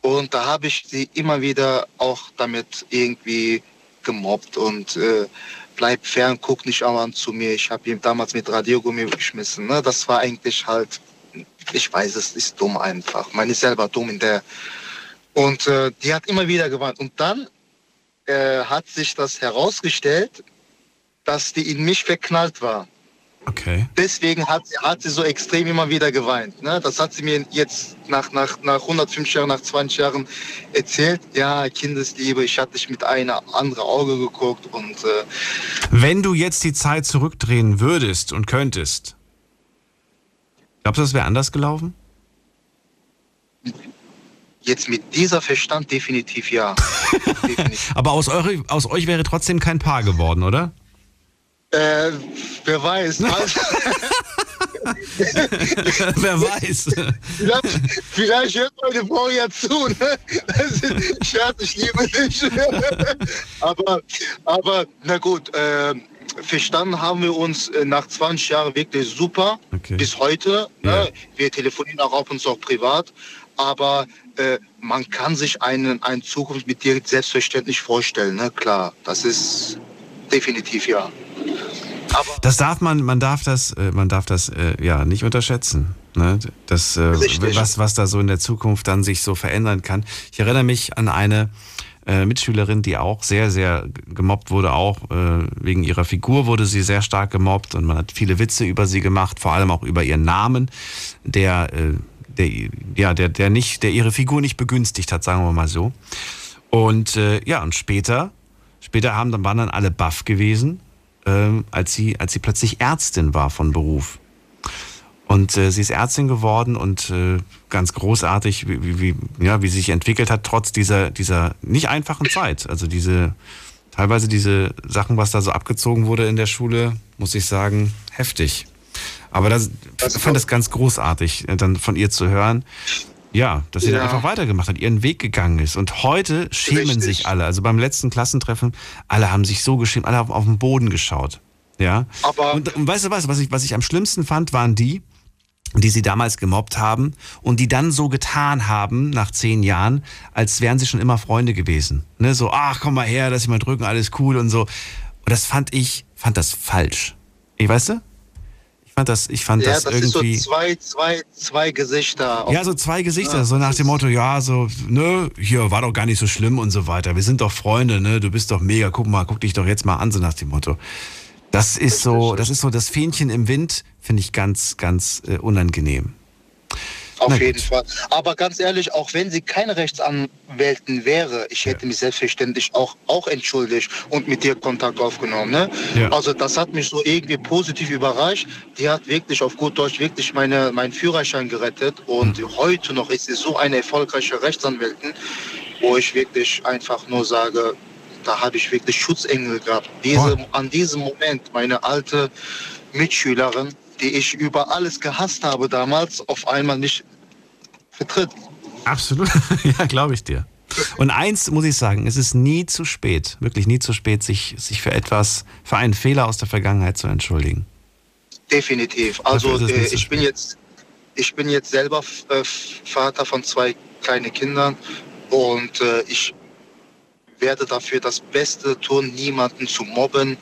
Und da habe ich sie immer wieder auch damit irgendwie gemobbt und äh, bleib fern, guck nicht an zu mir. Ich habe ihm damals mit Radiogummi geschmissen. Ne? Das war eigentlich halt, ich weiß, es ist dumm einfach. Ist selber dumm in der. Und äh, die hat immer wieder gewarnt. Und dann äh, hat sich das herausgestellt, dass die in mich verknallt war. Okay. Deswegen hat, sie- hat sie so extrem immer wieder geweint. Ne? Das hat sie mir jetzt nach, nach, nach 105 Jahren, nach 20 Jahren erzählt. Ja, Kindesliebe, ich hatte dich mit einer andere Auge geguckt und äh, Wenn du jetzt die Zeit zurückdrehen würdest und könntest, glaubst du, das wäre anders gelaufen? jetzt mit dieser Verstand definitiv ja. Aber aus, eure, aus euch wäre trotzdem kein Paar geworden, oder? Äh, wer weiß. Also, wer weiß. vielleicht, vielleicht hört meine Frau ja zu. Ne? Das ist, Scherz, ich liebe dich. aber, aber, na gut, äh, verstanden haben wir uns äh, nach 20 Jahren wirklich super. Bis heute. Ne? Wir telefonieren auch und zu auch privat. Aber äh, man kann sich einen, eine Zukunft mit dir selbstverständlich vorstellen. Ne? Klar, das ist definitiv ja. Das darf man, man darf das, äh, man darf das äh, ja nicht unterschätzen. Ne? Das, äh, Richtig. was, was da so in der Zukunft dann sich so verändern kann. Ich erinnere mich an eine Mitschülerin, die auch sehr, sehr gemobbt wurde, auch wegen ihrer Figur wurde sie sehr stark gemobbt und man hat viele Witze über sie gemacht, vor allem auch über ihren Namen, der, der, ja, der, der nicht, der ihre Figur nicht begünstigt hat, sagen wir mal so. Und ja, und später, später haben dann waren dann alle baff gewesen, ähm, als sie, als sie plötzlich Ärztin war von Beruf. Und äh, sie ist Ärztin geworden und äh, ganz großartig, wie, wie, ja, wie sie sich entwickelt hat, trotz dieser, dieser nicht einfachen Zeit. Also diese, teilweise diese Sachen, was da so abgezogen wurde in der Schule, muss ich sagen, heftig. Aber das, ich fand das ganz großartig, äh, dann von ihr zu hören. Ja, dass sie dann Ja. einfach weitergemacht hat, ihren Weg gegangen ist. Und heute schämen sich alle. Also beim letzten Klassentreffen, alle haben sich so geschämt, alle haben auf den Boden geschaut. Ja. Aber und, und weißt du was, was ich, was ich am schlimmsten fand, waren die, die sie damals gemobbt haben und die dann so getan haben, nach zehn Jahren, als wären sie schon immer Freunde gewesen. Ne? So, ach, komm mal her, lass dich mal drücken, alles cool und so. Und das fand ich, fand das falsch. Ich, weißt du? Ich fand das, ich fand ja, das, das irgendwie. ist so zwei, zwei, zwei Gesichter. Ja, so zwei Gesichter, Ja, so nach dem Motto, ja, so, ne, hier war doch gar nicht so schlimm und so weiter. Wir sind doch Freunde, ne, du bist doch mega, guck mal, guck dich doch jetzt mal an, so nach dem Motto. Das ist so, das ist so das Fähnchen im Wind, finde ich ganz, ganz äh, unangenehm. Auf jeden Fall. Aber ganz ehrlich, auch wenn sie keine Rechtsanwältin wäre, ich hätte mich selbstverständlich auch, auch entschuldigt und mit dir Kontakt aufgenommen. Ne? Ja. Also das hat mich so irgendwie positiv überrascht. Die hat wirklich auf gut Deutsch wirklich meine, meinen Führerschein gerettet und Hm. heute noch ist sie so eine erfolgreiche Rechtsanwältin, wo ich wirklich einfach nur sage, da habe ich wirklich Schutzengel gehabt. Diese, an diesem Moment, meine alte Mitschülerin, die ich über alles gehasst habe damals, auf einmal nicht vertritt. Absolut, ja, glaube ich dir. Und eins muss ich sagen, es ist nie zu spät, wirklich nie zu spät, sich, sich für etwas, für einen Fehler aus der Vergangenheit zu entschuldigen. Definitiv. Also äh, ich bin jetzt, ich bin jetzt selber äh, Vater von zwei kleinen Kindern und äh, ich werde dafür das Beste tun, niemanden zu mobben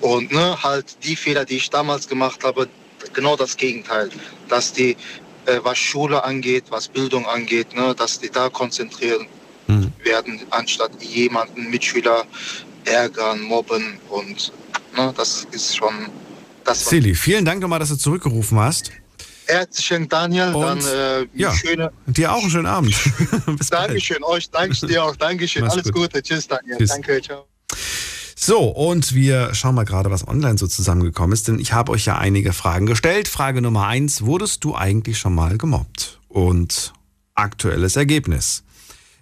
und ne, halt die Fehler, die ich damals gemacht habe, genau das Gegenteil, dass die, äh, was Schule angeht, was Bildung angeht, ne, dass die da konzentrieren werden, anstatt jemanden Mitschüler ärgern, mobben und ne, das ist schon das Silly, vielen Dank nochmal, dass du zurückgerufen hast. Herzlichen Daniel, Und, dann äh, ja, schöne. Dir auch einen schönen Abend. Dankeschön, euch, danke dir auch, Dankeschön, Mach's alles gut. Gute, tschüss Daniel, Tschüss. danke, ciao. So, und wir schauen mal gerade, was online so zusammengekommen ist, denn ich habe euch ja einige Fragen gestellt. Frage Nummer eins, wurdest du eigentlich schon mal gemobbt? Und aktuelles Ergebnis.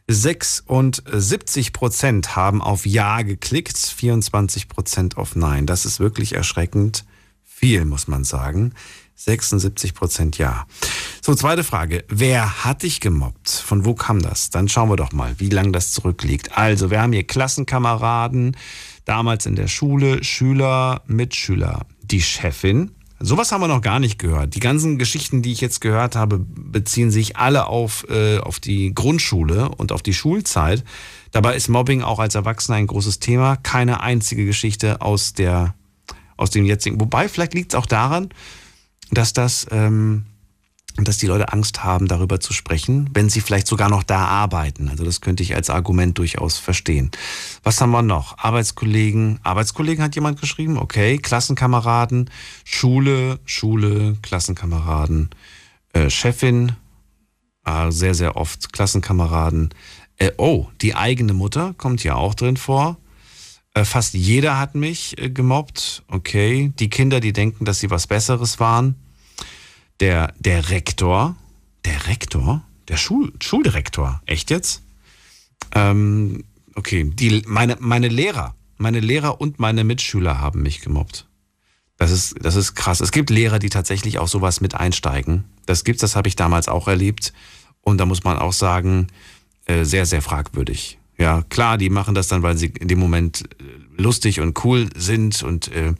76 Prozent haben auf Ja geklickt, 24 Prozent auf Nein. Das ist wirklich erschreckend viel, muss man sagen. 76 Prozent Ja. So, zweite Frage. Wer hat dich gemobbt? Von wo kam das? Dann schauen wir doch mal, wie lange das zurückliegt. Also, wir haben hier Klassenkameraden, damals in der Schule, Schüler, Mitschüler, die Chefin, Sowas haben wir noch gar nicht gehört. Die ganzen Geschichten, die ich jetzt gehört habe, beziehen sich alle auf, äh, auf die Grundschule und auf die Schulzeit. Dabei ist Mobbing auch als Erwachsener ein großes Thema. Keine einzige Geschichte aus, der, aus dem jetzigen. Wobei, vielleicht liegt es auch daran, dass das ähm, dass die Leute Angst haben, darüber zu sprechen, wenn sie vielleicht sogar noch da arbeiten. Also das könnte ich als Argument durchaus verstehen. Was haben wir noch? Arbeitskollegen. Arbeitskollegen hat jemand geschrieben. Okay. Klassenkameraden. Schule, Schule, Klassenkameraden. Äh, Chefin. Äh, sehr, sehr oft Klassenkameraden. Äh, oh, die eigene Mutter kommt hier auch drin vor. Äh, fast jeder hat mich äh, gemobbt. Okay. Die Kinder, die denken, dass sie was Besseres waren der, der Rektor, der Rektor, der Schul, Schuldirektor, echt jetzt? Ähm, okay, die, meine, meine Lehrer, meine Lehrer und meine Mitschüler haben mich gemobbt. Das ist, das ist krass. Es gibt Lehrer, die tatsächlich auch sowas mit einsteigen. Das gibt's, das habe ich damals auch erlebt. Und da muss man auch sagen, äh, sehr, sehr fragwürdig. Ja, klar, die machen das dann, weil sie in dem Moment äh, lustig und cool sind und äh,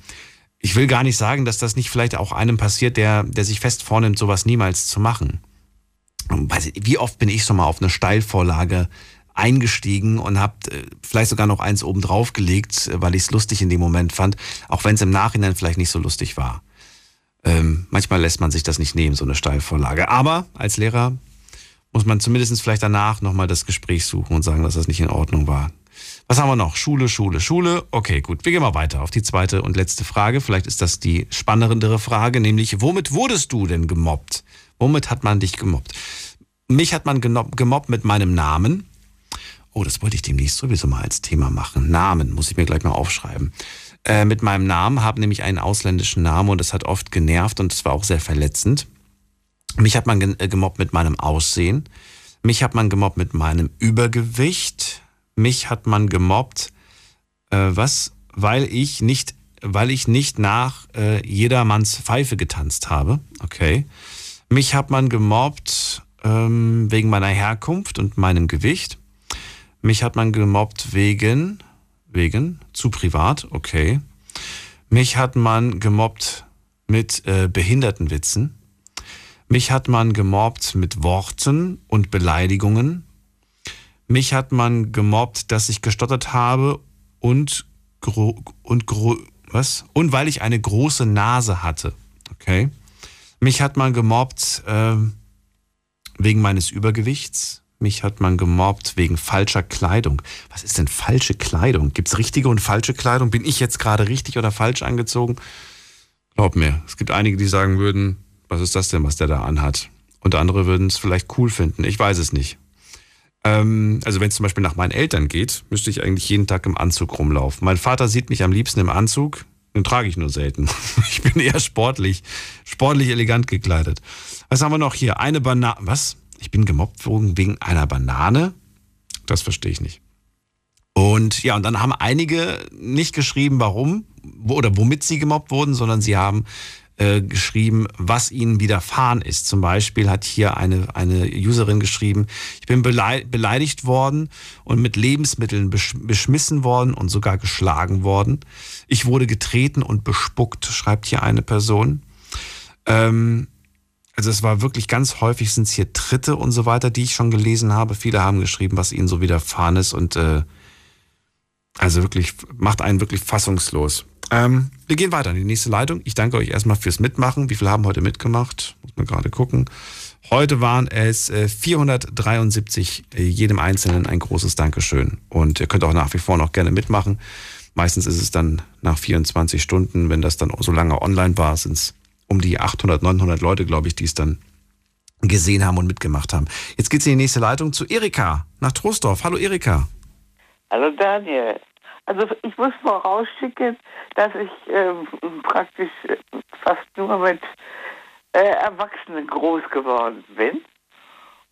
ich will gar nicht sagen, dass das nicht vielleicht auch einem passiert, der, der sich fest vornimmt, sowas niemals zu machen. Wie oft bin ich schon mal auf eine Steilvorlage eingestiegen und habe äh, vielleicht sogar noch eins oben drauf gelegt, äh, weil ich es lustig in dem Moment fand, auch wenn es im Nachhinein vielleicht nicht so lustig war. Ähm, manchmal lässt man sich das nicht nehmen, so eine Steilvorlage. Aber als Lehrer muss man zumindest vielleicht danach nochmal das Gespräch suchen und sagen, dass das nicht in Ordnung war. Was haben wir noch? Schule, Schule, Schule. Okay, gut. Wir gehen mal weiter auf die zweite und letzte Frage. Vielleicht ist das die spannendere Frage, nämlich womit wurdest du denn gemobbt? Womit hat man dich gemobbt? Mich hat man gemobbt mit meinem Namen. Oh, das wollte ich demnächst sowieso mal als Thema machen. Namen, muss ich mir gleich mal aufschreiben. Äh, mit meinem Namen, habe nämlich einen ausländischen Namen und das hat oft genervt und es war auch sehr verletzend. Mich hat man äh, gemobbt mit meinem Aussehen. Mich hat man gemobbt mit meinem Übergewicht mich hat man gemobbt, äh, was, weil ich nicht, weil ich nicht nach äh, jedermanns Pfeife getanzt habe. Okay. Mich hat man gemobbt ähm, wegen meiner Herkunft und meinem Gewicht. Mich hat man gemobbt wegen, wegen, zu privat, okay. Mich hat man gemobbt mit äh, Behindertenwitzen. Mich hat man gemobbt mit Worten und Beleidigungen. Mich hat man gemobbt, dass ich gestottert habe und gro und gro was? Und weil ich eine große Nase hatte. Okay. Mich hat man gemobbt äh, wegen meines Übergewichts. Mich hat man gemobbt wegen falscher Kleidung. Was ist denn falsche Kleidung? Gibt es richtige und falsche Kleidung? Bin ich jetzt gerade richtig oder falsch angezogen? Glaub mir, es gibt einige, die sagen würden, was ist das denn, was der da anhat? Und andere würden es vielleicht cool finden. Ich weiß es nicht. Ähm, also wenn es zum Beispiel nach meinen Eltern geht, müsste ich eigentlich jeden Tag im Anzug rumlaufen. Mein Vater sieht mich am liebsten im Anzug, den trage ich nur selten. Ich bin eher sportlich, sportlich elegant gekleidet. Was haben wir noch hier? Eine Banane. Was? Ich bin gemobbt worden wegen einer Banane? Das verstehe ich nicht. Und ja, und dann haben einige nicht geschrieben, warum oder womit sie gemobbt wurden, sondern sie haben äh, geschrieben, was ihnen widerfahren ist. Zum Beispiel hat hier eine, eine Userin geschrieben, ich bin beleidigt worden und mit Lebensmitteln beschmissen worden und sogar geschlagen worden. Ich wurde getreten und bespuckt, schreibt hier eine Person. Ähm, also es war wirklich ganz häufig sind es hier Tritte und so weiter, die ich schon gelesen habe. Viele haben geschrieben, was ihnen so widerfahren ist und äh, also wirklich macht einen wirklich fassungslos. Ähm, wir gehen weiter in die nächste Leitung. Ich danke euch erstmal fürs Mitmachen. Wie viele haben heute mitgemacht? Muss man gerade gucken. Heute waren es 473, äh, äh, jedem Einzelnen ein großes Dankeschön. Und ihr könnt auch nach wie vor noch gerne mitmachen. Meistens ist es dann nach 24 Stunden, wenn das dann so lange online war, sind es um die 800, 900 Leute, glaube ich, die es dann gesehen haben und mitgemacht haben. Jetzt geht es in die nächste Leitung zu Erika nach Troisdorf. Hallo Erika. Hallo Daniel. Also ich muss vorausschicken, dass ich äh, praktisch fast nur mit äh, Erwachsenen groß geworden bin.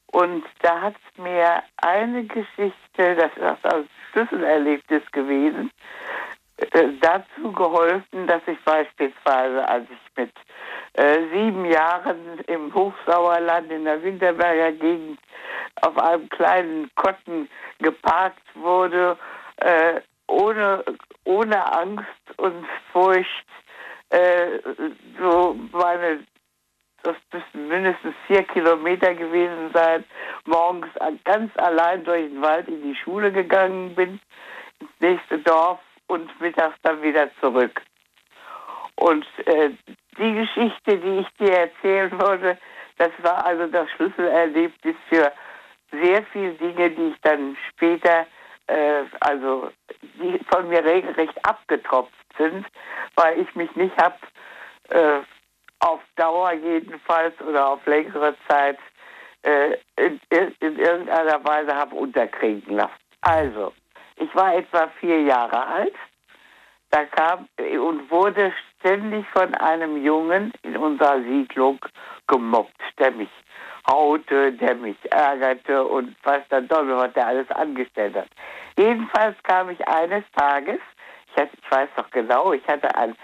Und da hat mir eine Geschichte, das ist ein Schlüsselerlebnis gewesen, äh, dazu geholfen, dass ich beispielsweise, als ich mit äh, sieben Jahren im Hochsauerland in der Winterberger Gegend auf einem kleinen Kotten geparkt wurde, äh, ohne, ohne Angst und Furcht äh, so meine, das müssten mindestens vier Kilometer gewesen sein, morgens ganz allein durch den Wald in die Schule gegangen bin, ins nächste Dorf und mittags dann wieder zurück. Und äh, die Geschichte, die ich dir erzählen wollte, das war also das Schlüsselerlebnis für sehr viele Dinge, die ich dann später, äh, also die von mir regelrecht abgetropft sind, weil ich mich nicht habe äh, auf Dauer jedenfalls oder auf längere Zeit äh, in, in, irgendeiner Weise habe unterkriegen lassen. Also, ich war etwa vier Jahre alt da kam und wurde ständig von einem Jungen in unserer Siedlung gemobbt, der mich haute, der mich ärgerte und was dann was der alles angestellt hat. Jedenfalls kam ich eines Tages, ich, hatte, ich weiß noch genau, ich hatte ein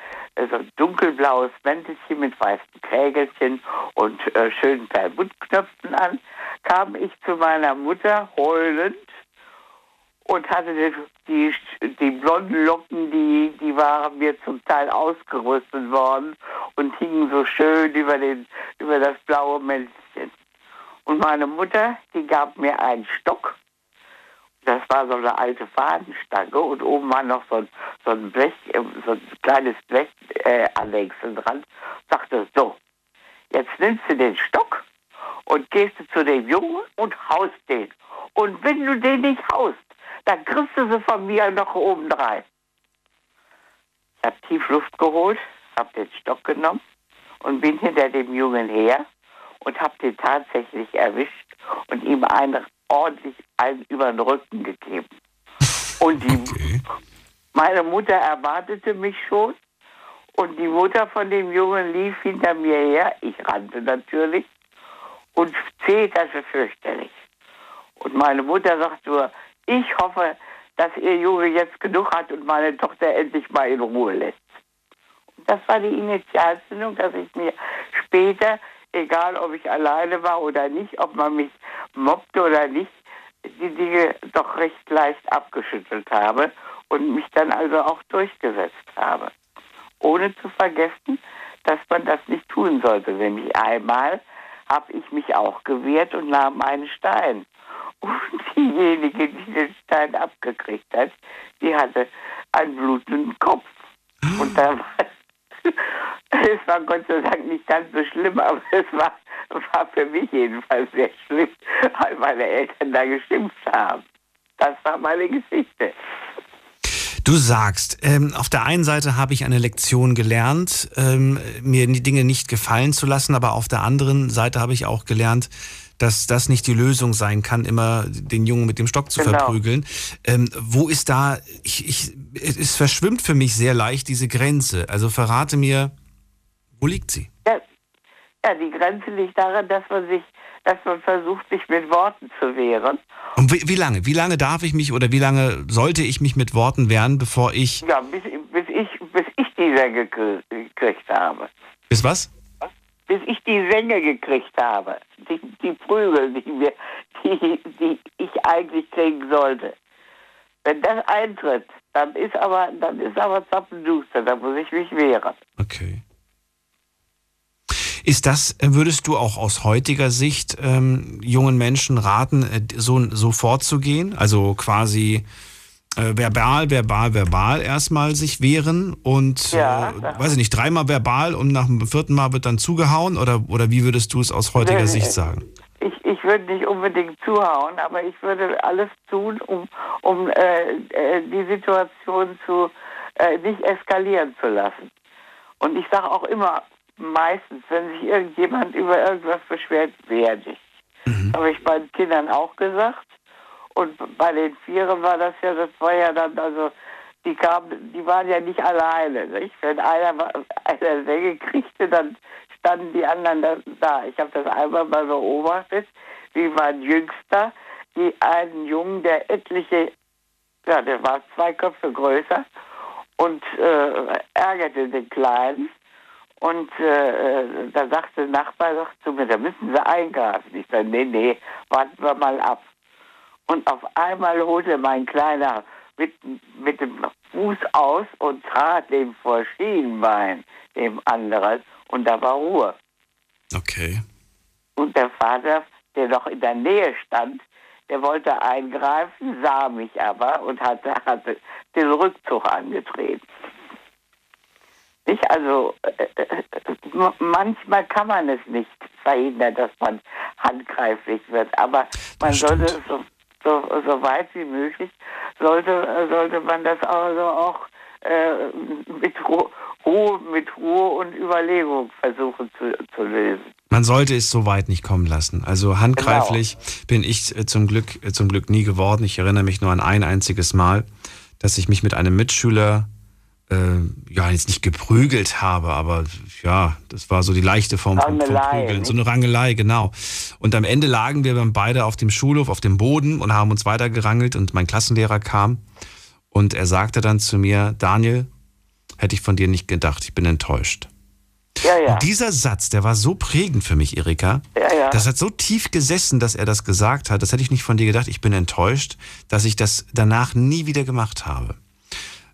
so ein dunkelblaues Mäntelchen mit weißen Krägelchen und äh, schönen Perlmuttknöpfen an, kam ich zu meiner Mutter heulend und hatte die, die blonden Locken, die, die waren mir zum Teil ausgerüstet worden und hingen so schön über, den, über das blaue Mäntelchen. Und meine Mutter, die gab mir einen Stock. Das war so eine alte Fadenstange und oben war noch so ein, so ein Blech, äh, so ein kleines Blech äh, dran. Sagte so, jetzt nimmst du den Stock und gehst du zu dem Jungen und haust den. Und wenn du den nicht haust, dann kriegst du sie von mir noch oben rein. Ich habe tief Luft geholt, habe den Stock genommen und bin hinter dem Jungen her und habe den tatsächlich erwischt und ihm einen ordentlich einen über den Rücken gegeben. Und die, okay. meine Mutter erwartete mich schon und die Mutter von dem Jungen lief hinter mir her. Ich rannte natürlich und zeterte fürchterlich. Und meine Mutter sagt nur, ich hoffe, dass ihr Junge jetzt genug hat und meine Tochter endlich mal in Ruhe lässt. Das war die Initialzündung, dass ich mir später, egal ob ich alleine war oder nicht, ob man mich mobbte oder nicht, die Dinge doch recht leicht abgeschüttelt habe und mich dann also auch durchgesetzt habe. Ohne zu vergessen, dass man das nicht tun sollte. Nämlich einmal habe ich mich auch gewehrt und nahm einen Stein. Und diejenige, die den Stein abgekriegt hat, die hatte einen blutenden Kopf. Und da war, es war Gott sei Dank nicht ganz so schlimm, aber es war, war für mich jedenfalls sehr schlimm, weil meine Eltern da geschimpft haben. Das war meine Geschichte. Du sagst, ähm, auf der einen Seite habe ich eine Lektion gelernt, ähm, mir die Dinge nicht gefallen zu lassen, aber auf der anderen Seite habe ich auch gelernt, dass das nicht die Lösung sein kann, immer den Jungen mit dem Stock zu genau. verprügeln. Ähm, wo ist da, ich, ich, es verschwimmt für mich sehr leicht diese Grenze. Also verrate mir, wo liegt sie? Ja, ja die Grenze liegt daran, dass man sich dass man versucht, sich mit Worten zu wehren. Und wie, wie, lange? Wie lange darf ich mich oder wie lange sollte ich mich mit Worten wehren, bevor ich. Ja, bis, bis ich, bis ich die Sänge gekriegt habe. Bis was? bis ich die Sänge gekriegt habe. Die, die Prügel, die, mir, die, die ich eigentlich kriegen sollte. Wenn das eintritt, dann ist aber, dann ist aber zappenduster, dann muss ich mich wehren. Okay. Ist das, würdest du auch aus heutiger Sicht ähm, jungen Menschen raten, äh, so, so vorzugehen? Also quasi äh, verbal, verbal, verbal erstmal sich wehren und, ja, äh, weiß ich nicht, dreimal verbal und nach dem vierten Mal wird dann zugehauen? Oder, oder wie würdest du es aus heutiger nee, Sicht sagen? Ich, ich würde nicht unbedingt zuhauen, aber ich würde alles tun, um, um äh, äh die Situation zu, äh, nicht eskalieren zu lassen. Und ich sage auch immer, meistens, wenn sich irgendjemand über irgendwas beschwert, werde ich. Mhm. Habe ich meinen Kindern auch gesagt. Und bei den Vieren war das ja, das war ja dann, also die kamen, die waren ja nicht alleine. Nicht? Wenn einer eine Säge kriegte, dann standen die anderen da. Ich habe das einmal mal beobachtet, wie mein Jüngster, die einen Jungen, der etliche, ja, der war zwei Köpfe größer und äh, ärgerte den Kleinen. Und äh, äh da sagte der Nachbar sagt zu mir, da müssen Sie eingreifen. Ich sage, nee, nee, warten wir mal ab. Und auf einmal holte mein kleiner mit, mit dem Fuß aus und trat dem vor Schienbein, dem anderen, und da war Ruhe. Okay. Und der Vater, der noch in der Nähe stand, der wollte eingreifen, sah mich aber und hatte, hatte den Rückzug angetreten. Nicht? Also äh, äh, manchmal kann man es nicht verhindern, dass man handgreiflich wird, aber man sollte es so, so, so weit wie möglich, sollte, sollte man das also auch äh, mit Ruhe, mit Ruhe und Überlegung versuchen zu, zu lösen. Man sollte es so weit nicht kommen lassen. Also handgreiflich genau. bin ich äh, zum Glück, äh, zum Glück nie geworden. Ich erinnere mich nur an ein einziges Mal, dass ich mich mit einem Mitschüler äh, ja jetzt nicht geprügelt habe, aber ja, das war so die leichte Form von, von Prügeln, so eine Rangelei, genau. Und am Ende lagen wir dann beide auf dem Schulhof auf dem Boden und haben uns weitergerangelt und mein Klassenlehrer kam und er sagte dann zu mir, Daniel, hätte ich von dir nicht gedacht, ich bin enttäuscht. Ja, ja. Und dieser Satz, der war so prägend für mich, Erika. Ja, ja. Das hat so tief gesessen, dass er das gesagt hat. Das hätte ich nicht von dir gedacht. Ich bin enttäuscht, dass ich das danach nie wieder gemacht habe.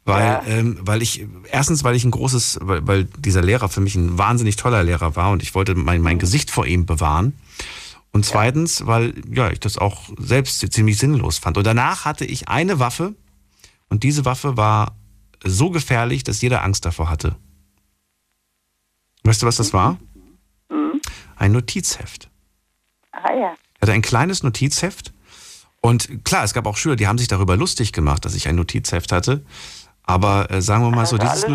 Weil, ja. ähm, weil ich, erstens, weil ich ein großes, weil, weil dieser Lehrer für mich ein wahnsinnig toller Lehrer war und ich wollte mein, mein Gesicht vor ihm bewahren. Und zweitens, ja. weil ja, ich das auch selbst ziemlich sinnlos fand. Und danach hatte ich eine Waffe und diese Waffe war so gefährlich, dass jeder Angst davor hatte. Weißt du, was das war? Mhm. Ein Notizheft. Ah ja. Er hatte ein kleines Notizheft. Und klar, es gab auch Schüler, die haben sich darüber lustig gemacht, dass ich ein Notizheft hatte. Aber äh, sagen wir mal so, dieses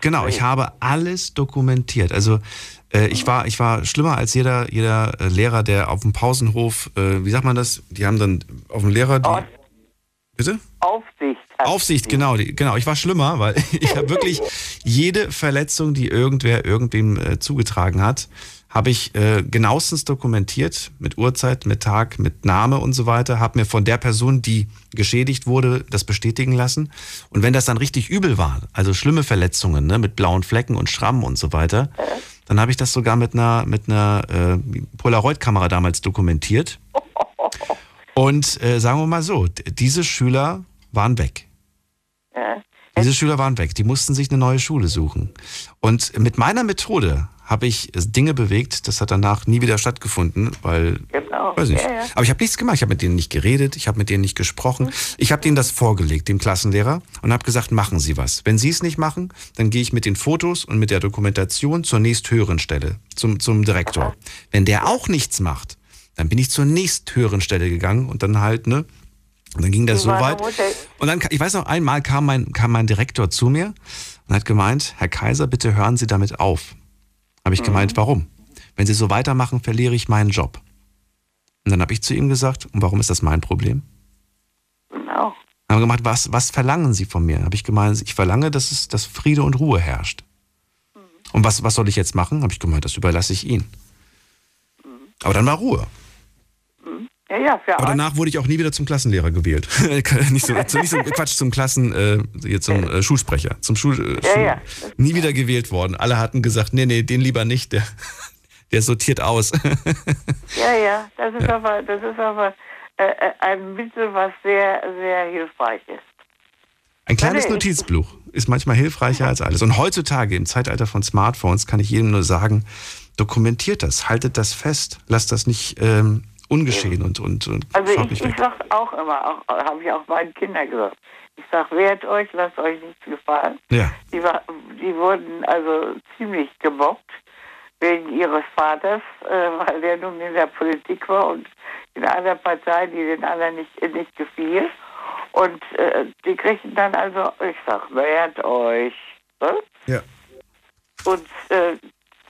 genau, ich habe alles dokumentiert. Also äh, ich war ich war schlimmer als jeder jeder äh, Lehrer, der auf dem Pausenhof, äh, wie sagt man das? Die haben dann auf dem Lehrer die, bitte Aufsicht. Aufsicht, genau, die, genau. Ich war schlimmer, weil ich habe wirklich jede Verletzung, die irgendwer irgendwem äh, zugetragen hat, habe ich äh, genauestens dokumentiert, mit Uhrzeit, mit Tag, mit Name und so weiter, habe mir von der Person, die geschädigt wurde, das bestätigen lassen. Und wenn das dann richtig übel war, also schlimme Verletzungen, ne, mit blauen Flecken und Schrammen und so weiter, dann habe ich das sogar mit einer, mit einer äh, Polaroid-Kamera damals dokumentiert. Und äh, sagen wir mal so, diese Schüler waren weg. Diese Schüler waren weg. Die mussten sich eine neue Schule suchen. Und mit meiner Methode habe ich Dinge bewegt, das hat danach nie wieder stattgefunden, weil genau. weiß nicht. Ja, ja. Aber ich habe nichts gemacht. Ich habe mit denen nicht geredet, ich habe mit denen nicht gesprochen. Ich habe denen das vorgelegt, dem Klassenlehrer, und habe gesagt, machen Sie was. Wenn Sie es nicht machen, dann gehe ich mit den Fotos und mit der Dokumentation zur nächsthöheren Stelle, zum, zum Direktor. Wenn der auch nichts macht, dann bin ich zur nächsthöheren Stelle gegangen und dann halt, ne? Und dann ging das so weit. Und dann, ich weiß noch, einmal kam mein, kam mein Direktor zu mir und hat gemeint, Herr Kaiser, bitte hören Sie damit auf. Habe ich gemeint, warum? Wenn Sie so weitermachen, verliere ich meinen Job. Und dann habe ich zu ihm gesagt, und warum ist das mein Problem? Genau. Haben gemacht, was, was verlangen Sie von mir? Habe ich gemeint, ich verlange, dass es, dass Friede und Ruhe herrscht. Und was, was soll ich jetzt machen? Habe ich gemeint, das überlasse ich Ihnen. Aber dann war Ruhe. Ja, ja, für Aber danach wurde ich auch nie wieder zum Klassenlehrer gewählt. nicht, so, nicht so Quatsch, zum Klassen, äh, hier zum äh, Schulsprecher. Zum Schul, äh, Ja, Schul ja. Nie wieder gewählt worden. Alle hatten gesagt, nee, nee, den lieber nicht, der, der sortiert aus. Ja, ja, das ist aber, das ist aber äh, äh, ein Mittel, was sehr, sehr hilfreich ist. Ein kleines Notizbuch ist manchmal hilfreicher als alles. Und heutzutage im Zeitalter von Smartphones kann ich jedem nur sagen, dokumentiert das, haltet das fest, lasst das nicht ähm, ungeschehen und, und, und Also ich, ich weg. sag auch immer, auch habe ich auch meinen Kindern gesagt. Ich sag, wehrt euch, lasst euch nichts gefallen. Ja. Die, war, die wurden also ziemlich gemobbt wegen ihres Vaters, äh, weil der nun in der Politik war und in einer Partei, die den anderen nicht, nicht gefiel. Und äh, die kriegten dann also, ich sag, wehrt euch. Ne? Ja. Und äh,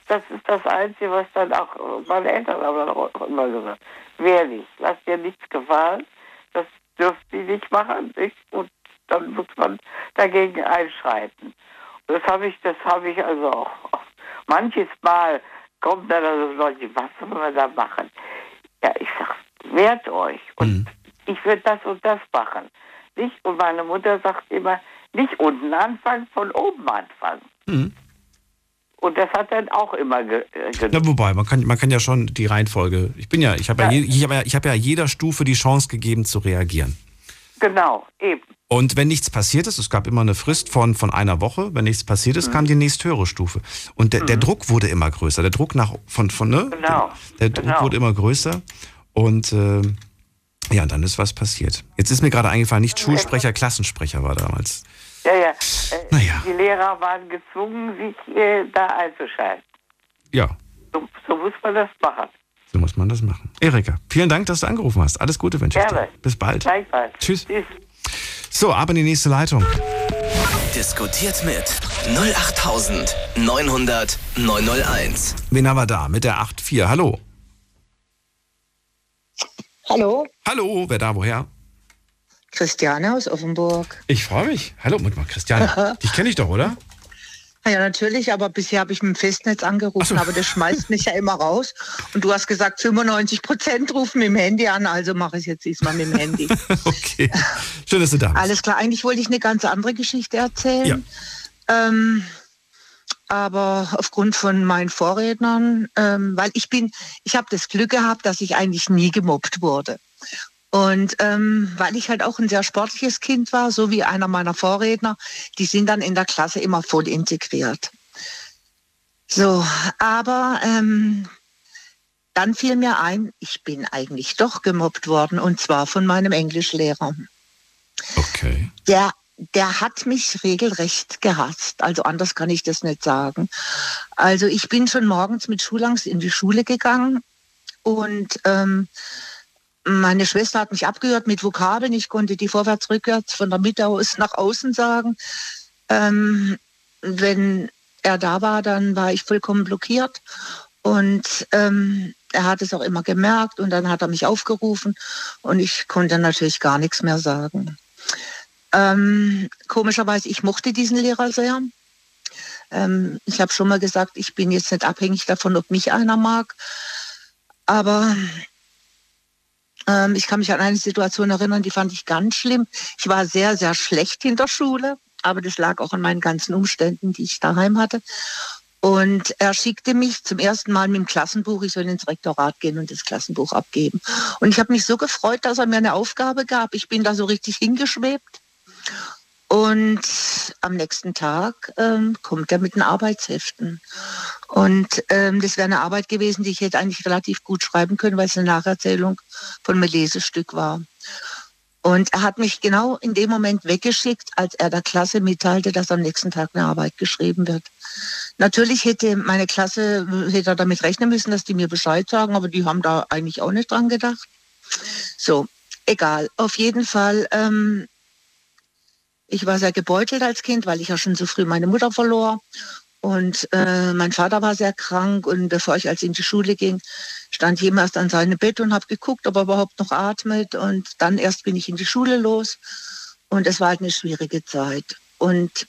das ist das Einzige, was dann auch meine Eltern auch immer gesagt. Wer nicht, lass dir nichts gefallen, das dürft ihr nicht machen, nicht? Und dann muss man dagegen einschreiten. Und das habe ich, das habe ich also auch. Manches Mal kommt dann also Leute, was soll man da machen? Ja, ich sag, wehrt euch und ich würde das und das machen. Nicht? Und meine Mutter sagt immer, nicht unten anfangen, von oben anfangen. Mhm. Und das hat dann auch immer ge äh, Na, wobei, man kann, man kann ja schon die Reihenfolge. Ich bin ja, ich habe ja, ich habe ja, ich habe ja jeder Stufe die Chance gegeben zu reagieren. Genau, eben. Und wenn nichts passiert ist, es gab immer eine Frist von, von einer Woche, wenn nichts passiert ist, Mhm. kam die nächsthöhere Stufe. Und der, der Druck wurde immer größer. Der Druck nach von, von ne? Genau. Der Druck genau. wurde immer größer. Und äh, ja, dann ist was passiert. Jetzt ist mir gerade eingefallen, nicht Schulsprecher, Klassensprecher war damals. Ja, ja. Äh, Naja. Die Lehrer waren gezwungen, sich äh, da einzuschalten. Ja, So, so muss man das machen. so muss man das machen. Erika, vielen Dank, dass du angerufen hast. Alles Gute wünsche ich dir. Gerne. Bis bald. Gleichfalls. Tschüss. So, ab in die nächste Leitung. Diskutiert mit 08900 901. Wen haben wir da? Mit der 8.4. Hallo. Hallo, Hallo, wer da, woher? Christiane aus Offenburg. Ich freue mich. Hallo, mal, Christiane. Dich kenne ich doch, oder? Ja, natürlich, aber bisher habe ich mit dem Festnetz angerufen, aber das schmeißt mich ja immer raus. Und du hast gesagt, 95 Prozent rufen mit dem Handy an, also mache ich es jetzt diesmal mit dem Handy. okay. Schön, dass du da bist. Alles klar, eigentlich wollte ich eine ganz andere Geschichte erzählen. Ähm, aber aufgrund von meinen Vorrednern, ähm, weil ich bin, ich habe das Glück gehabt, dass ich eigentlich nie gemobbt wurde. Und ähm, weil ich halt auch ein sehr sportliches Kind war, so wie einer meiner Vorredner, die sind dann in der Klasse immer voll integriert. So, aber ähm, dann fiel mir ein, ich bin eigentlich doch gemobbt worden und zwar von meinem Englischlehrer. Okay. Der, der hat mich regelrecht gehasst. Also anders kann ich das nicht sagen. Also ich bin schon morgens mit Schulangst in die Schule gegangen und ähm, meine Schwester hat mich abgehört mit Vokabeln. Ich konnte die vorwärts, rückwärts, von der Mitte aus nach außen sagen. Ähm, wenn er da war, dann war ich vollkommen blockiert. Und ähm, er hat es auch immer gemerkt und dann hat er mich aufgerufen und ich konnte natürlich gar nichts mehr sagen. Ähm, komischerweise, ich mochte diesen Lehrer sehr. Ähm, ich habe schon mal gesagt, ich bin jetzt nicht abhängig davon, ob mich einer mag. Aber ähm, ich kann mich an eine Situation erinnern, die fand ich ganz schlimm. Ich war sehr, sehr schlecht in der Schule, aber das lag auch an meinen ganzen Umständen, die ich daheim hatte. Und er schickte mich zum ersten Mal mit dem Klassenbuch, ich soll ins Rektorat gehen und das Klassenbuch abgeben. Und ich habe mich so gefreut, dass er mir eine Aufgabe gab. Ich bin da so richtig hingeschwebt. Und am nächsten Tag ähm, kommt er mit den Arbeitsheften. Und ähm, das wäre eine Arbeit gewesen, die ich hätte eigentlich relativ gut schreiben können, weil es eine Nacherzählung von einem Lesestück war. Und er hat mich genau in dem Moment weggeschickt, als er der Klasse mitteilte, dass am nächsten Tag eine Arbeit geschrieben wird. Natürlich hätte meine Klasse, hätte damit rechnen müssen, dass die mir Bescheid sagen, aber die haben da eigentlich auch nicht dran gedacht. So, egal. Auf jeden Fall, ähm, ich war sehr gebeutelt als Kind, weil ich ja schon so früh meine Mutter verlor. Und äh, mein Vater war sehr krank und bevor ich als in die Schule ging, stand ich immer erst an seinem Bett und habe geguckt, ob er überhaupt noch atmet. Und dann erst bin ich in die Schule los. Und es war halt eine schwierige Zeit. Und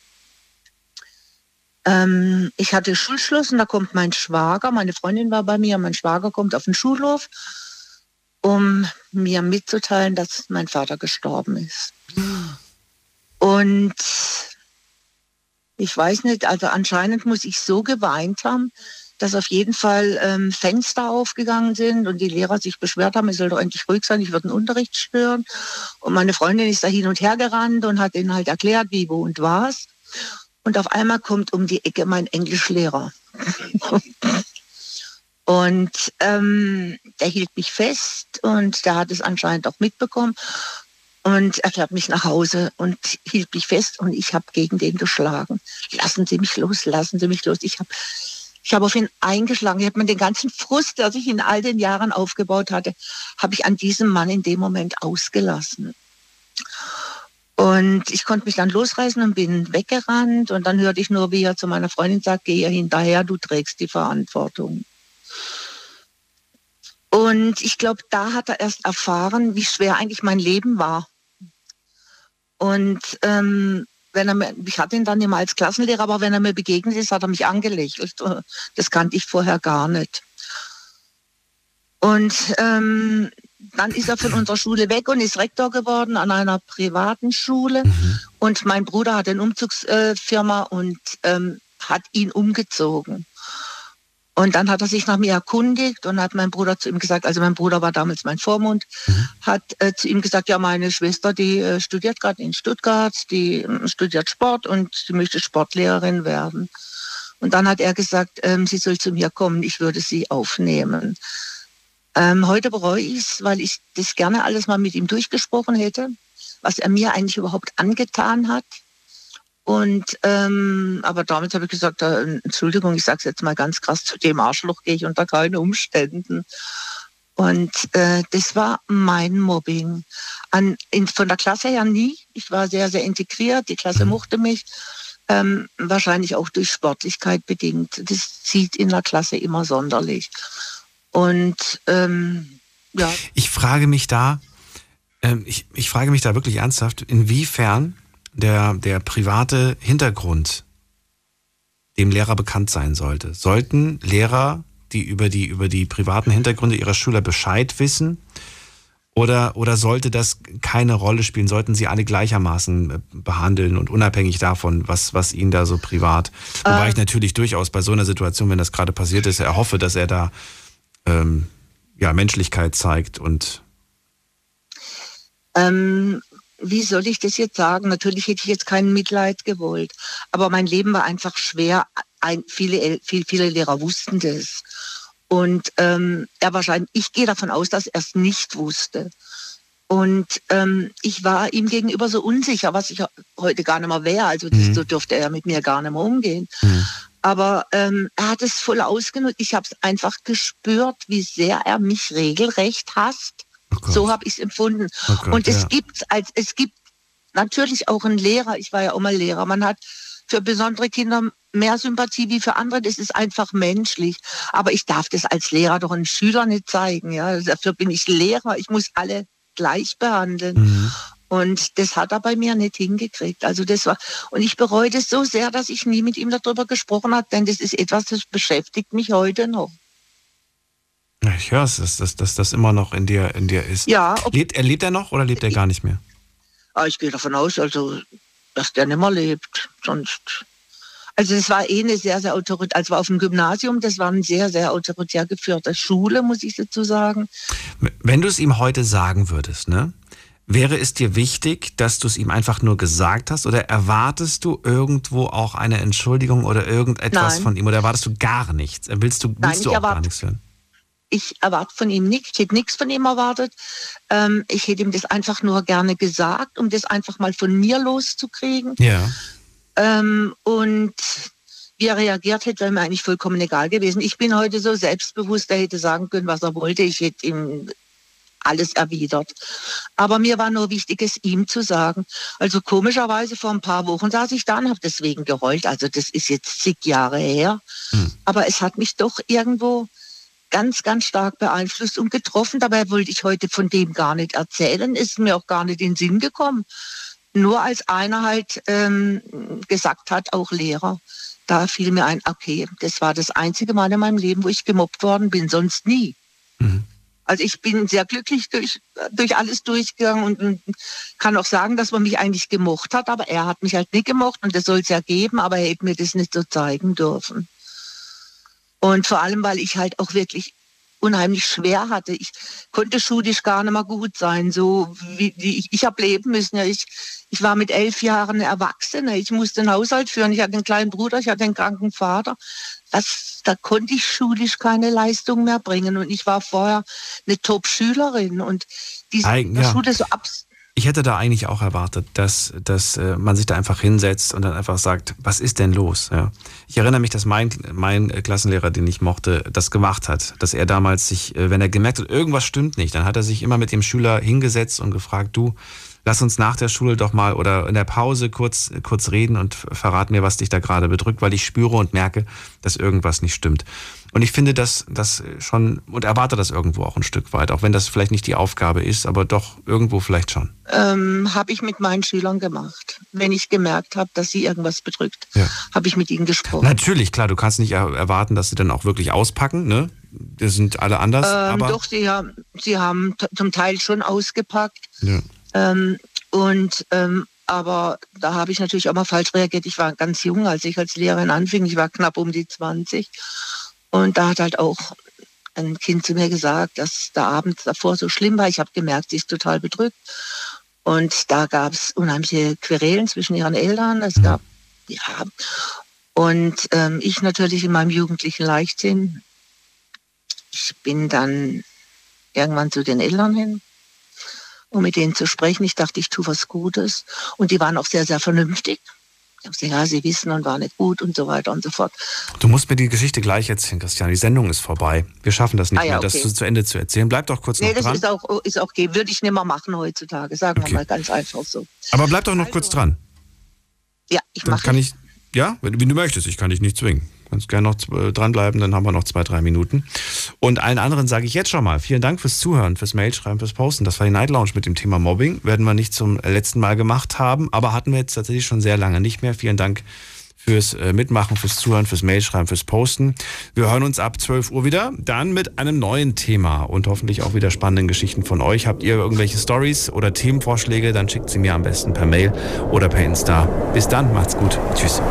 ähm, ich hatte Schulschluss und da kommt mein Schwager, meine Freundin war bei mir, mein Schwager kommt auf den Schulhof, um mir mitzuteilen, dass mein Vater gestorben ist. Und ich weiß nicht, also anscheinend muss ich so geweint haben, dass auf jeden Fall ähm, Fenster aufgegangen sind und die Lehrer sich beschwert haben, ich soll doch endlich ruhig sein, ich würde den Unterricht stören. Und meine Freundin ist da hin und her gerannt und hat ihnen halt erklärt, wie, wo und was. Und auf einmal kommt um die Ecke mein Englischlehrer. und ähm, der hielt mich fest und der hat es anscheinend auch mitbekommen. Und er fährt mich nach Hause und hielt mich fest und ich habe gegen den geschlagen. Lassen Sie mich los, lassen Sie mich los. Ich habe ich hab auf ihn eingeschlagen. Ich habe mir den ganzen Frust, der sich in all den Jahren aufgebaut hatte, habe ich an diesem Mann in dem Moment ausgelassen. Und ich konnte mich dann losreißen und bin weggerannt. Und dann hörte ich nur, wie er zu meiner Freundin sagt, geh ihr hinterher, du trägst die Verantwortung. Und ich glaube, da hat er erst erfahren, wie schwer eigentlich mein Leben war. Und ähm, wenn er mir, ich hatte ihn dann immer als Klassenlehrer, aber wenn er mir begegnet ist, hat er mich angelächelt. Das kannte ich vorher gar nicht. Und ähm, dann ist er von unserer Schule weg und ist Rektor geworden an einer privaten Schule. Und mein Bruder hat eine Umzugsfirma und ähm, hat ihn umgezogen. Und dann hat er sich nach mir erkundigt und hat mein Bruder zu ihm gesagt, also mein Bruder war damals mein Vormund, mhm. hat äh, zu ihm gesagt, ja, meine Schwester, die äh, studiert gerade in Stuttgart, die äh, studiert Sport und sie möchte Sportlehrerin werden. Und dann hat er gesagt, ähm, sie soll zu mir kommen, ich würde sie aufnehmen. Ähm, heute bereue ich es, weil ich das gerne alles mal mit ihm durchgesprochen hätte, was er mir eigentlich überhaupt angetan hat. Und ähm, aber damit habe ich gesagt, äh, Entschuldigung, ich sage es jetzt mal ganz krass, zu dem Arschloch gehe ich unter keinen Umständen. Und äh, das war mein Mobbing. An, in, von der Klasse her nie. Ich war sehr, sehr integriert. Die Klasse mhm. mochte mich. Ähm, wahrscheinlich auch durch Sportlichkeit bedingt. Das zieht in der Klasse immer sonderlich. Und ähm, ja. Ich frage mich da, ähm, ich, ich frage mich da wirklich ernsthaft, inwiefern der, der private Hintergrund dem Lehrer bekannt sein sollte. Sollten Lehrer, die über die, über die privaten Hintergründe ihrer Schüler Bescheid wissen, oder, oder sollte das keine Rolle spielen? Sollten sie alle gleichermaßen äh, behandeln und unabhängig davon, was, was ihnen da so privat. Wobei ähm. ich natürlich durchaus bei so einer Situation, wenn das gerade passiert ist, erhoffe, dass er da ähm, ja, Menschlichkeit zeigt und. Ähm, wie soll ich das jetzt sagen? Natürlich hätte ich jetzt kein Mitleid gewollt, aber mein Leben war einfach schwer. Ein, viele, viele, viele Lehrer wussten das. Und ähm, er wahrscheinlich, ich gehe davon aus, dass er es nicht wusste. Und ähm, ich war ihm gegenüber so unsicher, was ich heute gar nicht mehr wäre. Also das, mhm. so dürfte er mit mir gar nicht mehr umgehen. Mhm. Aber ähm, er hat es voll ausgenutzt. Ich habe es einfach gespürt, wie sehr er mich regelrecht hasst. Oh so habe ich es empfunden. Oh Gott, und es ja. gibt als es gibt natürlich auch einen Lehrer. Ich war ja auch mal Lehrer. Man hat für besondere Kinder mehr Sympathie wie für andere. Das ist einfach menschlich. Aber ich darf das als Lehrer doch einen Schüler nicht zeigen. Ja, dafür bin ich Lehrer. Ich muss alle gleich behandeln. Mhm. Und das hat er bei mir nicht hingekriegt. Also das war, und ich bereue das so sehr, dass ich nie mit ihm darüber gesprochen habe, denn das ist etwas, das beschäftigt mich heute noch. Ich höre es, dass, dass, dass das immer noch in dir, in dir ist. Ja. Lebt, er lebt er noch oder lebt er gar nicht mehr? Ah, ich gehe davon aus, also, dass der nicht mehr lebt. Sonst. Also es war eh eine sehr, sehr autoritär, also auf dem Gymnasium, das war eine sehr, sehr autoritär geführte Schule, muss ich dazu sagen. Wenn du es ihm heute sagen würdest, ne? Wäre es dir wichtig, dass du es ihm einfach nur gesagt hast oder erwartest du irgendwo auch eine Entschuldigung oder irgendetwas Nein. von ihm oder erwartest du gar nichts? Willst du, willst Nein, du auch gar nichts hören? Ich erwarte von ihm nichts, ich hätte nichts von ihm erwartet. Ähm, ich hätte ihm das einfach nur gerne gesagt, um das einfach mal von mir loszukriegen. Ja. Ähm, und wie er reagiert hätte, wäre mir eigentlich vollkommen egal gewesen. Ich bin heute so selbstbewusst, er hätte sagen können, was er wollte. Ich hätte ihm alles erwidert. Aber mir war nur wichtig, es ihm zu sagen. Also komischerweise vor ein paar Wochen saß ich da und habe deswegen geheult. Also das ist jetzt zig Jahre her. Hm. Aber es hat mich doch irgendwo ganz, ganz stark beeinflusst und getroffen. Dabei wollte ich heute von dem gar nicht erzählen. Ist mir auch gar nicht in den Sinn gekommen. Nur als einer halt ähm, gesagt hat, auch Lehrer, da fiel mir ein, okay, das war das einzige Mal in meinem Leben, wo ich gemobbt worden bin, sonst nie. Mhm. Also ich bin sehr glücklich durch, durch alles durchgegangen und, und, kann auch sagen, dass man mich eigentlich gemocht hat, aber er hat mich halt nicht gemocht und das soll es ja geben, aber er hätte mir das nicht so zeigen dürfen. Und vor allem, weil ich halt auch wirklich unheimlich schwer hatte. Ich konnte schulisch gar nicht mehr gut sein, so wie, wie ich, ich habe leben müssen. Ja, ich, ich war mit elf Jahren Erwachsene. Ich musste den Haushalt führen. Ich hatte einen kleinen Bruder, ich hatte einen kranken Vater. Das, da konnte ich schulisch keine Leistung mehr bringen. Und ich war vorher eine Top-Schülerin. Und diese Eigen, ja. Schule so abs ich hätte da eigentlich auch erwartet, dass, dass äh, man sich da einfach hinsetzt und dann einfach sagt, was ist denn los? Ja. Ich erinnere mich, dass mein, mein Klassenlehrer, den ich mochte, das gemacht hat. Dass er damals sich, äh, wenn er gemerkt hat, irgendwas stimmt nicht, dann hat er sich immer mit dem Schüler hingesetzt und gefragt, du, lass uns nach der Schule doch mal oder in der Pause kurz, kurz reden und verrat mir, was dich da gerade bedrückt, weil ich spüre und merke, dass irgendwas nicht stimmt. Und ich finde das, das schon und erwarte das irgendwo auch ein Stück weit, auch wenn das vielleicht nicht die Aufgabe ist, aber doch irgendwo vielleicht schon. Ähm, habe ich mit meinen Schülern gemacht. Wenn ich gemerkt habe, dass sie irgendwas bedrückt, ja. habe ich mit ihnen gesprochen. Natürlich, klar, du kannst nicht erwarten, dass sie dann auch wirklich auspacken, ne? Das sind alle anders. Ähm, aber doch, sie haben, sie haben zum Teil schon ausgepackt. Ja. Ähm, und ähm, aber da habe ich natürlich auch mal falsch reagiert. Ich war ganz jung, als ich als Lehrerin anfing. Ich war knapp um die 20. Und da hat halt auch ein Kind zu mir gesagt, dass der Abend davor so schlimm war. Ich habe gemerkt, sie ist total bedrückt. Und da gab es unheimliche Querelen zwischen ihren Eltern. Es gab, ja, und ähm, ich natürlich in meinem jugendlichen Leichtsinn. Ich bin dann irgendwann zu den Eltern hin, um mit denen zu sprechen. Ich dachte, ich tue was Gutes. Und die waren auch sehr, sehr vernünftig. Ich gesagt, ja, sie wissen und war nicht gut und so weiter und so fort. Du musst mir die Geschichte gleich erzählen, Christian. Die Sendung ist vorbei. Wir schaffen das nicht Ah ja, mehr, das okay. zu, zu Ende zu erzählen. Bleib doch kurz Nee, noch das dran. ist auch, ist auch okay. Würde ich nicht mehr machen heutzutage. Sagen Okay. wir mal ganz einfach so. Aber bleib doch noch kurz dran. Ja, ich Dann mache kann ich, ja, wenn, wie du möchtest. Ich kann dich nicht zwingen. Kannst gerne noch äh, dranbleiben, dann haben wir noch zwei, drei Minuten. Und allen anderen sage ich jetzt schon mal, vielen Dank fürs Zuhören, fürs Mailschreiben, fürs Posten. Das war die Night Lounge mit dem Thema Mobbing. Werden wir nicht zum letzten Mal gemacht haben, aber hatten wir jetzt tatsächlich schon sehr lange nicht mehr. Vielen Dank fürs äh, Mitmachen, fürs Zuhören, fürs Mailschreiben, fürs Posten. Wir hören uns ab 12 Uhr wieder, dann mit einem neuen Thema und hoffentlich auch wieder spannenden Geschichten von euch. Habt ihr irgendwelche Stories oder Themenvorschläge, dann schickt sie mir am besten per Mail oder per Insta. Bis dann, macht's gut. Tschüss.